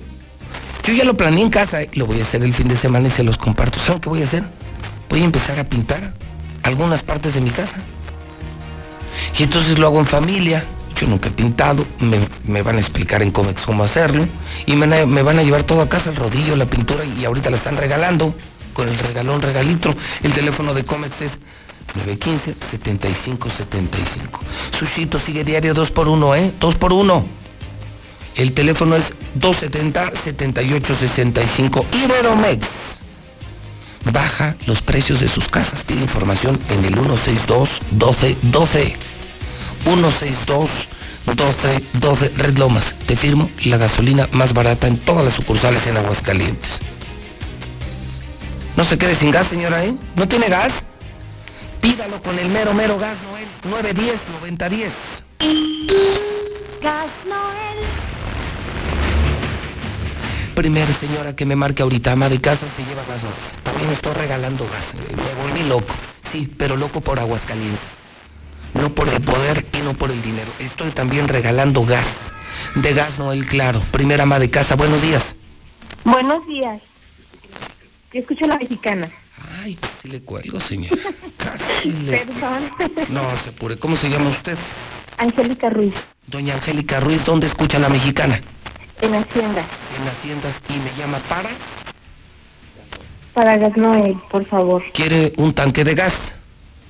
Yo ya lo planeé en casa, lo voy a hacer el fin de semana y se los comparto. ¿Saben qué voy a hacer? Voy a empezar a pintar algunas partes de mi casa. Y entonces lo hago en familia. Yo nunca he pintado, me, me van a explicar en Comex cómo hacerlo. Y me, van a- llevar todo a casa, el rodillo, la pintura, y ahorita la están regalando con el regalón regalito. El teléfono de Comex es 915-7575. Sushito sigue diario 2 por 1 ¿eh? 2 por 1 El teléfono es 270-7865. Iberomex. Baja los precios de sus casas. Pide información en el 162-1212. 162-1212. Red Lomas. Te firmo la gasolina más barata en todas las sucursales en Aguascalientes. No se quede sin gas, señora, ¿eh? ¿No tiene gas? Pídalo con el mero, mero gas, Noel. 910-9010. Gas Noel. Primera señora que me marque ahorita, ama de casa, se lleva gas. Noel. También estoy regalando gas. Me volví loco. Sí, pero loco por Aguascalientes. No por el poder y no por el dinero. Estoy también regalando gas. De gas, Noel, claro. Primera ama de casa, buenos días. Buenos días. Escucho la mexicana. Ay, casi le cuelgo, señora. Casi le... Perdón. No, se apure. ¿Cómo se llama usted? Angélica Ruiz, Doña Angélica Ruiz, ¿dónde escucha la mexicana? En Hacienda. En Haciendas y me llama para... Para Gas Noel, por favor. ¿Quiere un tanque de gas?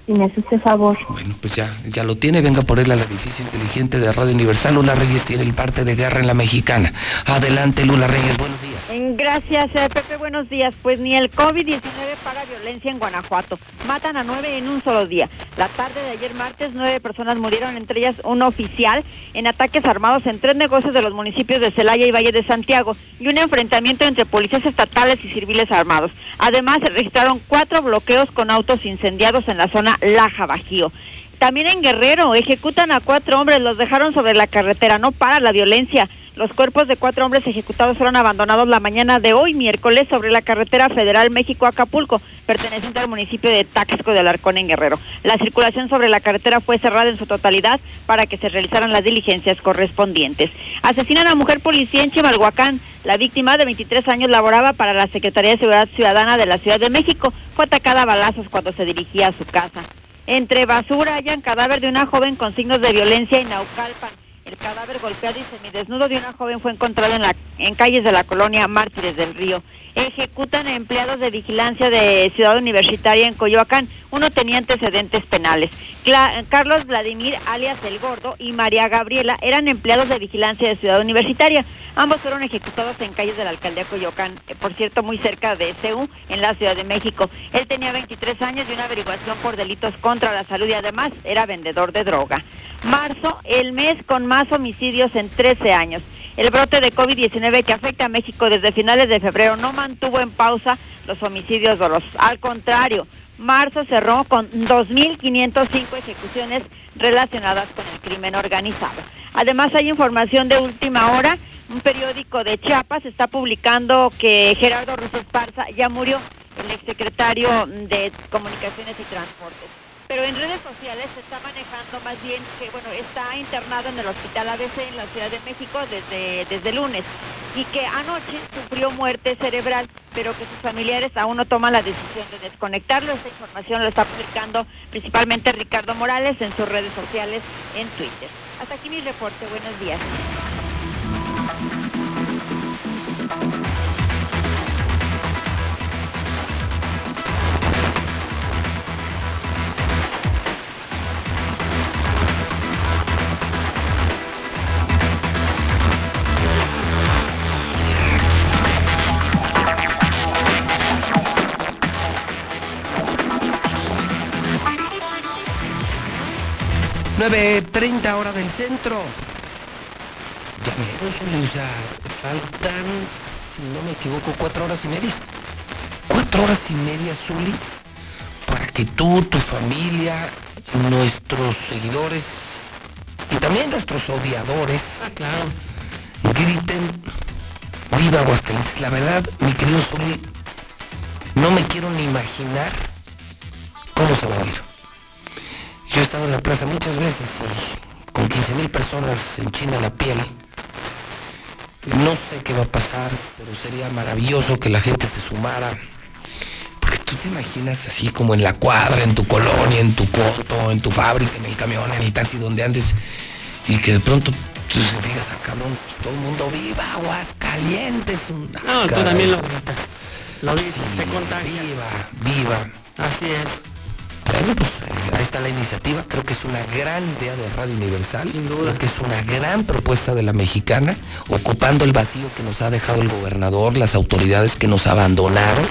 Si me hace este favor. Bueno, pues ya, ya lo tiene. Venga por él al edificio inteligente de Radio Universal. Lula Reyes tiene el parte de guerra en la mexicana. Adelante, Lula Reyes. Buenos días. Gracias, eh, Pepe. Buenos días. Pues ni el COVID-19 para violencia en Guanajuato. Matan a nueve en un solo día. La tarde de ayer martes, nueve personas murieron, entre ellas un oficial, en ataques armados en tres negocios de los municipios de Celaya y Valle de Santiago y un enfrentamiento entre policías estatales y civiles armados. Además, se registraron cuatro bloqueos con autos incendiados en la zona Laja Bajío. También en Guerrero ejecutan a cuatro hombres, los dejaron sobre la carretera, no para la violencia. Los cuerpos de cuatro hombres ejecutados fueron abandonados la mañana de hoy, miércoles, sobre la carretera federal México-Acapulco, perteneciente al municipio de Taxco de Alarcón en Guerrero. La circulación sobre la carretera fue cerrada en su totalidad para que se realizaran las diligencias correspondientes. Asesinan a mujer policía en Chimalhuacán. La víctima de 23 años laboraba para la Secretaría de Seguridad Ciudadana de la Ciudad de México. Fue atacada a balazos cuando se dirigía a su casa. Entre basura hallan cadáver de una joven con signos de violencia en Naucalpan. El cadáver golpeado y semidesnudo de una joven fue encontrado en, en calles de la colonia Mártires del Río. Ejecutan empleados de vigilancia de Ciudad Universitaria en Coyoacán. Uno tenía antecedentes penales. Carlos Vladimir, alias El Gordo, y María Gabriela eran empleados de vigilancia de Ciudad Universitaria. Ambos fueron ejecutados en calles de la alcaldía Coyoacán, eh, por cierto, muy cerca de CEU, en la Ciudad de México. Él tenía 23 años y una averiguación por delitos contra la salud y además era vendedor de droga. Marzo, el mes con más homicidios en 13 años. El brote de COVID-19 que afecta a México desde finales de febrero no mantuvo en pausa los homicidios dolosos. Al contrario, marzo cerró con 2.505 ejecuciones relacionadas con el crimen organizado. Además, hay información de última hora. Un periódico de Chiapas está publicando que Gerardo Russo Esparza ya murió, el exsecretario de Comunicaciones y Transportes. Pero en redes sociales se está manejando más bien que, bueno, está internado en el Hospital ABC en la Ciudad de México desde, desde lunes y que anoche sufrió muerte cerebral, pero que sus familiares aún no toman la decisión de desconectarlo. Esta información lo está publicando principalmente Ricardo Morales en sus redes sociales en Twitter. Hasta aquí mi reporte. Buenos días. ...9.30 hora del centro. Ya menos, o sea, faltan, si no me equivoco, cuatro horas y media. Cuatro horas y media, Zuli, para que tú, tu familia, nuestros seguidores y también nuestros odiadores, Ah, claro. griten ¡Viva Aguascalientes! La verdad, mi querido Zuli, no me quiero ni imaginar cómo se va a oír. Yo he estado en la plaza muchas veces y con 15 mil personas en China la piel. No sé qué va a pasar, pero sería maravilloso que la gente se sumara. Porque tú te imaginas así como en la cuadra, en tu colonia, en tu coto, en tu fábrica, en el camión, en el taxi donde andes, y que de pronto tú digas, ah, cabrón, todo el mundo viva Aguascalientes. No, tú Caray. también lo gritas. Lo dices, te contagia. Viva, viva. Así es. Bueno, pues eh, ahí está la iniciativa, creo que es una gran idea de Radio Universal, creo que es una gran propuesta de la mexicana, ocupando el vacío que nos ha dejado el gobernador, las autoridades que nos abandonaron,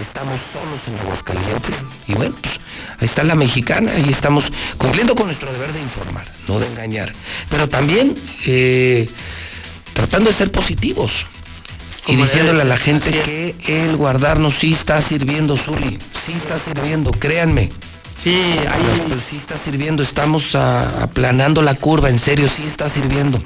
estamos solos en Aguascalientes, y bueno, pues ahí está la mexicana, y estamos cumpliendo con nuestro deber de informar, no de engañar, pero también eh, tratando de ser positivos. Y diciéndole a la gente que el guardarnos sí está sirviendo, Zuli, sí está sirviendo, créanme. Sí, ahí sí está sirviendo, estamos a- aplanando la curva, en serio, sí está sirviendo.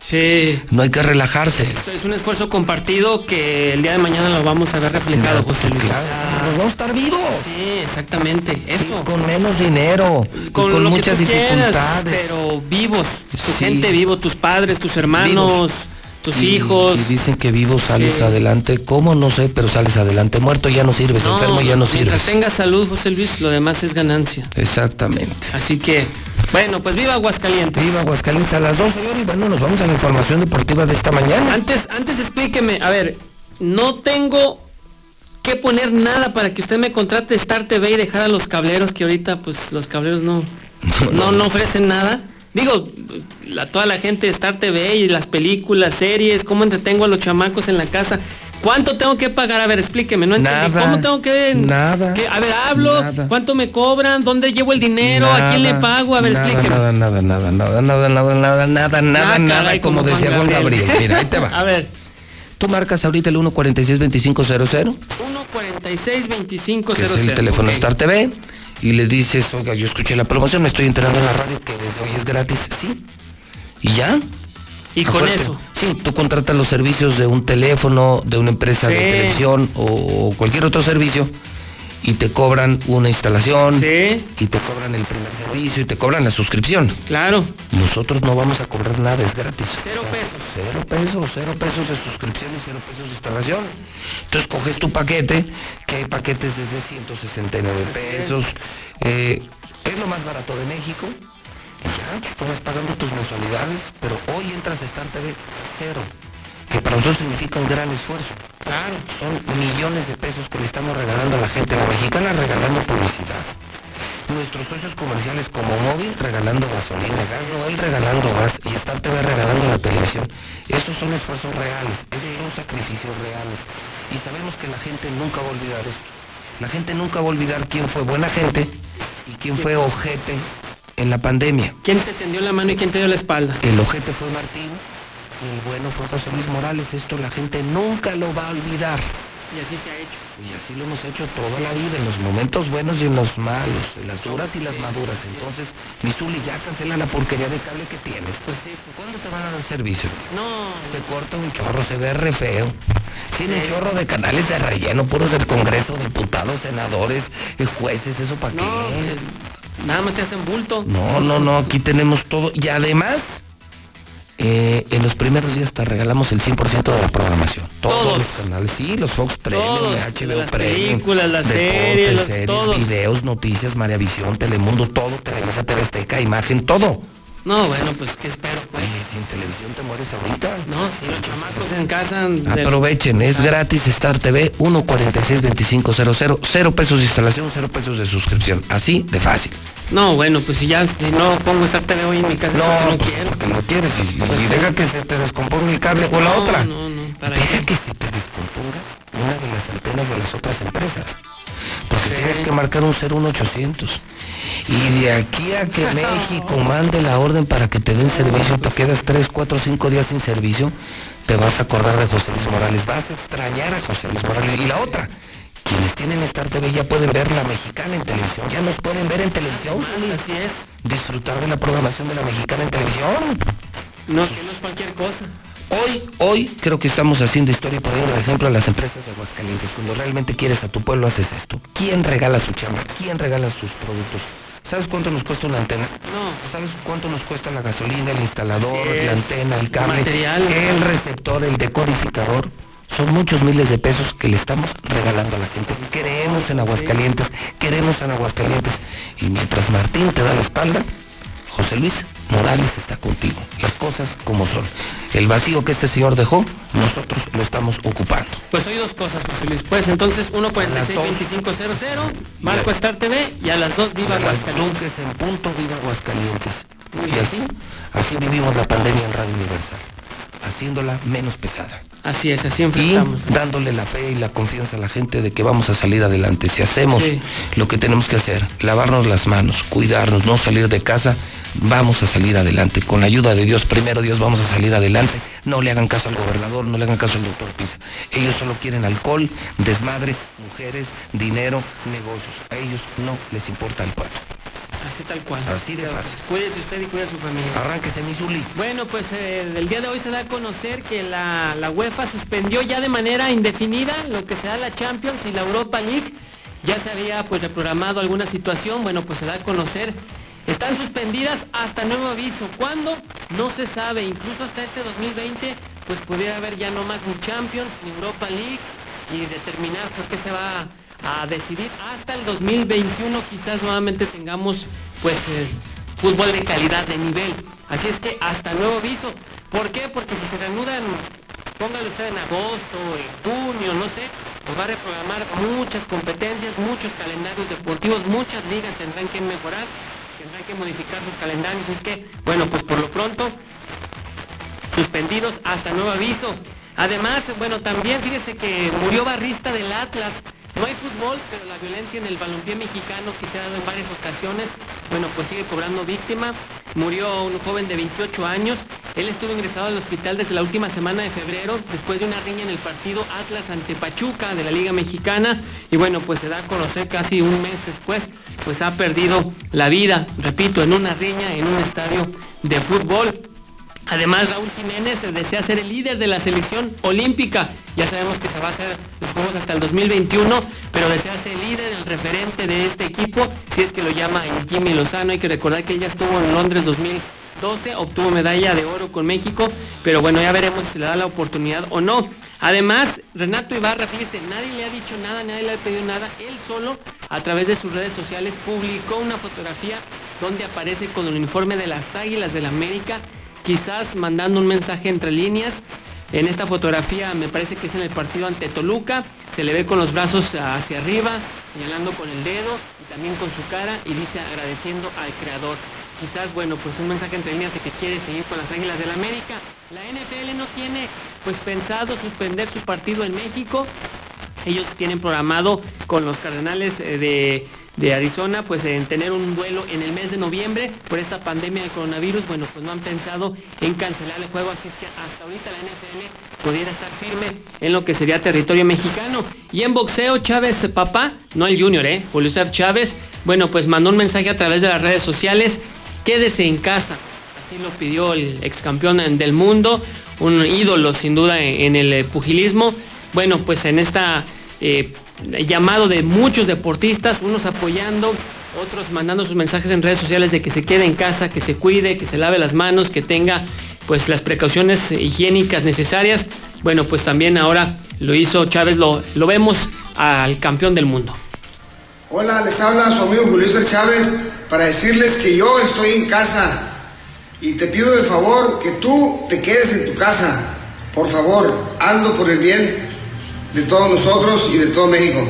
Sí. No hay que relajarse. Esto es un esfuerzo compartido que el día de mañana lo vamos a ver reflejado, José Luis. Nos vamos a estar vivos. Sí, exactamente. Eso. Con menos dinero, y con, lo que muchas quieras, dificultades. pero vivos. Tu Sí. gente vivo, tus padres, tus hermanos, tus Y- hijos. Y dicen que vivo sales adelante. ¿Cómo? No sé, pero sales adelante. Muerto ya no sirves, enfermo ya no mientras sirves. tengas salud, José Luis, lo demás es ganancia. Exactamente. Así que, bueno, pues viva Aguascalientes. Viva Aguascalientes a las 2, señor, y bueno, nos vamos a la información deportiva de esta mañana. Antes, antes explíqueme, a ver, no tengo que poner nada para que usted me contrate Star TV y dejar a los cableros que ahorita pues los cableros no no no ofrecen nada. Digo, la, toda la gente de Star TV y las películas, series, cómo entretengo a los chamacos en la casa. ¿Cuánto tengo que pagar? A ver, explíqueme, no entendí. Nada, ¿Cómo tengo que nada, que- a ver, hablo, nada. ¿cuánto me cobran? ¿Dónde llevo el dinero? ¿A quién le Nada, pago? A ver, nada, explíqueme. Nada, nada, nada, nada, nada, nada, nada, nada, nada, Ah, nada, caray, como como decía Juan Gabriel. Gabriel. Mira, ahí te va. A ver. Tú marcas ahorita el 146-2500, 146 2500 que es el teléfono Star TV, y le dices, oiga, yo escuché la promoción, me estoy enterando en la radio que desde hoy es gratis, sí. ¿Y ya? Y con eso. Sí, tú contratas los servicios de un teléfono, de una empresa de televisión o cualquier otro servicio y te cobran una instalación y te cobran el primer servicio y te cobran la suscripción. Claro. Nosotros no vamos a cobrar nada, es gratis. Cero pesos. Cero pesos, cero pesos de suscripción y cero pesos de instalación. Entonces coges tu paquete, que hay paquetes desde 169 pesos. eh, es lo más barato de México. Y ya, tú vas pagando tus mensualidades, pero hoy entras a Star TV cero. Que para nosotros significa un gran esfuerzo. Claro, son millones de pesos que le estamos regalando a la gente. La mexicana regalando publicidad. Nuestros socios comerciales como móvil regalando gasolina, gas Noel regalando gas y Star TV regalando la televisión. Esos son esfuerzos reales, esos son sacrificios reales. Y sabemos que la gente nunca va a olvidar esto. La gente nunca va a olvidar quién fue buena gente y quién fue ojete en la pandemia. ¿Quién te tendió la mano y quién te dio la espalda? El ojete fue Martín el bueno fue José Luis Morales. Esto la gente nunca lo va a olvidar. Y así se ha hecho. Y así lo hemos hecho toda la vida, en los momentos buenos y en los malos, en las duras y las maduras. Entonces, Misuli, ya cancela la porquería de cable que tienes. Pues sí. ¿Cuándo te van a dar servicio? No. Se corta un chorro, se ve re feo. Tiene un chorro de canales de relleno, puros del Congreso, diputados, senadores, eh, jueces, ¿eso para qué? No, pues, nada más te hacen bulto. No, no, no, aquí tenemos todo. Y además, eh, en los primeros días te regalamos el 100% de la programación. Todos, Todos. los canales, sí, los Fox Premium, Todos, HBO las Premium. películas, las deportes, series, los- series, todos. videos, noticias, María Visión, Telemundo, todo, Televisa, TV Azteca, imagen, todo. No, bueno, pues, ¿qué espero? Pues? Oye, sin televisión te mueres ahorita. No, si los chamacos en casa... Aprovechen, es gratis Star TV 146-2500, cero pesos de instalación, cero pesos de suscripción, así de fácil. No, bueno, pues si ya si no pongo Star TV hoy en mi casa, No, no pues, quiero. porque no quieres y, y Pues sí. deja que se te descomponga el cable o la No, otra. No, no, para deja qué. que se te descomponga una de las antenas de las otras empresas. Porque tienes que marcar un 01800. Y de aquí a que México mande la orden para que te den servicio, te quedas 3, 4, 5 días sin servicio, te vas a acordar de José Luis Morales, vas a extrañar a José Luis Morales. Y la otra, quienes tienen Star TV ya pueden ver la mexicana en televisión, ya nos pueden ver en televisión. Así es. Disfrutar de la programación de la mexicana en televisión. No, que no es cualquier cosa. Hoy, hoy creo que estamos haciendo historia y poniendo ejemplo a las empresas de Aguascalientes. Cuando realmente quieres a tu pueblo haces esto. ¿Quién regala su chamba? ¿Quién regala sus productos? ¿Sabes cuánto nos cuesta una antena? No. ¿Sabes cuánto nos cuesta la gasolina, el instalador, la antena, el cable, Material. el receptor, el decodificador? Son muchos miles de pesos que le estamos regalando a la gente. Queremos en Aguascalientes, queremos en Aguascalientes. Y mientras Martín te da la espalda, José Luis Morales está contigo. Las cosas como son. El vacío que este señor dejó, nosotros lo estamos ocupando. Pues hoy dos cosas, José Luis. Pues entonces 146-2500, Marco Star TV y a las 2 Viva Aguascalientes. En punto, viva Aguascalientes. Y así, así vivimos la pandemia en Radio Universal, haciéndola menos pesada. Así es, así Y enfrentamos. dándole la fe y la confianza a la gente de que vamos a salir adelante. Si hacemos Sí. lo que tenemos que hacer, lavarnos las manos, cuidarnos, no salir de casa, vamos a salir adelante. Con la ayuda de Dios, primero Dios, vamos a salir adelante. No le hagan caso al gobernador, no le hagan caso al doctor Pisa. Ellos solo quieren alcohol, desmadre, mujeres, dinero, negocios. A ellos no les importa el pueblo. Así tal cual. Así de fácil. Cuídese usted y cuide a su familia. Arránquese, mi Zuli. Bueno, pues eh, el día de hoy se da a conocer que la, la UEFA suspendió ya de manera indefinida lo que será la Champions y la Europa League. Ya se había pues reprogramado alguna situación, bueno, pues se da a conocer. Están suspendidas hasta nuevo aviso. ¿Cuándo? No se sabe. Incluso hasta este 2020, pues pudiera haber ya no más ni Champions ni Europa League y determinar por qué se va a decidir hasta el 2021 quizás nuevamente tengamos pues eh, fútbol de calidad de nivel así es que hasta nuevo aviso ¿por qué? porque si se reanudan póngalo usted en agosto en junio no sé pues va a reprogramar muchas competencias muchos calendarios deportivos muchas ligas tendrán que mejorar tendrán que modificar sus calendarios es que bueno pues por lo pronto suspendidos hasta nuevo aviso. Además, bueno, también fíjese que murió barrista del Atlas. No hay fútbol, pero la violencia en el balompié mexicano que se ha dado en varias ocasiones, bueno, pues sigue cobrando víctima. Murió un joven de 28 años. Él estuvo ingresado al hospital desde la última semana de febrero, después de una riña en el partido Atlas ante Pachuca de la Liga Mexicana. Y bueno, pues se da a conocer casi un mes después, pues ha perdido la vida, repito, en una riña en un estadio de fútbol. Además, Raúl Jiménez desea ser el líder de la selección olímpica. Ya sabemos que se va a hacer los Juegos hasta el 2021, pero desea ser el líder, el referente de este equipo, si es que lo llama Jimmy Lozano. Hay que recordar que él ya estuvo en Londres 2012, obtuvo medalla de oro con México, pero bueno, ya veremos si le da la oportunidad o no. Además, Renato Ibarra, fíjese, nadie le ha dicho nada, nadie le ha pedido nada. Él solo, a través de sus redes sociales, publicó una fotografía donde aparece con el uniforme de las Águilas del América quizás mandando un mensaje entre líneas. En esta fotografía me parece que es en el partido ante Toluca, se le ve con los brazos hacia arriba, señalando con el dedo y también con su cara y dice agradeciendo al creador. Quizás, bueno, pues un mensaje entre líneas de que quiere seguir con las Águilas del América. La NFL no tiene pues pensado suspender su partido en México. Ellos tienen programado con los Cardenales eh, de, de Arizona, pues en tener un vuelo en el mes de noviembre por esta pandemia del coronavirus, bueno, pues no han pensado en cancelar el juego, así es que hasta ahorita la NFL pudiera estar firme en lo que sería territorio mexicano. Y en boxeo, Chávez, papá, no el junior, ¿eh? Julio Chávez, bueno, pues mandó un mensaje a través de las redes sociales, quédese en casa. Así lo pidió el ex campeón del mundo, un ídolo sin duda en, el pugilismo. Bueno, pues en esta eh, llamado de muchos deportistas, unos apoyando, otros mandando sus mensajes en redes sociales de que se quede en casa, que se cuide, que se lave las manos, que tenga pues las precauciones higiénicas necesarias. Bueno, pues también ahora lo hizo Chávez, lo, lo vemos al campeón del mundo. Hola, les habla su amigo Julio Chávez para decirles que yo estoy en casa y te pido de favor que tú te quedes en tu casa. Por favor, hazlo por el bien de todos nosotros y de todo México.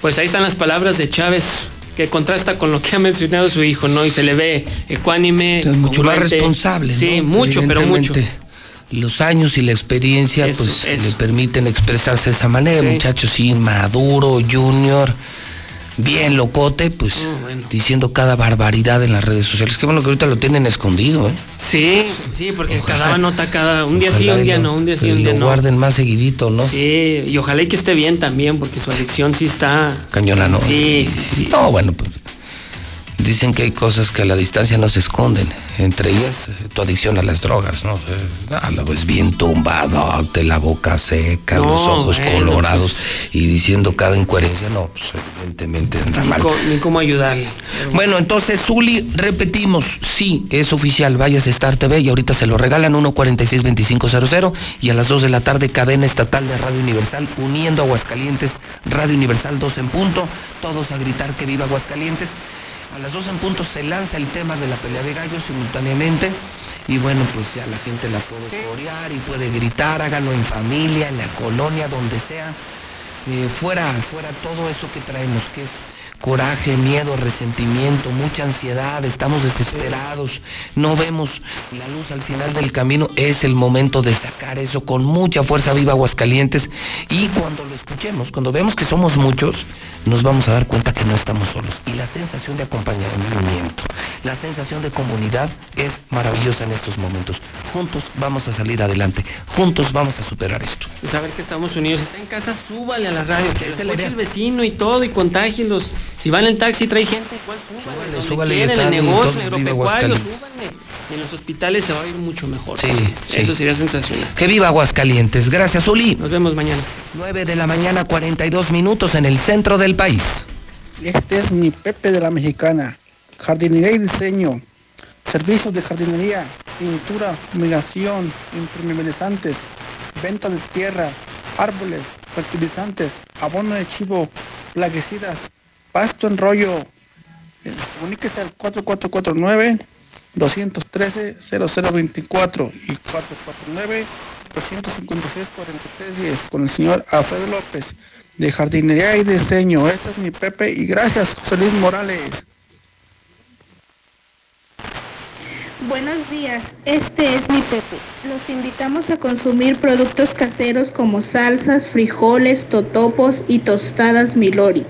Pues ahí están las palabras de Chávez que contrasta con lo que ha mencionado su hijo, ¿no? Y se le ve ecuánime, mucho más responsable, Sí, mucho, pero mucho. Los años y la experiencia pues le permiten expresarse de esa manera, muchachos, sí, maduro, junior bien locote, pues ah, diciendo cada barbaridad en las redes sociales. Qué bueno que ahorita lo tienen escondido, ¿eh? Sí, sí, porque cada nota, cada un día sí, un día no, un día sí, un día lo guarden más seguidito, ¿no? Sí, y ojalá y que esté bien también, porque su adicción sí está. Cañona, ¿no? Sí, sí. No, bueno, pues Dicen que hay cosas que a la distancia no se esconden, entre ellas tu adicción a las drogas, ¿no? Ah, ves bien tumbado, de la boca seca, los ojos colorados pues, y diciendo cada incoherencia, no, pues evidentemente anda mal. ni cómo ayudarle. Bueno, entonces, Zuli, repetimos, sí, es oficial, vayas a Star TV y ahorita se lo regalan 1462500 y a las 2 de la tarde cadena estatal de Radio Universal uniendo Aguascalientes, Radio Universal 2 en punto, todos a gritar que viva Aguascalientes. A las 12 en punto se lanza el tema de la pelea de gallos simultáneamente. Y bueno, pues ya la gente la puede corear y puede gritar, háganlo en familia, en la colonia, donde sea. Eh, fuera, fuera todo eso que traemos, que es coraje, miedo, resentimiento, mucha ansiedad, estamos desesperados, no vemos la luz al final del camino, es el momento de sacar eso con mucha fuerza viva Aguascalientes. Y cuando lo escuchemos, cuando vemos que somos muchos, nos vamos a dar cuenta que no estamos solos. Y la sensación de acompañamiento, la sensación de comunidad es maravillosa en estos momentos. Juntos vamos a salir adelante, juntos vamos a superar esto. Saber que estamos unidos. Está en casa, súbale a la radio, que se le el vecino y todo, y contágienlos. Si van en taxi, trae gente, igual súbale, súbale, en el negocio, agropecuario, súbale. Y en los hospitales se va a ir mucho mejor. Sí, Eso sería sensacional. Que viva Aguascalientes. Gracias, Uli. Nos vemos mañana. 9 de la mañana, 42 minutos en el centro del país. Este es mi Pepe de la Mexicana. Jardinería y diseño. Servicios de jardinería, pintura, fumigación, impermeabilizantes, venta de tierra, árboles, fertilizantes, abono de chivo, plaguicidas, pasto en rollo. Comuníquese al 4449 213 0024 y 449 856 4310 con el señor Alfredo López de jardinería y diseño. Este es mi Pepe y gracias José Luis Morales. Buenos días, este es mi Pepe. Los invitamos a consumir productos caseros como salsas, frijoles, totopos y tostadas Milori.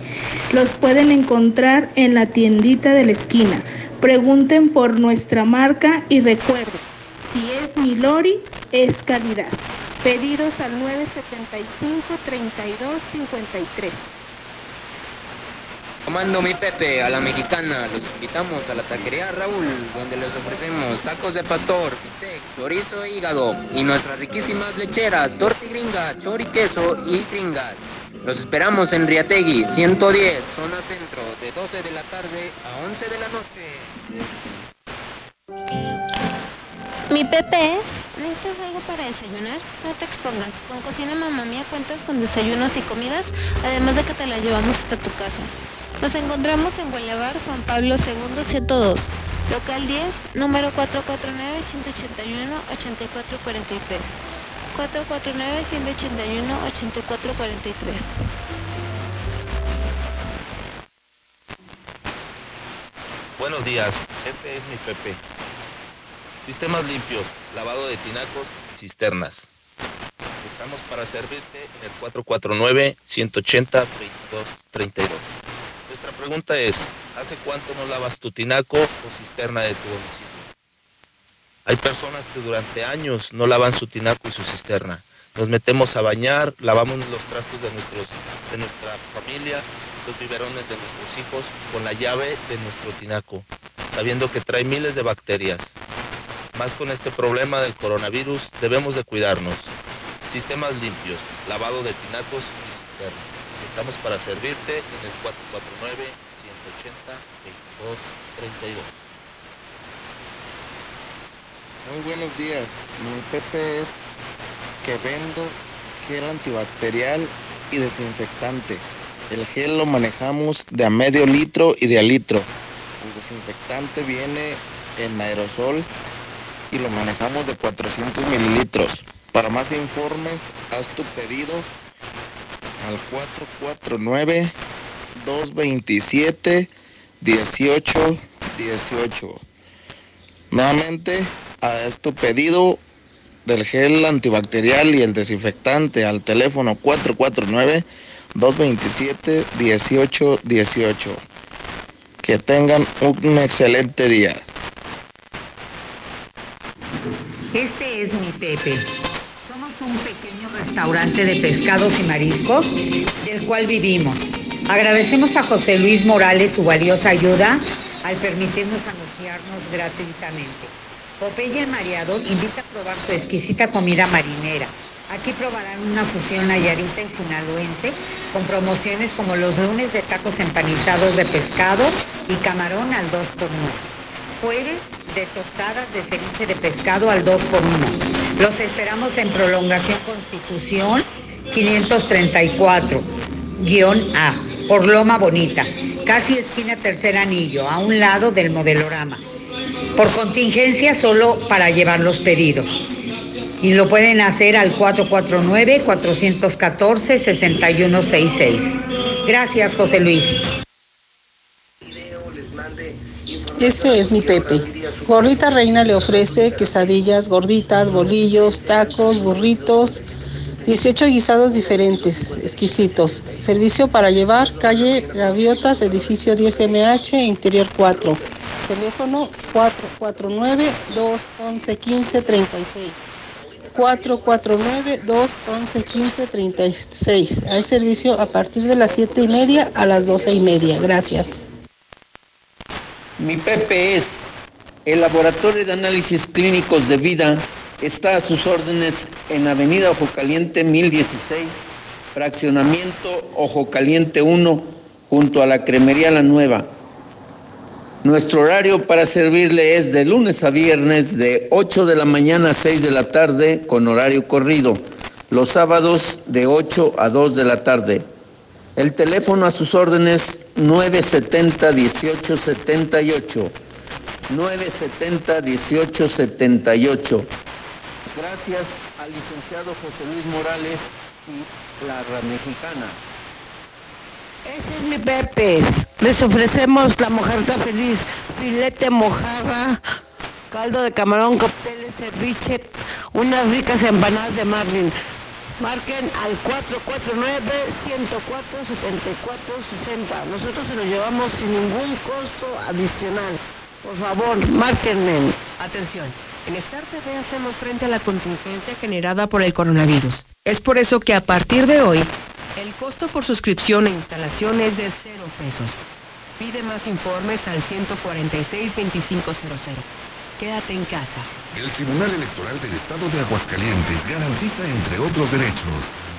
Los pueden encontrar en la tiendita de la esquina. Pregunten por nuestra marca y recuerden, si es Milori, es calidad. Pedidos al 975 3253. Comando mi Pepe a la mexicana, los invitamos a la taquería Raúl, donde les ofrecemos tacos de pastor, bistec, chorizo e hígado y nuestras riquísimas lecheras, tortigringa, choriqueso y gringas. Los esperamos en Riategui, 110, zona centro, de 12 de la tarde a 11 de la noche. Mi Pepe es, ¿necesitas algo para desayunar? No te expongas, con Cocina Mamá Mía cuentas con desayunos y comidas, además de que te las llevamos hasta tu casa. Nos encontramos en Boulevard Juan Pablo II 102, local 10, número 449-181-8443. 449-181-8443. Buenos días, este es mi Pepe. Sistemas limpios, lavado de tinacos y cisternas. Estamos para servirte en el 449-180-2232. Nuestra pregunta es, ¿hace cuánto no lavas tu tinaco o cisterna de tu domicilio? Hay personas que durante años no lavan su tinaco y su cisterna. Nos metemos a bañar, lavamos los trastos de, nuestros, de nuestra familia, los biberones de nuestros hijos con la llave de nuestro tinaco, sabiendo que trae miles de bacterias. Más con este problema del coronavirus, debemos de cuidarnos. Sistemas limpios, lavado de tinacos y cisternas. Estamos para servirte en el 449-180-2232. Muy buenos días. Mi Pepe es que vendo gel antibacterial y desinfectante. El gel lo manejamos de a medio litro y de a litro. El desinfectante viene en aerosol y lo manejamos de 400 mililitros. Para más informes, haz tu pedido al 449 227 1818. Nuevamente, haz tu pedido del gel antibacterial y el desinfectante al teléfono 449-227-1818. Que tengan un excelente día. Este es mi Pepe. Somos un pequeño restaurante de pescados y mariscos del cual vivimos. Agradecemos a José Luis Morales su valiosa ayuda al permitirnos anunciarnos gratuitamente. Popeye Mareado invita a probar su exquisita comida marinera. Aquí probarán una fusión nayarita y sinaloense con promociones como los lunes de tacos empanizados de pescado y camarón al 2x1. Jueves de tostadas de ceviche de pescado al 2x1. Los esperamos en Prolongación Constitución 534, guion A, por Loma Bonita, casi esquina Tercer Anillo, a un lado del modelorama. Por contingencia solo para llevar los pedidos. Y lo pueden hacer al 449-414-6166. Gracias, José Luis. Este es mi Pepe. Gordita Reina le ofrece quesadillas, gorditas, bolillos, tacos, burritos, 18 guisados diferentes, exquisitos. Servicio para llevar, calle Gaviotas, edificio 10MH, interior 4. Teléfono 449-211-1536. 449-211-1536. Hay servicio a partir de las 7 y media a las 12 y media. Gracias. Mi Pepe es el Laboratorio de Análisis Clínicos de Vida. Está a sus órdenes en Avenida Ojo Caliente 1016, fraccionamiento Ojo Caliente 1, junto a la Cremería La Nueva. Nuestro horario para servirle es de lunes a viernes de 8 de la mañana a 6 de la tarde con horario corrido. Los sábados de 8 a 2 de la tarde. El teléfono a sus órdenes 970-1878. 970-1878. Gracias al licenciado José Luis Morales y la Mexicana. Ese es mi Pepe. Les ofrecemos la mojarra feliz, filete mojarra, caldo de camarón, cócteles, ceviche, unas ricas empanadas de marlin. Marquen al 449-104-7460. Nosotros se lo llevamos sin ningún costo adicional. Por favor, márquenme. Atención, en Star TV hacemos frente a la contingencia generada por el coronavirus. Es por eso que a partir de hoy, el costo por suscripción e instalación es de cero pesos. Pide más informes al 146-2500. Quédate en casa. El Tribunal Electoral del Estado de Aguascalientes garantiza, entre otros derechos,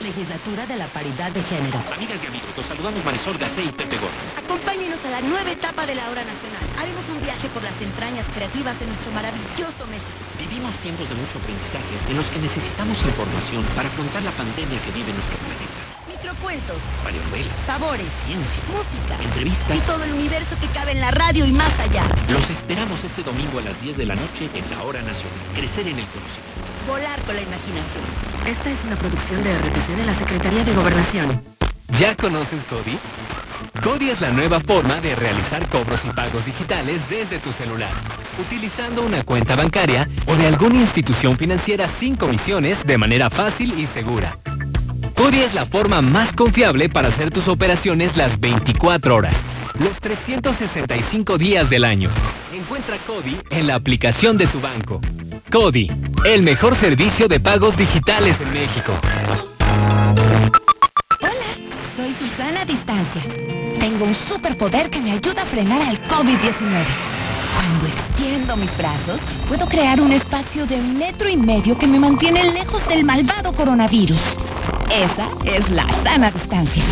Legislatura de la Paridad de Género. Amigas y amigos, los saludamos Marisol Gacé y Pepe Gordo. Acompáñenos a la nueva etapa de la hora nacional. Haremos un viaje por las entrañas creativas de nuestro maravilloso México. Vivimos tiempos de mucho aprendizaje en los que necesitamos información para afrontar la pandemia que vive nuestro planeta. Microcuentos, Radionovelas, sabores, ciencia, música entrevistas. y todo el universo que cabe en la radio y más allá. Los esperamos este domingo a las 10 de la noche en la hora nacional. Crecer en el conocimiento. Volar con la imaginación. Esta es una producción de RTC de la Secretaría de Gobernación. ¿Ya conoces Cody? Cody es la nueva forma de realizar cobros y pagos digitales desde tu celular, utilizando una cuenta bancaria o de alguna institución financiera sin comisiones de manera fácil y segura. Cody es la forma más confiable para hacer tus operaciones las 24 horas, los 365 días del año. Encuentra Cody en la aplicación de tu banco. Cody, el mejor servicio de pagos digitales en México. Soy Susana Distancia. Tengo un superpoder que me ayuda a frenar al COVID-19. Cuando extiendo mis brazos, puedo crear un espacio de metro y medio que me mantiene lejos del malvado coronavirus. Esa es la sana distancia.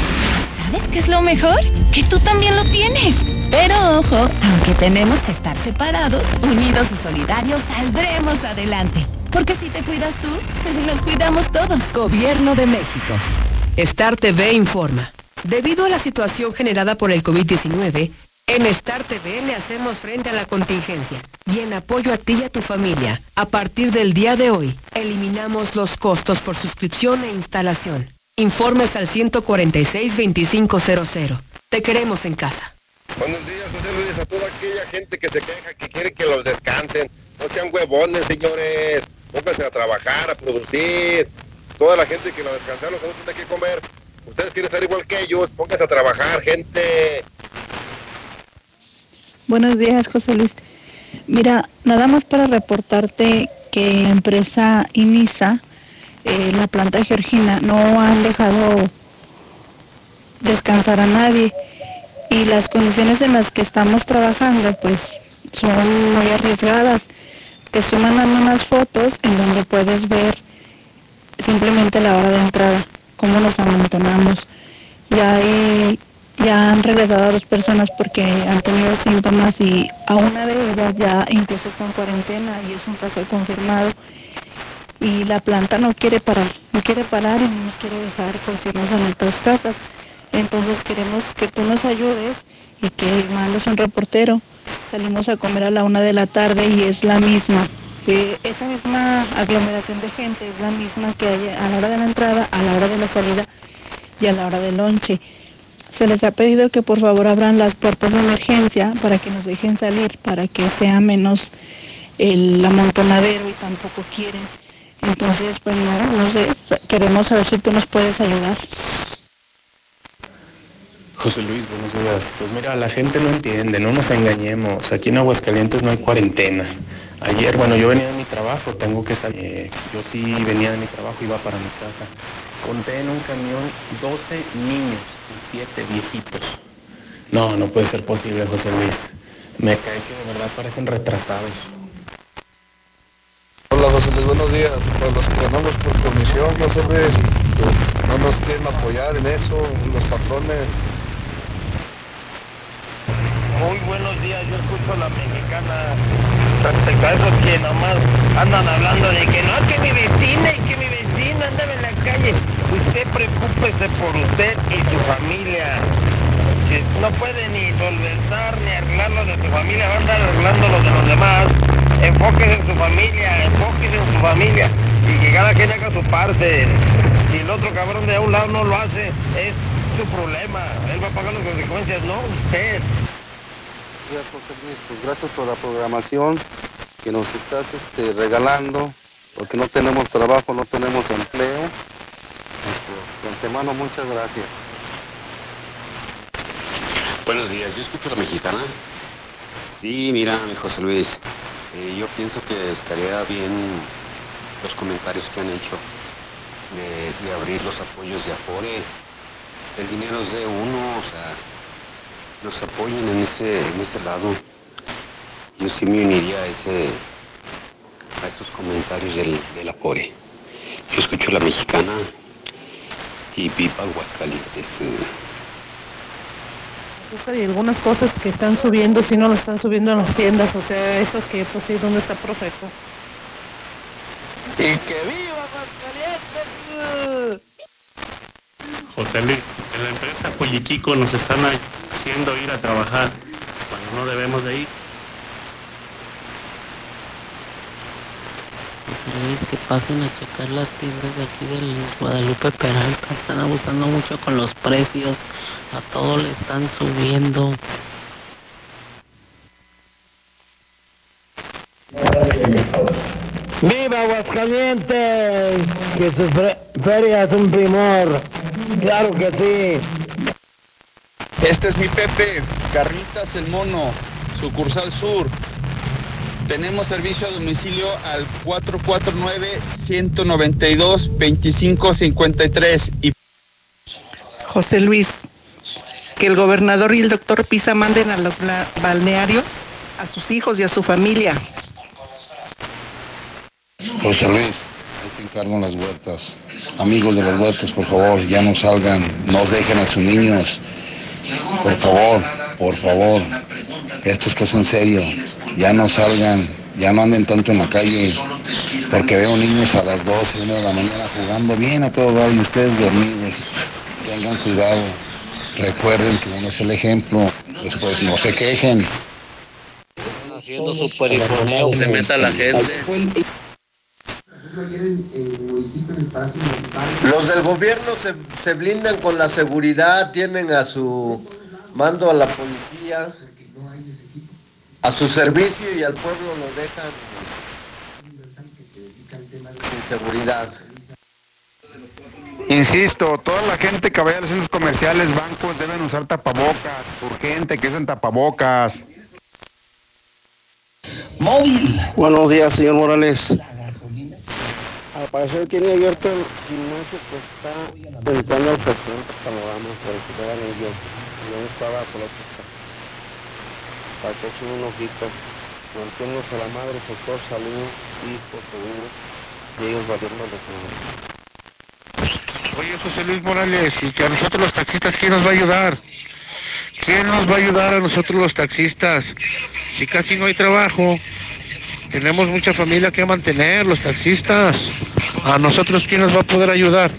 ¿Sabes qué es lo mejor? Que tú también lo tienes. Pero ojo, aunque tenemos que estar separados, unidos y solidarios, saldremos adelante. Porque si te cuidas tú, nos cuidamos todos. Gobierno de México. Star TV informa. Debido a la situación generada por el COVID-19, en Star TV le hacemos frente a la contingencia y en apoyo a ti y a tu familia. A partir del día de hoy, eliminamos los costos por suscripción e instalación. Informes al 146-2500. Te queremos en casa. Buenos días, José Luis, a toda aquella gente que se queja, que quiere que los descansen. No sean huevones, señores. Pónganse a trabajar, a producir. Toda la gente que la descansaron, que no tiene que comer. Ustedes quieren estar igual que ellos. Pónganse a trabajar, gente. Buenos días, José Luis. Mira, nada más para reportarte que la empresa Inisa, eh, la planta georgina, no han dejado descansar a nadie y las condiciones en las que estamos trabajando pues son muy arriesgadas. Te suman unas fotos en donde puedes ver simplemente la hora de entrada, cómo nos amontonamos. Ya, hay- ya han regresado a dos personas porque han tenido síntomas y a una de ellas ya incluso con cuarentena y es un caso confirmado. Y la planta no quiere parar, no quiere parar y no nos quiere dejar irnos a nuestras casas. Entonces queremos que tú nos ayudes y que mandes un reportero. Salimos a comer a la una de la tarde y es la misma. Eh, esa misma aglomeración de gente es la misma que hay a la hora de la entrada, a la hora de la salida y a la hora del lonche. Se les ha pedido que por favor abran las puertas de emergencia para que nos dejen salir, para que sea menos el amontonadero y tampoco quieren. Entonces, pues no, no sé, queremos saber si tú nos puedes ayudar. José Luis, buenos días. Pues mira, la gente no entiende, no nos engañemos. Aquí en Aguascalientes no hay cuarentena. Ayer, bueno, yo venía de mi trabajo, tengo que salir. Eh, yo sí venía de mi trabajo, iba para mi casa. Conté en un camión 12 niños y 7 viejitos. No, no puede ser posible, José Luis. Me cae que de verdad parecen retrasados. Hola José Luis, buenos días. Para los que ganamos por comisión, José Luis, pues no nos quieren apoyar en eso, los patrones. Muy buenos días, yo escucho a la mexicana respecto a esos que nomás andan hablando de que no, que mi vecina y que mi vecina andaba en la calle. Usted preocúpese por usted y su familia. No puede ni solventar ni arreglar lo de su familia, va a andar arreglando lo de los demás. Enfóquese en su familia, enfóquese en su familia y que cada quien haga su parte. Si el otro cabrón de a un lado no lo hace, es su problema. Él va a pagar las consecuencias, no usted. gracias por la programación que nos estás este, regalando, porque no tenemos trabajo, no tenemos empleo. Pues, de antemano, muchas gracias. Buenos días, yo escucho a la mexicana. Sí, mira, mi José Luis, eh, yo pienso que estaría bien los comentarios que han hecho de, abrir los apoyos de Afore. El dinero es de uno, o sea, nos apoyen en ese, en ese lado. Yo sí me uniría a ese, a estos comentarios del, del Afore. Yo escucho la mexicana y viva Aguascalientes. eh, azúcar y algunas cosas que están subiendo, si no lo están subiendo en las tiendas, o sea, eso que, pues sí, ¿dónde está Profeco? ¡Y que viva Aguascalientes! José Luis, en la empresa Polliquico nos están haciendo ir a trabajar cuando no debemos de ir. Luis, que pasen a checar las tiendas de aquí del Guadalupe Peralta. Están abusando mucho con los precios. A todo le están subiendo. ¡Viva Aguascalientes! Que su fe- feria es un primor. Claro que sí. Este es mi Pepe, Carnitas el Mono, sucursal sur. Tenemos servicio a domicilio al 449-192-2553 y José Luis, que el gobernador y el doctor Pisa manden a los balnearios a sus hijos y a su familia. José Luis, hay que encargar las huertas. Amigos de las huertas, por favor, ya no salgan, no dejen a sus niños. Por favor, por favor, esto es cosa en serio. Ya no salgan, ya no anden tanto en la calle, porque veo niños a las 12, 1 de la mañana jugando bien a todo dar y ustedes dormidos. Tengan cuidado, recuerden que uno es el ejemplo, después no se quejen. Haciendo su perifoneo, se meta la gente. Los del gobierno se, se blindan con la seguridad, tienen a su mando a la policía, a su servicio y al pueblo lo dejan sin seguridad. Insisto, toda la gente que vaya a los centros comerciales, bancos, deben usar tapabocas. Urgente que usen tapabocas. Móvil. Buenos días, señor Morales. Al parecer tiene abierto el gimnasio que está entrando al presidente panorama para que vean ellos. Yo estaba por la otra Para que echen un ojito. Manténnos a la madre, sector salud, listo, seguro. Y ellos valiendo de todo. Oye, José Luis Morales, y que a nosotros los taxistas, ¿quién nos va a ayudar? ¿Quién nos va a ayudar a nosotros los taxistas? Si casi no hay trabajo, tenemos mucha familia que mantener, los taxistas. ¿A nosotros quién nos va a poder ayudar?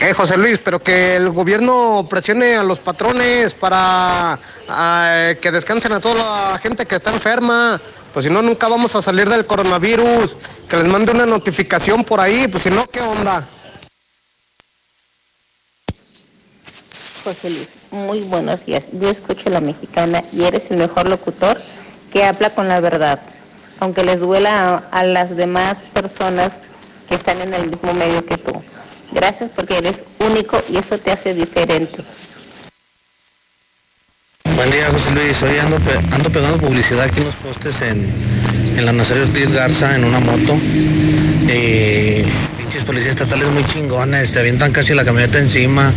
Eh, José Luis, pero que el gobierno presione a los patrones para ah, que descansen a toda la gente que está enferma. Pues si no, nunca vamos a salir del coronavirus. Que les mande una notificación por ahí, pues si no, ¿qué onda? José Luis, muy buenos días. Yo escucho la mexicana y eres el mejor locutor que habla con la verdad, aunque les duela a, las demás personas que están en el mismo medio que tú. Gracias porque eres único y eso te hace diferente. Buen día, José Luis. Hoy ando pegando publicidad aquí en los postes en, en la Nazario Ortiz Garza en una moto. Eh, pinches policías estatales muy chingones, te avientan casi la camioneta encima.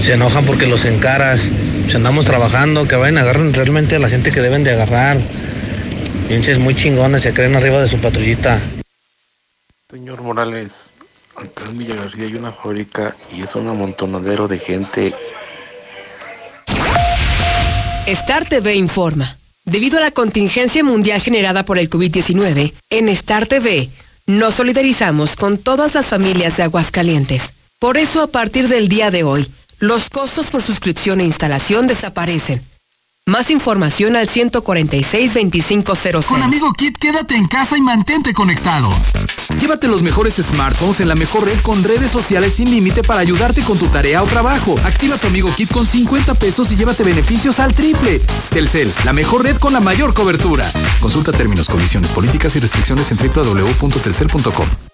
Se enojan porque los encaras. Si andamos trabajando, que vayan, agarren realmente a la gente que deben de agarrar. Pinches muy chingones, se creen arriba de su patrullita. Señor Morales, acá en Villa García hay una fábrica y es un amontonadero de gente. Star TV informa. Debido a la contingencia mundial generada por el COVID-19, en Star TV nos solidarizamos con todas las familias de Aguascalientes. Por eso, a partir del día de hoy, los costos por suscripción e instalación desaparecen. Más información al 146-2500. Con Amigo Kit, quédate en casa y mantente conectado. Llévate los mejores smartphones en la mejor red con redes sociales sin límite para ayudarte con tu tarea o trabajo. Activa tu Amigo Kit con 50 pesos y llévate beneficios al triple. Telcel, la mejor red con la mayor cobertura. Consulta términos, condiciones, políticas y restricciones en www.telcel.com.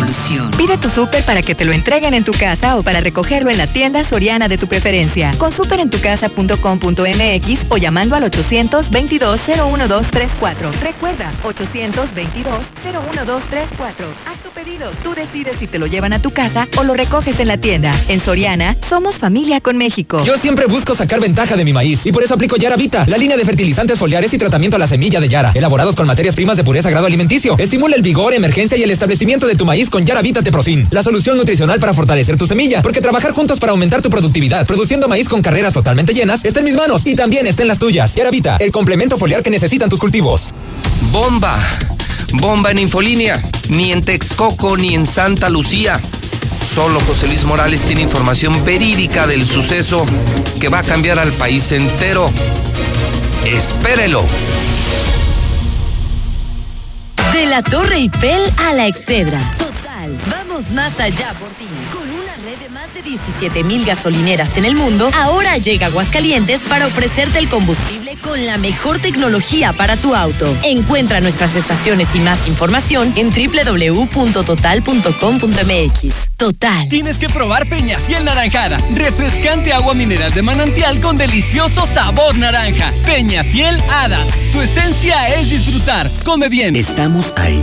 evolución. Pide tu súper para que te lo entreguen en tu casa o para recogerlo en la tienda soriana de tu preferencia. Con superentucasa.com.mx o llamando al 822-01234. Recuerda, 822-01234. Haz tu pedido. Tú decides si te lo llevan a tu casa o lo recoges en la tienda. En Soriana, somos familia con México. Yo siempre busco sacar ventaja de mi maíz y por eso aplico Yara Vita, la línea de fertilizantes foliares y tratamiento a la semilla de Yara, elaborados con materias primas de pureza grado alimenticio. Estimula el vigor, emergencia y el establecimiento de tu maíz con Yara Vita Teprofin, la solución nutricional para fortalecer tu semilla, porque trabajar juntos para aumentar tu productividad, produciendo maíz con carreras totalmente llenas, está en mis manos y también está en las tuyas. Yara Vita, el complemento foliar que necesitan tus cultivos. Bomba. Bomba en Infolínea. Ni en Texcoco ni en Santa Lucía. Solo José Luis Morales tiene información verídica del suceso que va a cambiar al país entero. Espérelo. De la Torre Eiffel a la Excedra. Total, vamos más allá por ti. Con una red de más de 17 mil gasolineras en el mundo, ahora llega Aguascalientes para ofrecerte el combustible con la mejor tecnología para tu auto. Encuentra nuestras estaciones y más información en www.total.com.mx. Total. Tienes que probar Peñafiel Naranjada. Refrescante agua mineral de manantial con delicioso sabor naranja. Peñafiel Hadas. Tu esencia es disfrutar. Come bien. Estamos ahí.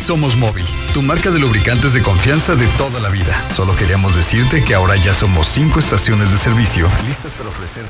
somos Móvil, tu marca de lubricantes de confianza de toda la vida. Solo queríamos decirte que ahora ya somos cinco estaciones de servicio listas para ofrecer